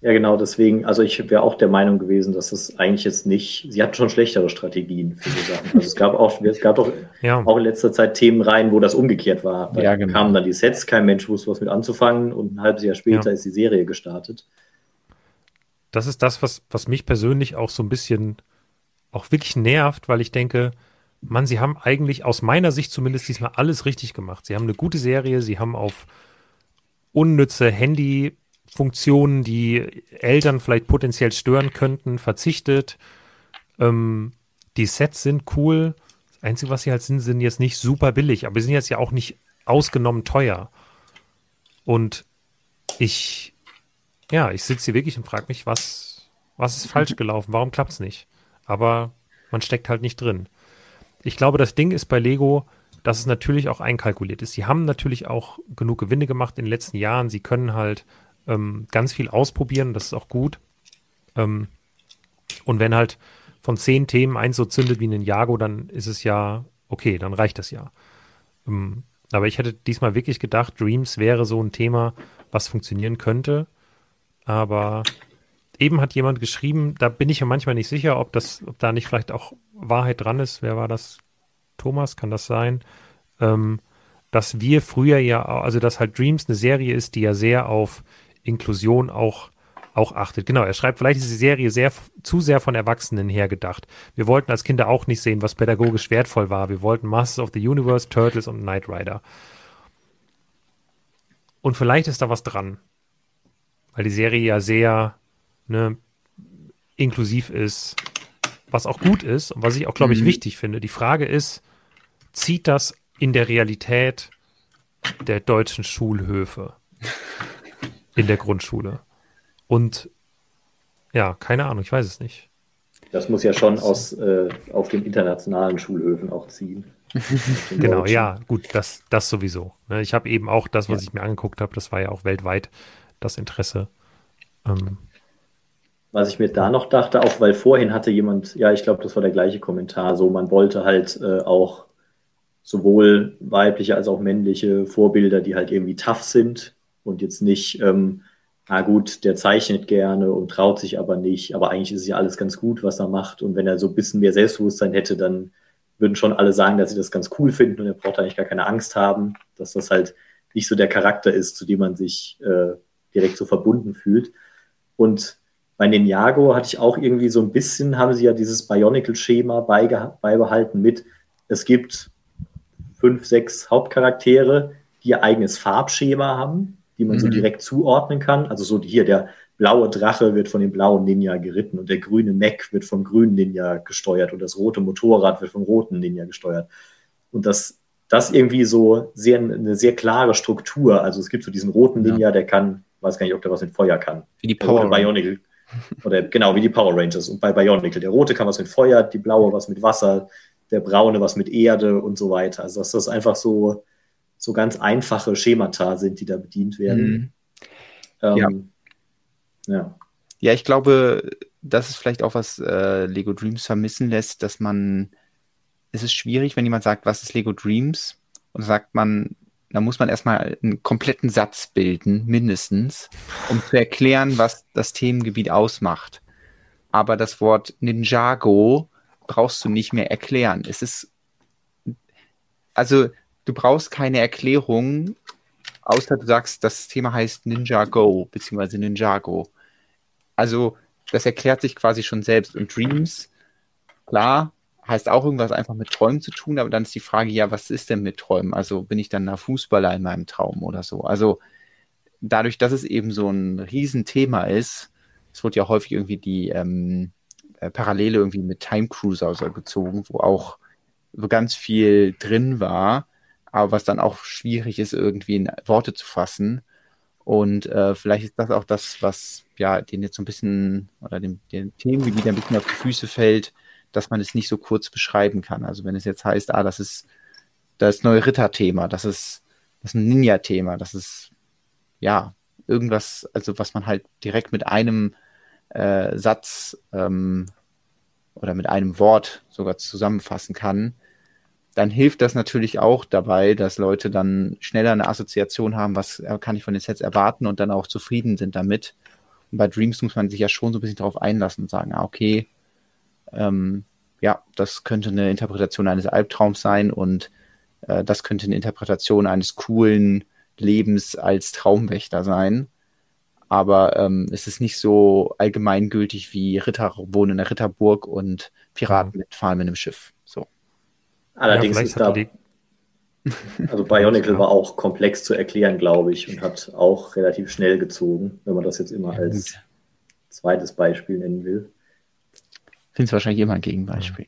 Ja, genau, deswegen, also ich wäre auch der Meinung gewesen, dass es eigentlich jetzt nicht, sie hatten schon schlechtere Strategien für die Sachen. Also es gab auch, es gab doch ja. auch in letzter Zeit Themen rein, wo das umgekehrt war. Da ja, genau. kamen dann die Sets, kein Mensch wusste, was mit anzufangen und ein halbes Jahr später ja. ist die Serie gestartet. Das ist das, was, was mich persönlich auch so ein bisschen auch wirklich nervt, weil ich denke, man, sie haben eigentlich aus meiner Sicht zumindest diesmal alles richtig gemacht. Sie haben eine gute Serie, sie haben auf unnütze Handy Funktionen, die Eltern vielleicht potenziell stören könnten, verzichtet. Ähm, die Sets sind cool. Das Einzige, was sie halt sind, sind jetzt nicht super billig, aber sie sind jetzt ja auch nicht ausgenommen teuer. Und ich, ja, ich sitze hier wirklich und frage mich, was, was ist falsch gelaufen? Warum klappt es nicht? Aber man steckt halt nicht drin. Ich glaube, das Ding ist bei Lego, dass es natürlich auch einkalkuliert ist. Sie haben natürlich auch genug Gewinne gemacht in den letzten Jahren. Sie können halt ähm, ganz viel ausprobieren, das ist auch gut. Ähm, und wenn halt von zehn Themen eins so zündet wie ein Jago, dann ist es ja okay, dann reicht das ja. Ähm, aber ich hätte diesmal wirklich gedacht, Dreams wäre so ein Thema, was funktionieren könnte. Aber eben hat jemand geschrieben, da bin ich ja manchmal nicht sicher, ob das, ob da nicht vielleicht auch Wahrheit dran ist. Wer war das? Thomas, kann das sein? Ähm, dass wir früher ja, also dass halt Dreams eine Serie ist, die ja sehr auf Inklusion auch, auch achtet. Genau, er schreibt, vielleicht ist die Serie sehr, zu sehr von Erwachsenen her gedacht. Wir wollten als Kinder auch nicht sehen, was pädagogisch wertvoll war. Wir wollten Masters of the Universe, Turtles und Knight Rider. Und vielleicht ist da was dran. Weil die Serie ja sehr ne, inklusiv ist, was auch gut ist und was ich auch, glaube ich, mhm. wichtig finde. Die Frage ist, zieht das in der Realität der deutschen Schulhöfe? in der Grundschule. Und ja, keine Ahnung, ich weiß es nicht. Das muss ja schon aus äh, auf den internationalen Schulhöfen auch ziehen. genau, ja, gut, das, das sowieso. Ne? Ich habe eben auch das, was ja. ich mir angeguckt habe, das war ja auch weltweit das Interesse. Ähm, was ich mir da noch dachte, auch weil vorhin hatte jemand, ja, ich glaube, das war der gleiche Kommentar, so man wollte halt äh, auch sowohl weibliche als auch männliche Vorbilder, die halt irgendwie tough sind, und jetzt nicht, ähm, na gut, der zeichnet gerne und traut sich aber nicht, aber eigentlich ist ja alles ganz gut, was er macht. Und wenn er so ein bisschen mehr Selbstbewusstsein hätte, dann würden schon alle sagen, dass sie das ganz cool finden und er braucht eigentlich gar keine Angst haben, dass das halt nicht so der Charakter ist, zu dem man sich äh, direkt so verbunden fühlt. Und bei Ninjago hatte ich auch irgendwie so ein bisschen, haben sie ja dieses Bionicle-Schema beibehalten mit, es gibt fünf, sechs Hauptcharaktere, die ihr eigenes Farbschema haben die man mhm. so direkt zuordnen kann. Also so hier der blaue Drache wird von dem blauen Ninja geritten und der grüne Mech wird vom grünen Ninja gesteuert und das rote Motorrad wird vom roten Ninja gesteuert. Und das das irgendwie so sehr, eine sehr klare Struktur. Also es gibt so diesen roten Ninja, der kann, weiß gar nicht, ob der was mit Feuer kann. Wie die Power Bionicle. Oder genau, wie die Power Rangers. Und bei Bionicle, der rote kann was mit Feuer, die blaue was mit Wasser, der braune was mit Erde und so weiter. Also dass das einfach so, so ganz einfache Schemata sind, die da bedient werden. Mhm. Ähm, ja. ja. Ja, ich glaube, das ist vielleicht auch was äh, Lego Dreams vermissen lässt, dass man, es ist schwierig, wenn jemand sagt, was ist Lego Dreams? Und sagt man, da muss man erstmal einen kompletten Satz bilden, mindestens, um zu erklären, was das Themengebiet ausmacht. Aber das Wort Ninjago brauchst du nicht mehr erklären. Es ist, also du brauchst keine Erklärung, außer du sagst, das Thema heißt Ninjago, beziehungsweise Ninjago. Also das erklärt sich quasi schon selbst. Und Dreams, klar, heißt auch irgendwas einfach mit Träumen zu tun, aber dann ist die Frage, ja, was ist denn mit Träumen? Also bin ich dann ein Fußballer in meinem Traum oder so? Also dadurch, dass es eben so ein Riesenthema ist, es wurde ja häufig irgendwie die ähm, äh, Parallele irgendwie mit Time Cruiser gezogen, wo auch so ganz viel drin war, aber was dann auch schwierig ist, irgendwie in Worte zu fassen. Und äh, vielleicht ist das auch das, was ja den jetzt so ein bisschen oder dem, dem Themengebiet ein bisschen auf die Füße fällt, dass man es nicht so kurz beschreiben kann. Also wenn es jetzt heißt, ah, das ist das neue Ritter-Thema, das ist das Ninja-Thema, das ist ja irgendwas, also was man halt direkt mit einem äh, Satz ähm, oder mit einem Wort sogar zusammenfassen kann, dann hilft das natürlich auch dabei, dass Leute dann schneller eine Assoziation haben, was kann ich von den Sets erwarten und dann auch zufrieden sind damit. Und bei Dreams muss man sich ja schon so ein bisschen darauf einlassen und sagen, ah, okay, ähm, ja, das könnte eine Interpretation eines Albtraums sein und äh, das könnte eine Interpretation eines coolen Lebens als Traumwächter sein. Aber ähm, es ist nicht so allgemeingültig wie Ritter wohnen in der Ritterburg und Piraten mhm. mitfahren mit einem Schiff. Allerdings ja, ist da. Also Bionicle war auch komplex zu erklären, glaube ich, und hat auch relativ schnell gezogen, wenn man das jetzt immer als zweites Beispiel nennen will. Findest wahrscheinlich immer ein Gegenbeispiel.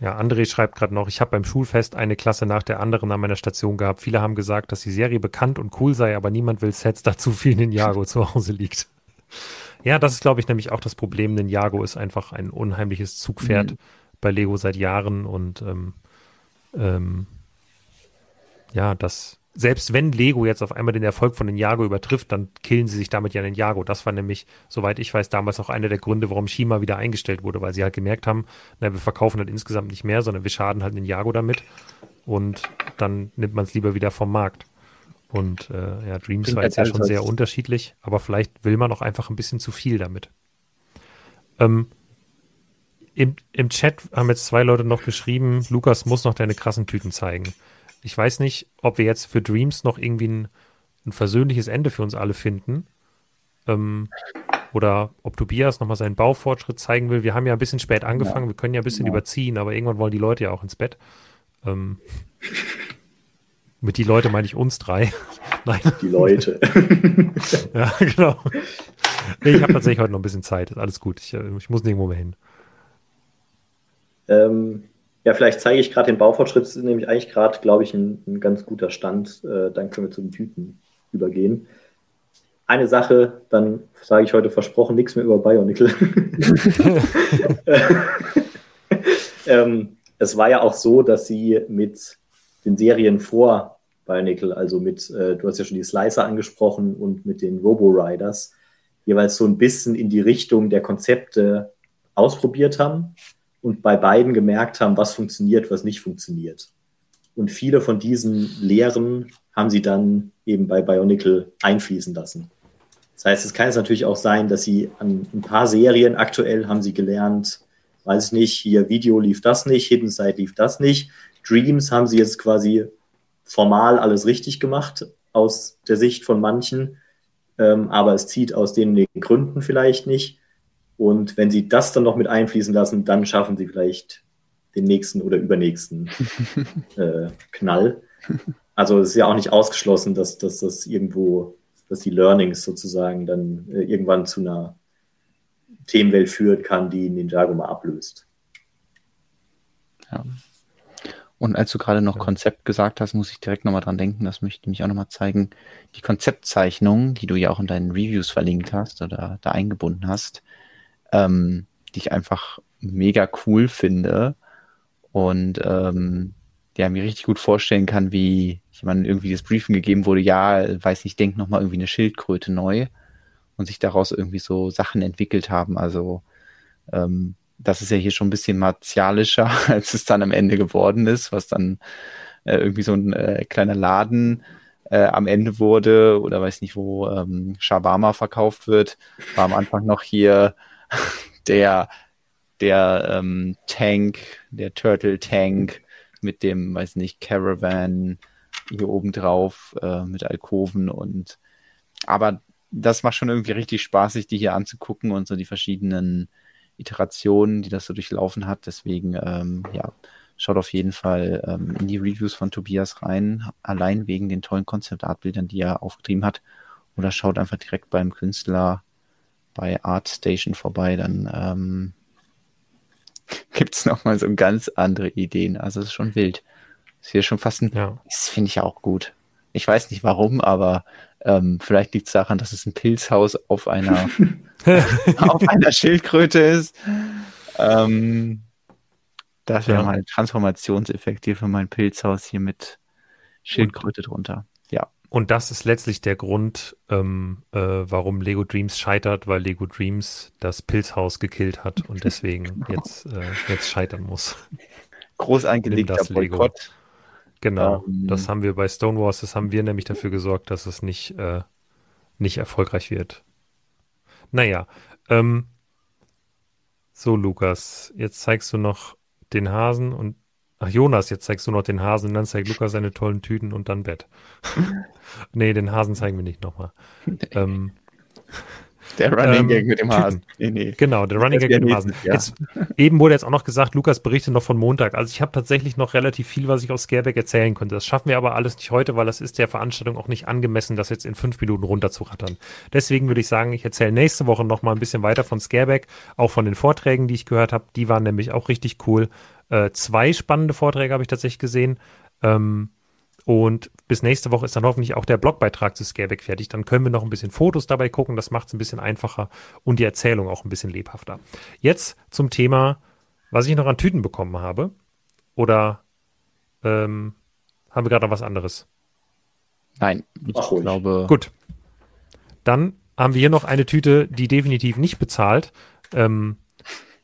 Ja, André schreibt gerade noch, ich habe beim Schulfest eine Klasse nach der anderen an meiner Station gehabt. Viele haben gesagt, dass die Serie bekannt und cool sei, aber niemand will Sets, da zu viel Ninjago zu Hause liegt. Ja, das ist, glaube ich, nämlich auch das Problem. Ninjago ist einfach ein unheimliches Zugpferd mhm. Bei Lego seit Jahren und ähm, ähm, ja, das selbst wenn Lego jetzt auf einmal den Erfolg von Ninjago übertrifft, dann killen sie sich damit ja Ninjago. Das war nämlich, soweit ich weiß, damals auch einer der Gründe, warum Shima wieder eingestellt wurde, weil sie halt gemerkt haben, na, wir verkaufen halt insgesamt nicht mehr, sondern wir schaden halt Ninjago damit. Und dann nimmt man es lieber wieder vom Markt. Und äh, ja, Dreams war jetzt ja schon sehr unterschiedlich, aber vielleicht will man auch einfach ein bisschen zu viel damit. Ähm, im, Im Chat haben jetzt zwei Leute noch geschrieben, Lukas muss noch deine krassen Tüten zeigen ich weiß nicht, ob wir jetzt für Dreams noch irgendwie ein, ein versöhnliches Ende für uns alle finden. Ähm, oder ob Tobias nochmal seinen Baufortschritt zeigen will. Wir haben ja ein bisschen spät angefangen, ja. wir können ja ein bisschen ja. überziehen, aber irgendwann wollen die Leute ja auch ins Bett. Ähm, mit die Leute meine ich uns drei. Nein. Die Leute. ja, genau. Nee, ich habe tatsächlich heute noch ein bisschen Zeit. Alles gut. Ich, äh, ich muss nirgendwo mehr hin. Ähm, ja, vielleicht zeige ich gerade den Baufortschritt, das ist nämlich eigentlich gerade, glaube ich, ein, ein, ganz guter Stand. Äh, dann können wir zu den Tüten übergehen. Eine Sache, dann sage ich heute versprochen nichts mehr über Bionicle. ähm, es war ja auch so, dass sie mit den Serien vor Bionicle, also mit, äh, du hast ja schon die Slicer angesprochen und mit den Robo-Riders, jeweils so ein bisschen in die Richtung der Konzepte ausprobiert haben und bei beiden gemerkt haben, was funktioniert, was nicht funktioniert. Und viele von diesen Lehren haben sie dann eben bei Bionicle einfließen lassen. Das heißt, es kann jetzt natürlich auch sein, dass sie an ein paar Serien aktuell haben sie gelernt, weiß ich nicht, hier Video lief das nicht, Hidden Side lief das nicht. Dreams haben sie jetzt quasi formal alles richtig gemacht aus der Sicht von manchen, ähm, aber es zieht aus den Gründen vielleicht nicht. Und wenn sie das dann noch mit einfließen lassen, dann schaffen sie vielleicht den nächsten oder übernächsten äh, Knall. Also es ist ja auch nicht ausgeschlossen, dass, dass das irgendwo, dass die Learnings sozusagen dann äh, irgendwann zu einer Themenwelt führen kann, die Ninjago mal ablöst. Ja. Und als du gerade noch. Konzept gesagt hast, muss ich direkt nochmal dran denken, das möchte ich mich auch nochmal zeigen. Die Konzeptzeichnung, die du ja auch in deinen Reviews verlinkt hast oder da eingebunden hast, ähm, die ich einfach mega cool finde und ähm, ja, mir richtig gut vorstellen kann, wie jemand irgendwie das Briefing gegeben wurde, ja, weiß nicht, denk nochmal irgendwie eine Schildkröte neu und sich daraus irgendwie so Sachen entwickelt haben. Also ähm, das ist ja hier schon ein bisschen martialischer, als es dann am Ende geworden ist, was dann äh, irgendwie so ein äh, kleiner Laden äh, am Ende wurde oder weiß nicht, wo ähm, Shawarma verkauft wird, war am Anfang noch hier der der ähm, Tank, der Turtle Tank mit dem, weiß nicht, Caravan hier oben drauf äh, mit Alkoven und aber das macht schon irgendwie richtig spaßig, die hier anzugucken und so die verschiedenen Iterationen, die das so durchlaufen hat. Deswegen, ähm, ja, schaut auf jeden Fall ähm, in die Reviews von Tobias rein, allein wegen den tollen Konzeptartbildern, die er aufgetrieben hat. Oder schaut einfach direkt beim Künstler bei ArtStation vorbei, dann ähm, gibt es nochmal so ganz andere Ideen. Also es ist schon wild. Das ist hier schon fast ein, ja. das finde ich auch gut. Ich weiß nicht warum, aber ähm, vielleicht liegt es daran, dass es ein Pilzhaus auf einer, auf einer Schildkröte ist. Ähm, das wäre ja. mal ein Transformationseffekt hier für mein Pilzhaus hier mit Schildkröte drunter. Ja. Und das ist letztlich der Grund, ähm, äh, warum Lego Dreams scheitert, weil Lego Dreams das Pilzhaus gekillt hat und deswegen jetzt, äh, jetzt scheitern muss. Groß angelegter Boykott. Lego. Genau, ähm, das haben wir bei Stonewalls, das haben wir nämlich dafür gesorgt, dass es nicht, äh, nicht erfolgreich wird. Naja, ähm, so Lukas, jetzt zeigst du noch den Hasen und Ach Jonas, jetzt zeigst du noch den Hasen und dann zeigt Lukas seine tollen Tüten und dann Bett. nee, den Hasen zeigen wir nicht nochmal. ähm, der Running ähm, Gag mit dem Hasen. Nee, nee. Genau, der Running Gag mit dem Hasen. Ja. Jetzt, eben wurde jetzt auch noch gesagt, Lukas berichtet noch von Montag. Also ich habe tatsächlich noch relativ viel, was ich aus Scareback erzählen könnte. Das schaffen wir aber alles nicht heute, weil das ist der Veranstaltung auch nicht angemessen, das jetzt in fünf Minuten runterzurattern. Deswegen würde ich sagen, ich erzähle nächste Woche noch mal ein bisschen weiter von Scareback, auch von den Vorträgen, die ich gehört habe. Die waren nämlich auch richtig cool. Äh, zwei spannende Vorträge habe ich tatsächlich gesehen. Ähm, und bis nächste Woche ist dann hoffentlich auch der Blogbeitrag zu Scareback fertig. Dann können wir noch ein bisschen Fotos dabei gucken. Das macht es ein bisschen einfacher und die Erzählung auch ein bisschen lebhafter. Jetzt zum Thema, was ich noch an Tüten bekommen habe. Oder ähm, haben wir gerade noch was anderes? Nein, ich Ach, glaube. Gut. Dann haben wir hier noch eine Tüte, die definitiv nicht bezahlt. Ähm,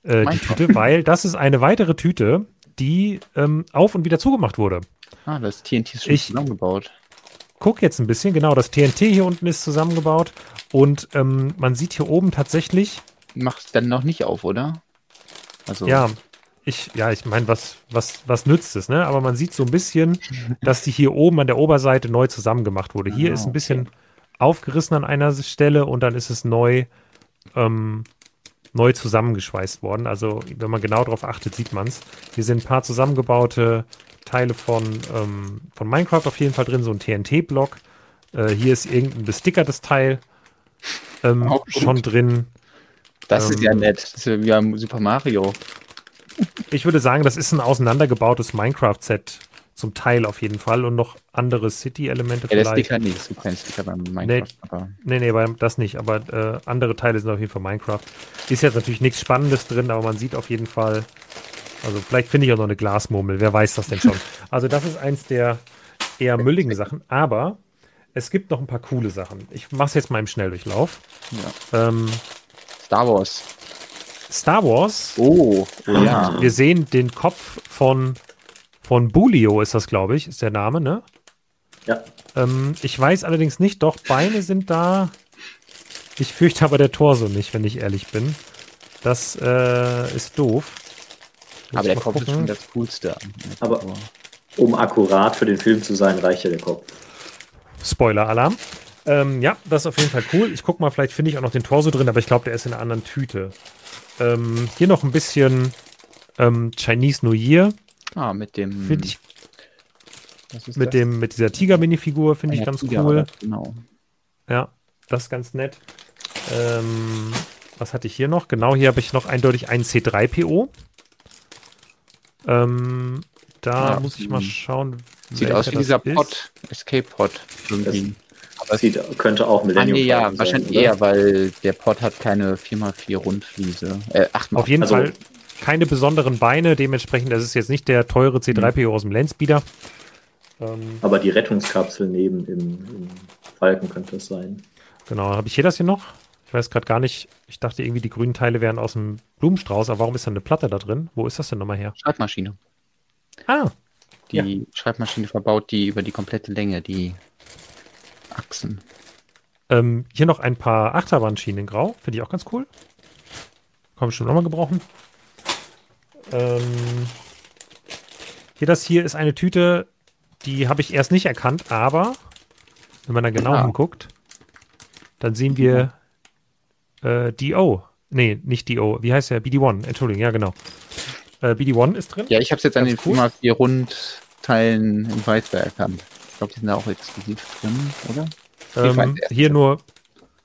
äh, die Tüte, weil das ist eine weitere Tüte, die ähm, auf und wieder zugemacht wurde. Ah, das TNT ist schon ich zusammengebaut. Guck jetzt ein bisschen, genau, das TNT hier unten ist zusammengebaut und ähm, man sieht hier oben tatsächlich. Macht dann noch nicht auf, oder? Also. Ja, ich, ja, ich meine, was, was, was nützt es, ne? Aber man sieht so ein bisschen, dass die hier oben an der Oberseite neu zusammengemacht wurde. Hier ah, ist ein bisschen okay. aufgerissen an einer Stelle und dann ist es neu, ähm, neu zusammengeschweißt worden. Also, wenn man genau darauf achtet, sieht man es. Hier sind ein paar zusammengebaute Teile von, ähm, von Minecraft auf jeden Fall drin, so ein TNT-Block. Äh, hier ist irgendein bestickertes Teil ähm, schon drin. Das ähm, ist ja ähm, nett. Das ist ja wie Super Mario. Ich würde sagen, das ist ein auseinandergebautes Minecraft-Set zum Teil auf jeden Fall und noch andere City-Elemente ja, vielleicht. Der Sticker, nee, das ist kein Sticker beim Minecraft. Nee, aber. nee, nee, bei, das nicht, aber äh, andere Teile sind auf jeden Fall Minecraft. Ist jetzt natürlich nichts Spannendes drin, aber man sieht auf jeden Fall, also vielleicht finde ich auch noch eine Glasmurmel, wer weiß das denn schon. also das ist eins der eher mülligen Sachen, aber es gibt noch ein paar coole Sachen. Ich mache es jetzt mal im Schnelldurchlauf. Ja. Ähm, Star Wars. Star Wars. Oh, oh ja. Wir sehen den Kopf von von Bulio ist das, glaube ich, ist der Name, ne? Ja. Ähm, ich weiß allerdings nicht, doch Beine sind da. Ich fürchte aber der Torso nicht, wenn ich ehrlich bin. Das äh, ist doof. aber der Kopf gucken. ist schon das Coolste. Aber um akkurat für den Film zu sein, reicht ja der Kopf. Spoiler-Alarm. Ähm, ja, das ist auf jeden Fall cool. Ich guck mal, vielleicht finde ich auch noch den Torso drin, aber ich glaube, der ist in einer anderen Tüte. Ähm, hier noch ein bisschen ähm, Chinese New Year. Ah, mit dem. Finde ich. mit, dem, mit dieser Tiger-Minifigur finde ich ganz Tiger, cool. Genau. Ja, das ist ganz nett. Ähm, was hatte ich hier noch? Genau, hier habe ich noch eindeutig einen C3PO. Ähm, Da ja, muss ich mal schauen. Sieht aus wie dieser Pod, Escape Pod. Irgendwie. Das sieht, könnte auch Millennium ah, nee, ja, wahrscheinlich sein, eher, weil der Pod hat keine 4x4 Rundfliese. Äh, 8 Auf jeden also, Fall keine besonderen Beine, dementsprechend, das ist jetzt nicht der teure C3PO mhm. aus dem Landspeeder. Ähm, Aber die Rettungskapsel neben im, im Falken könnte es sein. Genau, habe ich hier das hier noch? Ich weiß gerade gar nicht. Ich dachte irgendwie, die grünen Teile wären aus dem Blumenstrauß, aber warum ist da eine Platte da drin? Wo ist das denn nochmal her? Schreibmaschine. Ah. Die ja. Schreibmaschine verbaut die über die komplette Länge, die Achsen. Ähm, hier noch ein paar Achterbahnschienen in Grau. Finde ich auch ganz cool. Kann man schon nochmal gebrauchen. Ähm, hier, das hier ist eine Tüte, die habe ich erst nicht erkannt, aber wenn man da genau ja. hinguckt, dann sehen wir äh, DO. Nee, nicht DO. Wie heißt der? BD1. Entschuldigung, ja, genau. Äh, BD1 ist drin. Ja, ich habe es jetzt an den cool. 4 Rundteilen im Weißwehr erkannt. Ich glaube, die sind da auch exklusiv drin, oder? Ähm, hier nur,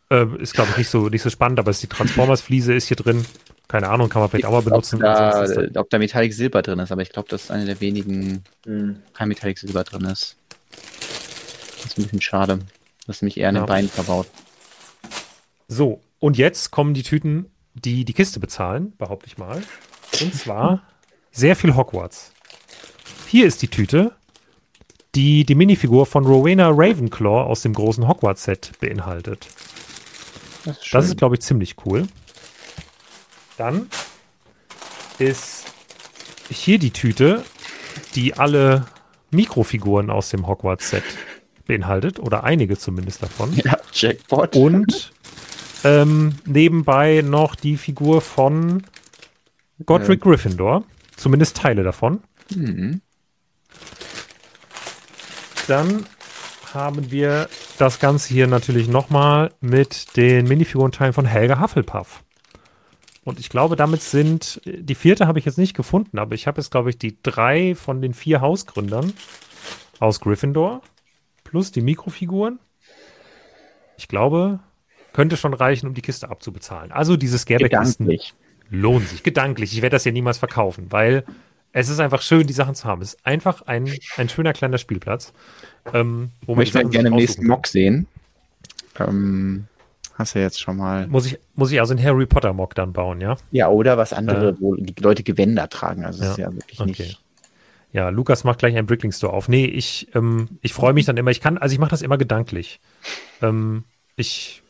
äh, ist glaube ich nicht so, nicht so spannend, aber die Transformers-Fliese ist hier drin. Keine Ahnung, kann man vielleicht auch mal benutzen. Ob da, halt ob da Metallic Silber drin ist, aber ich glaube, das ist eine der wenigen, mhm. kein Metallic Silber drin ist. Das ist ein bisschen schade. Das ist nämlich eher an ja. den Beinen verbaut. So, und jetzt kommen die Tüten, die die Kiste bezahlen, behaupte ich mal. Und zwar sehr viel Hogwarts. Hier ist die Tüte, die die Minifigur von Rowena Ravenclaw aus dem großen Hogwarts-Set beinhaltet. Das ist, das ist glaube ich, ziemlich cool. Dann ist hier die Tüte, die alle Mikrofiguren aus dem Hogwarts-Set beinhaltet, oder einige zumindest davon. Ja, Jackpot. Und ähm, nebenbei noch die Figur von Godric ja. Gryffindor, zumindest Teile davon. Mhm. Dann haben wir das Ganze hier natürlich nochmal mit den Minifigurenteilen von Helga Hufflepuff. Und ich glaube, damit sind, die vierte habe ich jetzt nicht gefunden, aber ich habe jetzt, glaube ich, die drei von den vier Hausgründern aus Gryffindor plus die Mikrofiguren. Ich glaube, könnte schon reichen, um die Kiste abzubezahlen. Also diese Scareback-Kisten lohnen sich. Gedanklich. Ich werde das ja niemals verkaufen, weil es ist einfach schön, die Sachen zu haben. Es ist einfach ein, ein schöner kleiner Spielplatz. Ähm, wo ich möchte gerne im nächsten Mock sehen. Ähm, Hast du jetzt schon mal. Muss ich, muss ich also einen Harry Potter Mock dann bauen, ja? Ja, oder was andere, äh, wo die Leute Gewänder tragen. Also ja. ist ja wirklich okay. nicht. Ja, Lukas macht gleich einen Brickling Store auf. Nee, ich, ähm, ich freue mich dann immer, ich kann, also ich mache das immer gedanklich. Ähm, ich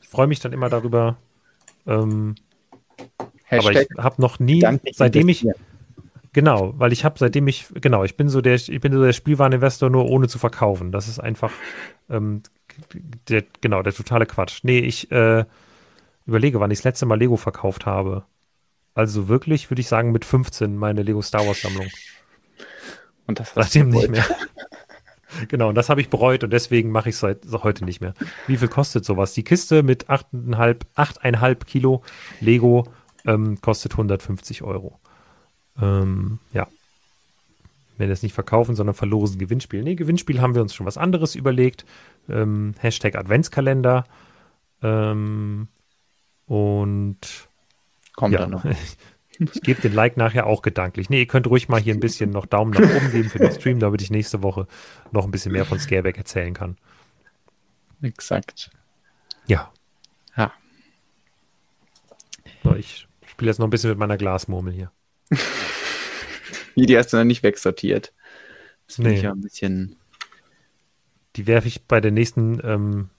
freue mich dann immer darüber. Ähm, aber ich habe noch nie, seitdem ich, genau, weil ich habe, seitdem ich, genau, ich bin so der, ich bin so der Spielwareninvestor nur ohne zu verkaufen. Das ist einfach, ähm, der, genau, der totale Quatsch. Nee, ich äh, überlege, wann ich das letzte Mal Lego verkauft habe. Also wirklich, würde ich sagen, mit 15 meine Lego Star Wars Sammlung. Und das Seitdem nicht mehr. genau, und das habe ich bereut und deswegen mache ich es seit heute nicht mehr. Wie viel kostet sowas? Die Kiste mit 8,5, 8,5 Kilo Lego ähm, kostet 150 Euro. Ähm, ja, wenn wir das nicht verkaufen, sondern verlosen Gewinnspiel. Nee, Gewinnspiel haben wir uns schon was anderes überlegt. Ähm, Hashtag Adventskalender. Ähm, und kommt ja, dann noch. Ich gebe den Like nachher auch gedanklich. Nee, ihr könnt ruhig mal hier ein bisschen noch Daumen nach oben geben für den Stream, damit ich nächste Woche noch ein bisschen mehr von Scareback erzählen kann. Exakt. Ja. Ja. So, ich spiele jetzt noch ein bisschen mit meiner Glasmurmel hier. Die hast du noch nicht wegsortiert. Das finde nee. ich ja ein bisschen. Die werfe ich bei der nächsten, ähm,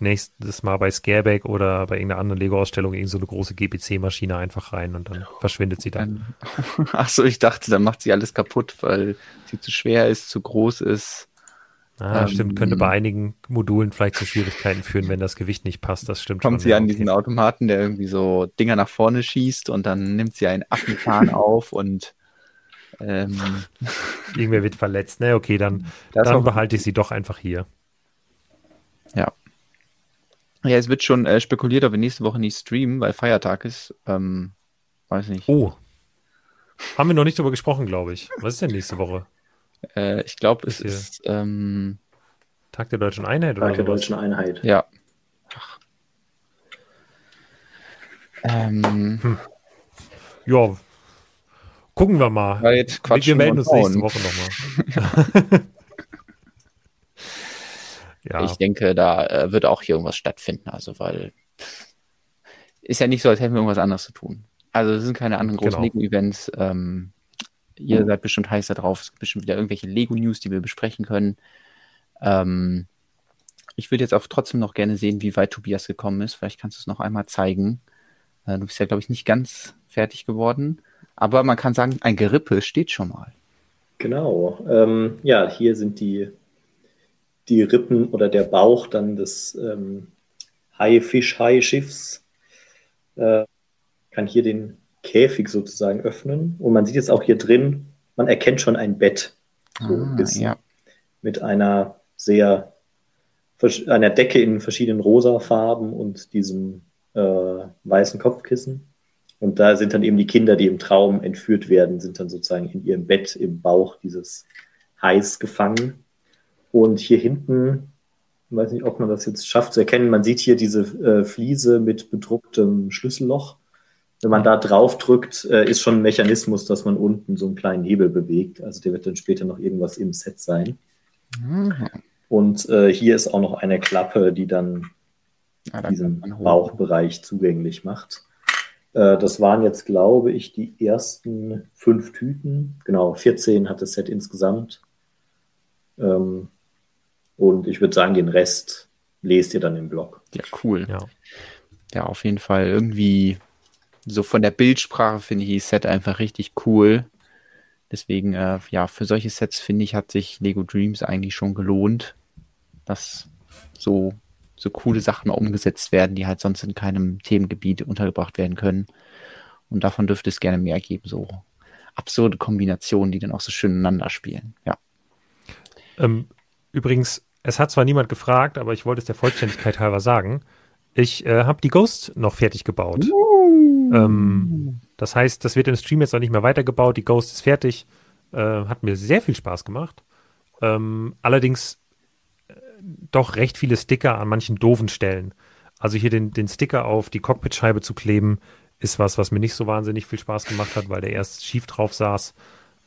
nächstes Mal bei Scareback oder bei irgendeiner anderen Lego-Ausstellung in so eine große GPC-Maschine einfach rein und dann verschwindet sie dann. Achso, ich dachte, dann macht sie alles kaputt, weil sie zu schwer ist, zu groß ist. Ah, ähm, stimmt, könnte bei einigen Modulen vielleicht zu Schwierigkeiten führen, wenn das Gewicht nicht passt. Das stimmt. Kommt schon, sie an diesen Automaten, der irgendwie so Dinger nach vorne schießt und dann nimmt sie einen Affenzahn auf und ähm, irgendwer wird verletzt. Ne, okay, dann, dann behalte ich sie doch einfach hier. Ja. Ja, es wird schon äh, spekuliert, ob wir nächste Woche nicht streamen, weil Feiertag ist. Ähm, weiß nicht. Oh. Haben wir noch nicht drüber gesprochen, glaube ich. Was ist denn nächste Woche? Äh, ich glaube, es ist ähm, Tag der Deutschen Einheit Tag der Deutschen Einheit. Ja. Ähm, hm. Ja. Gucken wir mal. wir melden uns nächste Woche nochmal. ja. Ich denke, da äh, wird auch hier irgendwas stattfinden. Also, weil ist ja nicht so, als hätten wir irgendwas anderes zu tun. Also, es sind keine anderen großen genau. Lego-Events. Ähm, ihr seid bestimmt heißer drauf. Es gibt bestimmt wieder irgendwelche Lego-News, die wir besprechen können. Ähm, ich würde jetzt auch trotzdem noch gerne sehen, wie weit Tobias gekommen ist. Vielleicht kannst du es noch einmal zeigen. Äh, du bist ja, glaube ich, nicht ganz fertig geworden. Aber man kann sagen, ein Gerippe steht schon mal. Genau. Ähm, ja, hier sind die, die Rippen oder der Bauch dann des ähm, Haifisch-Hai-Schiffs. Äh, kann hier den Käfig sozusagen öffnen. Und man sieht jetzt auch hier drin, man erkennt schon ein Bett. So ah, ja. Mit einer sehr, einer Decke in verschiedenen rosa Farben und diesem äh, weißen Kopfkissen. Und da sind dann eben die Kinder, die im Traum entführt werden, sind dann sozusagen in ihrem Bett im Bauch dieses Hais gefangen. Und hier hinten, ich weiß nicht, ob man das jetzt schafft zu erkennen, man sieht hier diese äh, Fliese mit bedrucktem Schlüsselloch. Wenn man da drauf drückt, äh, ist schon ein Mechanismus, dass man unten so einen kleinen Hebel bewegt. Also der wird dann später noch irgendwas im Set sein. Mhm. Und äh, hier ist auch noch eine Klappe, die dann ja, diesen Bauchbereich zugänglich macht. Äh, das waren jetzt, glaube ich, die ersten fünf Tüten. Genau, 14 hat das Set insgesamt. Ähm, und ich würde sagen, den Rest lest ihr dann im Blog. Ja, cool. Ja, ja auf jeden Fall irgendwie so von der Bildsprache finde ich das Set einfach richtig cool. Deswegen, äh, ja, für solche Sets finde ich, hat sich Lego Dreams eigentlich schon gelohnt, dass so so coole Sachen umgesetzt werden, die halt sonst in keinem Themengebiet untergebracht werden können. Und davon dürfte es gerne mehr geben, so absurde Kombinationen, die dann auch so schön ineinander spielen. Ja. Ähm, übrigens, es hat zwar niemand gefragt, aber ich wollte es der Vollständigkeit halber sagen. Ich äh, habe die Ghost noch fertig gebaut. Uh. Ähm, das heißt, das wird im Stream jetzt auch nicht mehr weitergebaut. Die Ghost ist fertig. Äh, hat mir sehr viel Spaß gemacht. Ähm, allerdings doch recht viele Sticker an manchen doofen Stellen. Also hier den, den Sticker auf die Cockpitscheibe zu kleben, ist was, was mir nicht so wahnsinnig viel Spaß gemacht hat, weil der erst schief drauf saß.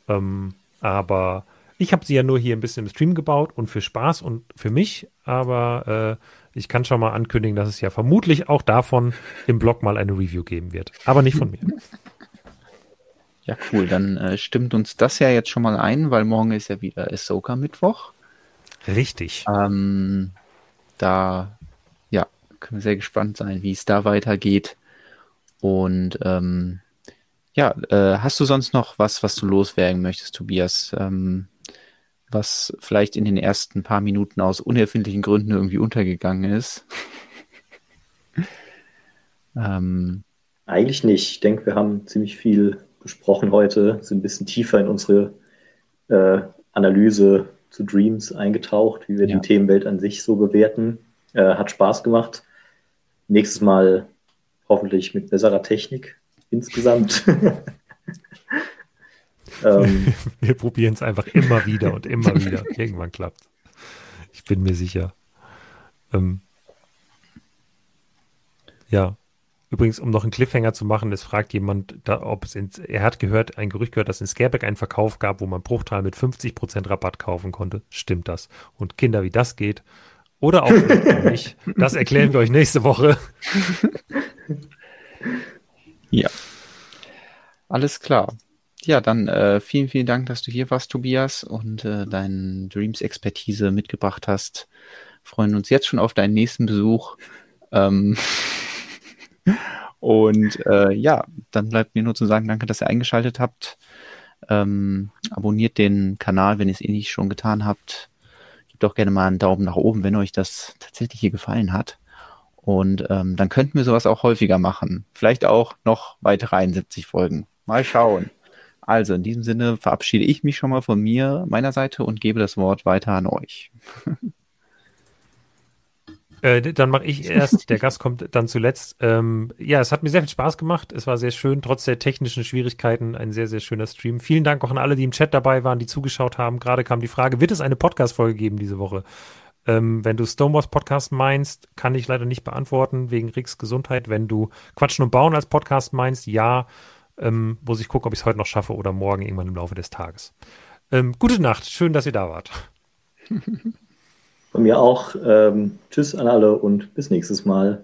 Ähm, aber ich habe sie ja nur hier ein bisschen im Stream gebaut und für Spaß und für mich. Aber äh, ich kann schon mal ankündigen, dass es ja vermutlich auch davon im Blog mal eine Review geben wird. Aber nicht von mir. Ja, cool. Dann äh, stimmt uns das ja jetzt schon mal ein, weil morgen ist ja wieder Ahsoka-Mittwoch. Richtig. Ähm, da ja, können wir sehr gespannt sein, wie es da weitergeht. Und ähm, ja, äh, hast du sonst noch was, was du loswerden möchtest, Tobias? Ähm, was vielleicht in den ersten paar Minuten aus unerfindlichen Gründen irgendwie untergegangen ist? ähm, Eigentlich nicht. Ich denke, wir haben ziemlich viel besprochen heute, sind ein bisschen tiefer in unsere äh, Analyse zu Dreams eingetaucht, wie wir ja. die Themenwelt an sich so bewerten. Äh, hat Spaß gemacht. Nächstes Mal hoffentlich mit besserer Technik insgesamt. ähm, wir probieren es einfach immer wieder und immer wieder. Irgendwann klappt. Ich bin mir sicher. Ähm, ja, Übrigens, um noch einen Cliffhanger zu machen, es fragt jemand, da, ob es ins, er hat gehört, ein Gerücht gehört, dass es in Scareback einen Verkauf gab, wo man Bruchteil mit 50% Rabatt kaufen konnte. Stimmt das? Und Kinder, wie das geht, oder auch nicht, das erklären wir euch nächste Woche. Ja. Alles klar. Ja, dann äh, vielen, vielen Dank, dass du hier warst, Tobias, und äh, deine Dreams-Expertise mitgebracht hast. Freuen uns jetzt schon auf deinen nächsten Besuch. Ähm, und äh, ja, dann bleibt mir nur zu sagen, danke, dass ihr eingeschaltet habt. Ähm, abonniert den Kanal, wenn ihr es eh nicht schon getan habt. Gebt doch gerne mal einen Daumen nach oben, wenn euch das tatsächlich hier gefallen hat. Und ähm, dann könnten wir sowas auch häufiger machen. Vielleicht auch noch weitere 71 Folgen. Mal schauen. Also in diesem Sinne verabschiede ich mich schon mal von mir, meiner Seite und gebe das Wort weiter an euch. Äh, dann mache ich erst, der Gast kommt dann zuletzt. Ähm, ja, es hat mir sehr viel Spaß gemacht. Es war sehr schön, trotz der technischen Schwierigkeiten, ein sehr, sehr schöner Stream. Vielen Dank auch an alle, die im Chat dabei waren, die zugeschaut haben. Gerade kam die Frage, wird es eine Podcast-Folge geben diese Woche? Ähm, wenn du Stonewalls Podcast meinst, kann ich leider nicht beantworten, wegen Ricks Gesundheit. Wenn du Quatschen und Bauen als Podcast meinst, ja, ähm, muss ich gucken, ob ich es heute noch schaffe oder morgen irgendwann im Laufe des Tages. Ähm, gute Nacht, schön, dass ihr da wart. Von mir auch. Ähm, tschüss an alle und bis nächstes Mal.